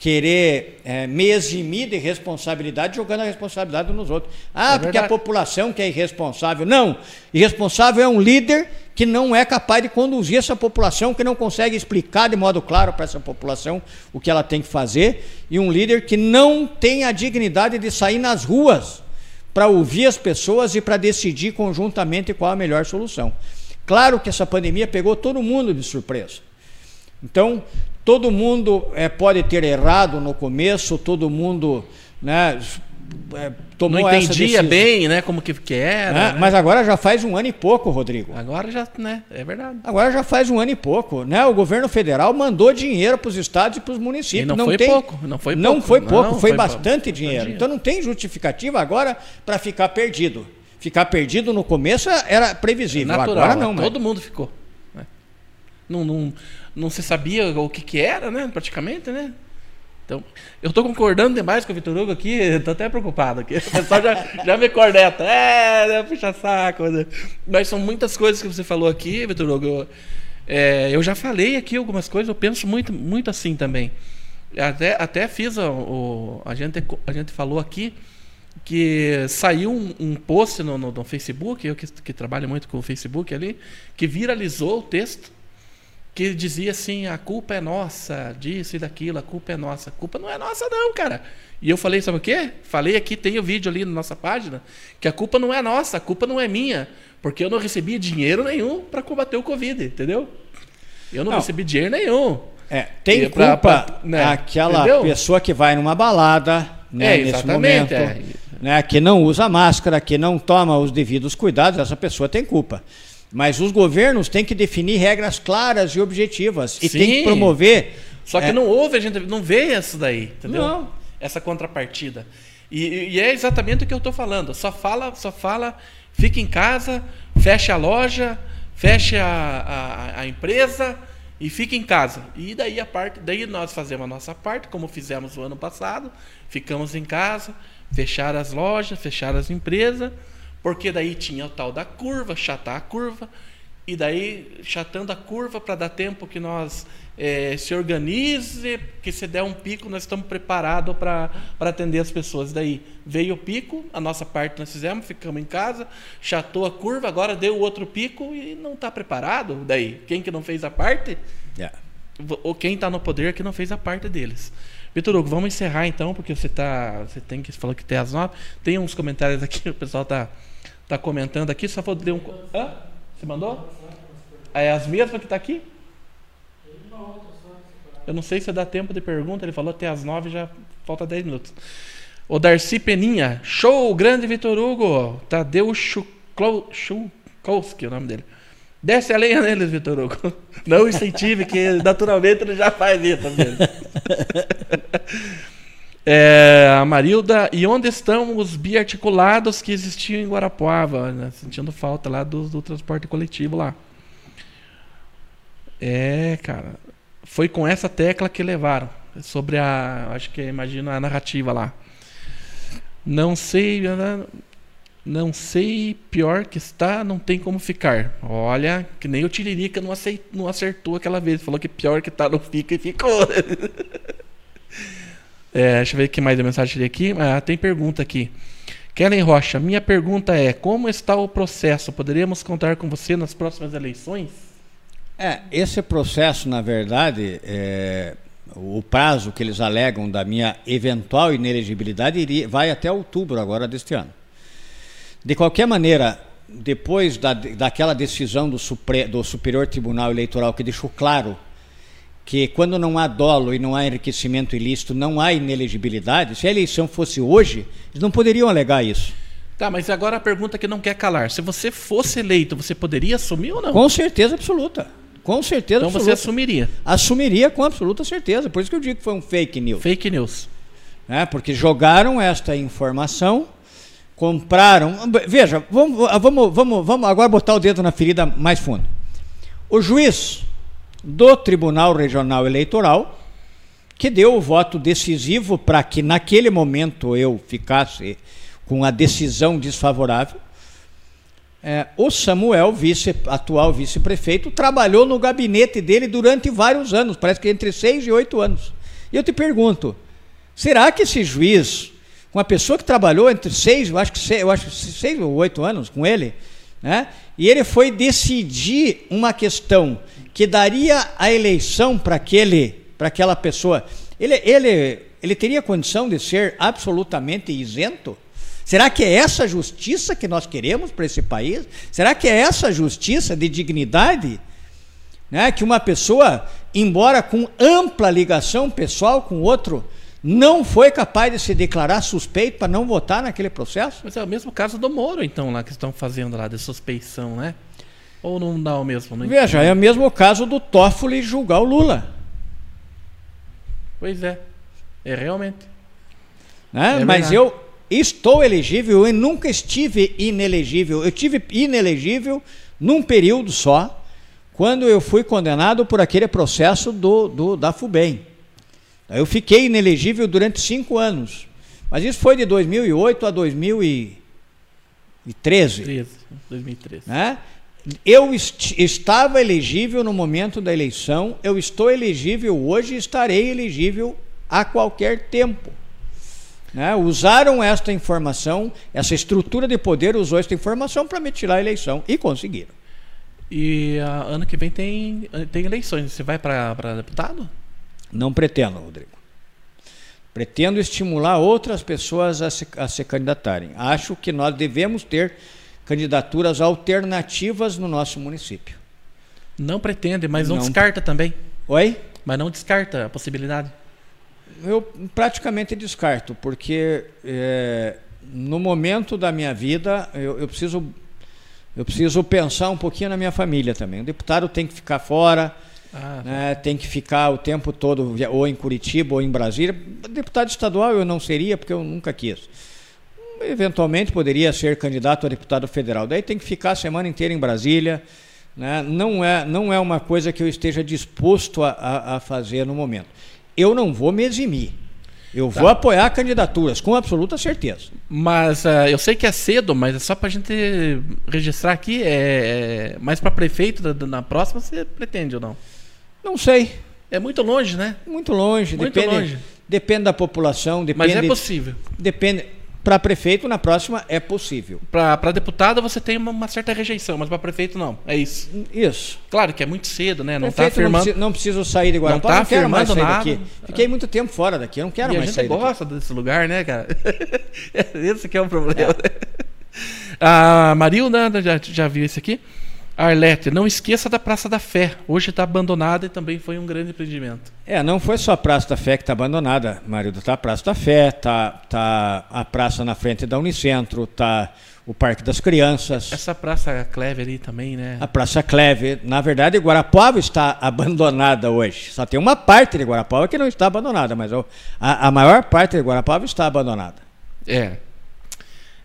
querer é, me eximir de responsabilidade jogando a responsabilidade nos outros. Ah, é porque a população que é irresponsável. Não, irresponsável é um líder que não é capaz de conduzir essa população, que não consegue explicar de modo claro para essa população o que ela tem que fazer, e um líder que não tem a dignidade de sair nas ruas para ouvir as pessoas e para decidir conjuntamente qual a melhor solução. Claro que essa pandemia pegou todo mundo de surpresa. Então, todo mundo é, pode ter errado no começo, todo mundo né, é, tomou Não entendia bem né, como que, que era. Né? Né? Mas agora já faz um ano e pouco, Rodrigo. Agora já, né? É verdade. Agora já faz um ano e pouco. Né? O governo federal mandou dinheiro para os estados e para os municípios. E não, não foi tem, pouco. Não foi não pouco. Foi pouco, não, foi, foi bastante dinheiro. dinheiro. Então não tem justificativa agora para ficar perdido. Ficar perdido no começo era previsível. Natural, agora não, Todo mundo ficou. Né? Não, não, não se sabia o que, que era, né? Praticamente, né? Então, eu estou concordando demais com o Vitor Hugo aqui, estou até preocupado aqui. O pessoal já, já me corneta. É, puxa saco. Mas são muitas coisas que você falou aqui, Vitor Hugo. É, eu já falei aqui algumas coisas, eu penso muito, muito assim também. Até, até fiz o, o a gente a gente falou aqui que saiu um, um post no, no, no, Facebook, eu que, que trabalho muito com o Facebook ali, que viralizou o texto que dizia assim: a culpa é nossa, disso e daquilo, a culpa é nossa. A culpa não é nossa, não, cara. E eu falei, sabe o quê? Falei aqui, tem o vídeo ali na nossa página, que a culpa não é nossa, a culpa não é minha, porque eu não recebi dinheiro nenhum para combater o Covid, entendeu? Eu não, não. recebi dinheiro nenhum. É, tem culpa pra, pra, né, aquela entendeu? pessoa que vai numa balada, né, é, nesse momento, é. né, que não usa máscara, que não toma os devidos cuidados, essa pessoa tem culpa. Mas os governos têm que definir regras claras e objetivas e Sim. tem que promover. Só que é... não houve, a gente não vê isso daí, entendeu? Não. Essa contrapartida. E, e é exatamente o que eu estou falando. Só fala, só fala, fica em casa, fecha a loja, fecha a, a, a empresa e fica em casa. E daí a parte, daí nós fazemos a nossa parte, como fizemos o ano passado, ficamos em casa, fechar as lojas, fechar as empresas porque daí tinha o tal da curva, chatar a curva, e daí chatando a curva para dar tempo que nós é, se organize, que se der um pico nós estamos preparados para atender as pessoas. Daí veio o pico, a nossa parte nós fizemos, ficamos em casa, chatou a curva, agora deu o outro pico e não está preparado. Daí, quem que não fez a parte? Yeah. Ou quem está no poder que não fez a parte deles. Vitor Hugo, vamos encerrar então, porque você tá. Você tem que. Falou que tem as nove. Tem uns comentários aqui, o pessoal está está comentando aqui, só vou ler um. Hã? Você mandou? É as mesmas que está aqui? Eu não sei se dá tempo de pergunta, ele falou até as nove, já falta dez minutos. O Darcy Peninha, show, grande Vitor Hugo. Tadeu Chukowski, o nome dele. Desce a lenha neles, Vitor Hugo. Não incentive, que naturalmente ele já faz isso mesmo. É, Marilda, e onde estão os biarticulados que existiam em Guarapuava? Né? Sentindo falta lá do, do, transporte coletivo lá. É, cara. Foi com essa tecla que levaram. Sobre a. Acho que imagina a narrativa lá. Não sei. Não sei, pior que está, não tem como ficar. Olha, que nem o Tiririca não, aceitou, não acertou aquela vez. Falou que pior que está, não fica e ficou. É, deixa eu ver que mais a mensagem aqui. Ah, tem pergunta aqui. Kellen Rocha, minha pergunta é: como está o processo? Poderíamos contar com você nas próximas eleições? É, esse processo, na verdade, é, o prazo que eles alegam da minha eventual inelegibilidade iria, vai até outubro agora deste ano. De qualquer maneira, depois da, daquela decisão do, Supre, do Superior Tribunal Eleitoral que deixou claro que quando não há dolo e não há enriquecimento ilícito, não há inelegibilidade, se a eleição fosse hoje, eles não poderiam alegar isso. Tá, mas agora a pergunta que não quer calar. Se você fosse eleito, você poderia assumir ou não? Com certeza absoluta. Com certeza então absoluta. você assumiria? Assumiria com absoluta certeza. Por isso que eu digo que foi um fake news. Fake news. É, porque jogaram esta informação, compraram. Veja, vamos, vamos, vamos, vamos agora botar o dedo na ferida mais fundo. O juiz do Tribunal Regional Eleitoral, que deu o voto decisivo para que naquele momento eu ficasse com a decisão desfavorável. É, o Samuel, vice, atual vice-prefeito, trabalhou no gabinete dele durante vários anos, parece que entre seis e oito anos. E eu te pergunto, será que esse juiz, uma pessoa que trabalhou entre seis, eu acho que seis, eu acho seis ou oito anos com ele, né? E ele foi decidir uma questão que daria a eleição para aquele, para aquela pessoa. Ele, ele, ele teria condição de ser absolutamente isento? Será que é essa justiça que nós queremos para esse país? Será que é essa justiça de dignidade? Né? Que uma pessoa, embora com ampla ligação pessoal com outro, não foi capaz de se declarar suspeito para não votar naquele processo? Mas é o mesmo caso do Moro, então, lá que estão fazendo lá de suspeição, né? Ou não dá o mesmo? Não Veja, é o mesmo caso do Toffoli julgar o Lula. Pois é, é realmente. Né? É Mas eu, estou elegível e nunca estive inelegível. Eu tive inelegível num período só, quando eu fui condenado por aquele processo do, do da FUBEM. Eu fiquei inelegível durante cinco anos. Mas isso foi de 2008 a 2013. 13, 2013. Né? Eu est estava elegível no momento da eleição, eu estou elegível hoje e estarei elegível a qualquer tempo. Né? Usaram esta informação, essa estrutura de poder usou esta informação para me tirar a eleição e conseguiram. E ano que vem tem, tem eleições. Você vai para deputado? Não pretendo, Rodrigo. Pretendo estimular outras pessoas a se, a se candidatarem. Acho que nós devemos ter candidaturas alternativas no nosso município. Não pretende, mas não, não descarta também. Oi? Mas não descarta a possibilidade eu praticamente descarto, porque é, no momento da minha vida eu, eu, preciso eu preciso pensar um pouquinho na minha família também. O deputado tem que ficar fora, ah, né, tem que ficar o tempo todo ou em Curitiba ou em Brasília. Deputado estadual eu não seria porque eu nunca quis. Eventualmente poderia ser candidato a deputado federal. Daí tem que ficar a semana inteira em Brasília. Né? Não, é, não é uma coisa que eu esteja disposto a, a, a fazer no momento eu não vou me eximir. Eu tá. vou apoiar candidaturas, com absoluta certeza. Mas uh, eu sei que é cedo, mas é só para a gente registrar aqui. É, é mais para prefeito da, na próxima, você pretende ou não? Não sei. É muito longe, né? Muito longe. Muito depende, longe. Depende da população. Depende, mas é possível. Depende. Para prefeito, na próxima, é possível. Para deputado, você tem uma, uma, certa rejeição, mas para prefeito, não. É isso. Isso. Claro que é muito cedo, né? Não está afirmando. Não, preciso, não preciso sair de Guarapá. Não, tá não quero mais sair nada. daqui. Fiquei muito tempo fora daqui. Eu não quero e mais sair daqui. a gente gosta desse lugar, né, cara? Esse que é o um problema. É. A Marilda já, já viu esse aqui? Arlete, não esqueça da Praça da Fé. Hoje está abandonada e também foi um grande empreendimento. É, não foi só a Praça da Fé que está abandonada, marido. Está a Praça da Fé, tá, tá a praça na frente da Unicentro, tá o Parque das Crianças. Essa Praça Cleve ali também, né? A Praça Cleve. Na verdade, Guarapuava está abandonada hoje. Só tem uma parte de Guarapuava que não está abandonada, mas a, a maior parte de Guarapuava está abandonada. É.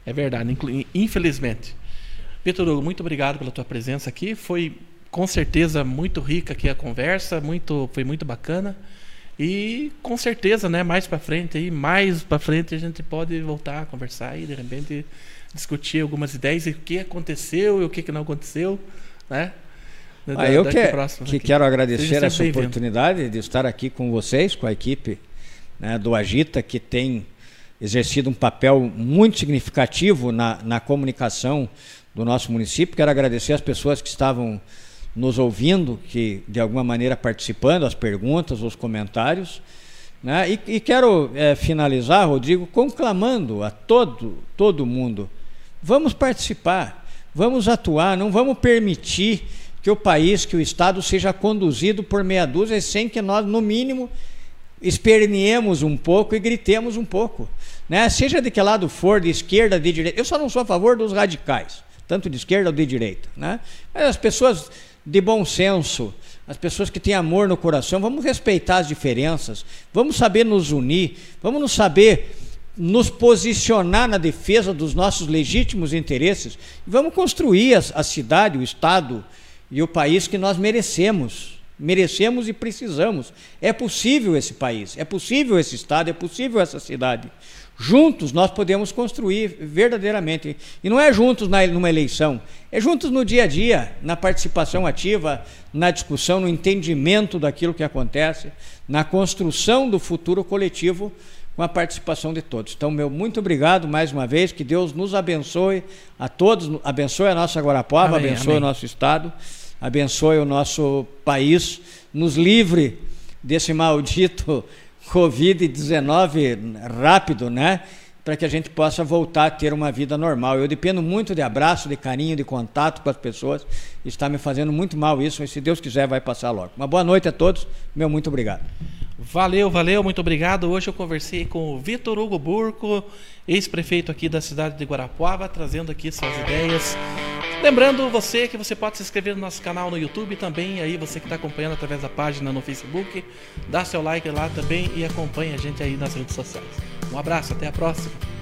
É verdade, infelizmente. Vitor Hugo, muito obrigado pela tua presença aqui. Foi com certeza muito rica aqui a conversa, muito, foi muito bacana. E com certeza, né, mais para frente aí, mais para frente a gente pode voltar a conversar e de repente discutir algumas ideias e o que aconteceu e o que, não aconteceu, né? Da, ah, eu que, que quero agradecer essa oportunidade de estar aqui com vocês, com a equipe né, do Agita, que tem exercido um papel muito significativo na, na comunicação do nosso município. Quero agradecer as pessoas que estavam nos ouvindo, que de alguma maneira participando, as perguntas, os comentários. Né? E, e, quero é, finalizar, Rodrigo, conclamando a todo, todo mundo: vamos participar, vamos atuar, não vamos permitir que o país, que o Estado seja conduzido por meia dúzia sem que nós, no mínimo, esperneemos um pouco e gritemos um pouco. Né? Seja de que lado for, de esquerda, de direita. Eu só não sou a favor dos radicais, tanto de esquerda ou de direita. Né? Mas as pessoas de bom senso, as pessoas que têm amor no coração, vamos respeitar as diferenças, vamos saber nos unir, vamos nos saber nos posicionar na defesa dos nossos legítimos interesses e vamos construir a, a cidade, o Estado e o país que nós merecemos merecemos e precisamos. É possível esse país, é possível esse estado, é possível essa cidade. Juntos nós podemos construir verdadeiramente. E não é juntos na, numa eleição, é juntos no dia a dia, na participação ativa, na discussão, no entendimento daquilo que acontece, na construção do futuro coletivo com a participação de todos. Então, meu muito obrigado mais uma vez, que Deus nos abençoe a todos, abençoe a nossa Guarapuava, amém, abençoe amém. o nosso estado abençoe o nosso país, nos livre desse maldito Covid-19 rápido, né? Para que a gente possa voltar a ter uma vida normal. Eu dependo muito de abraço, de carinho, de contato com as pessoas. Está me fazendo muito mal isso, mas se Deus quiser, vai passar logo. Uma boa noite a todos. Meu muito obrigado. Valeu, valeu, muito obrigado. Hoje eu conversei com o Vitor Hugo Burco, ex-prefeito aqui da cidade de Guarapuava, trazendo aqui suas ideias Lembrando você que você pode se inscrever no nosso canal no YouTube também, aí você que está acompanhando através da página no Facebook, dá seu like lá também e acompanha a gente aí nas redes sociais. Um abraço, até a próxima.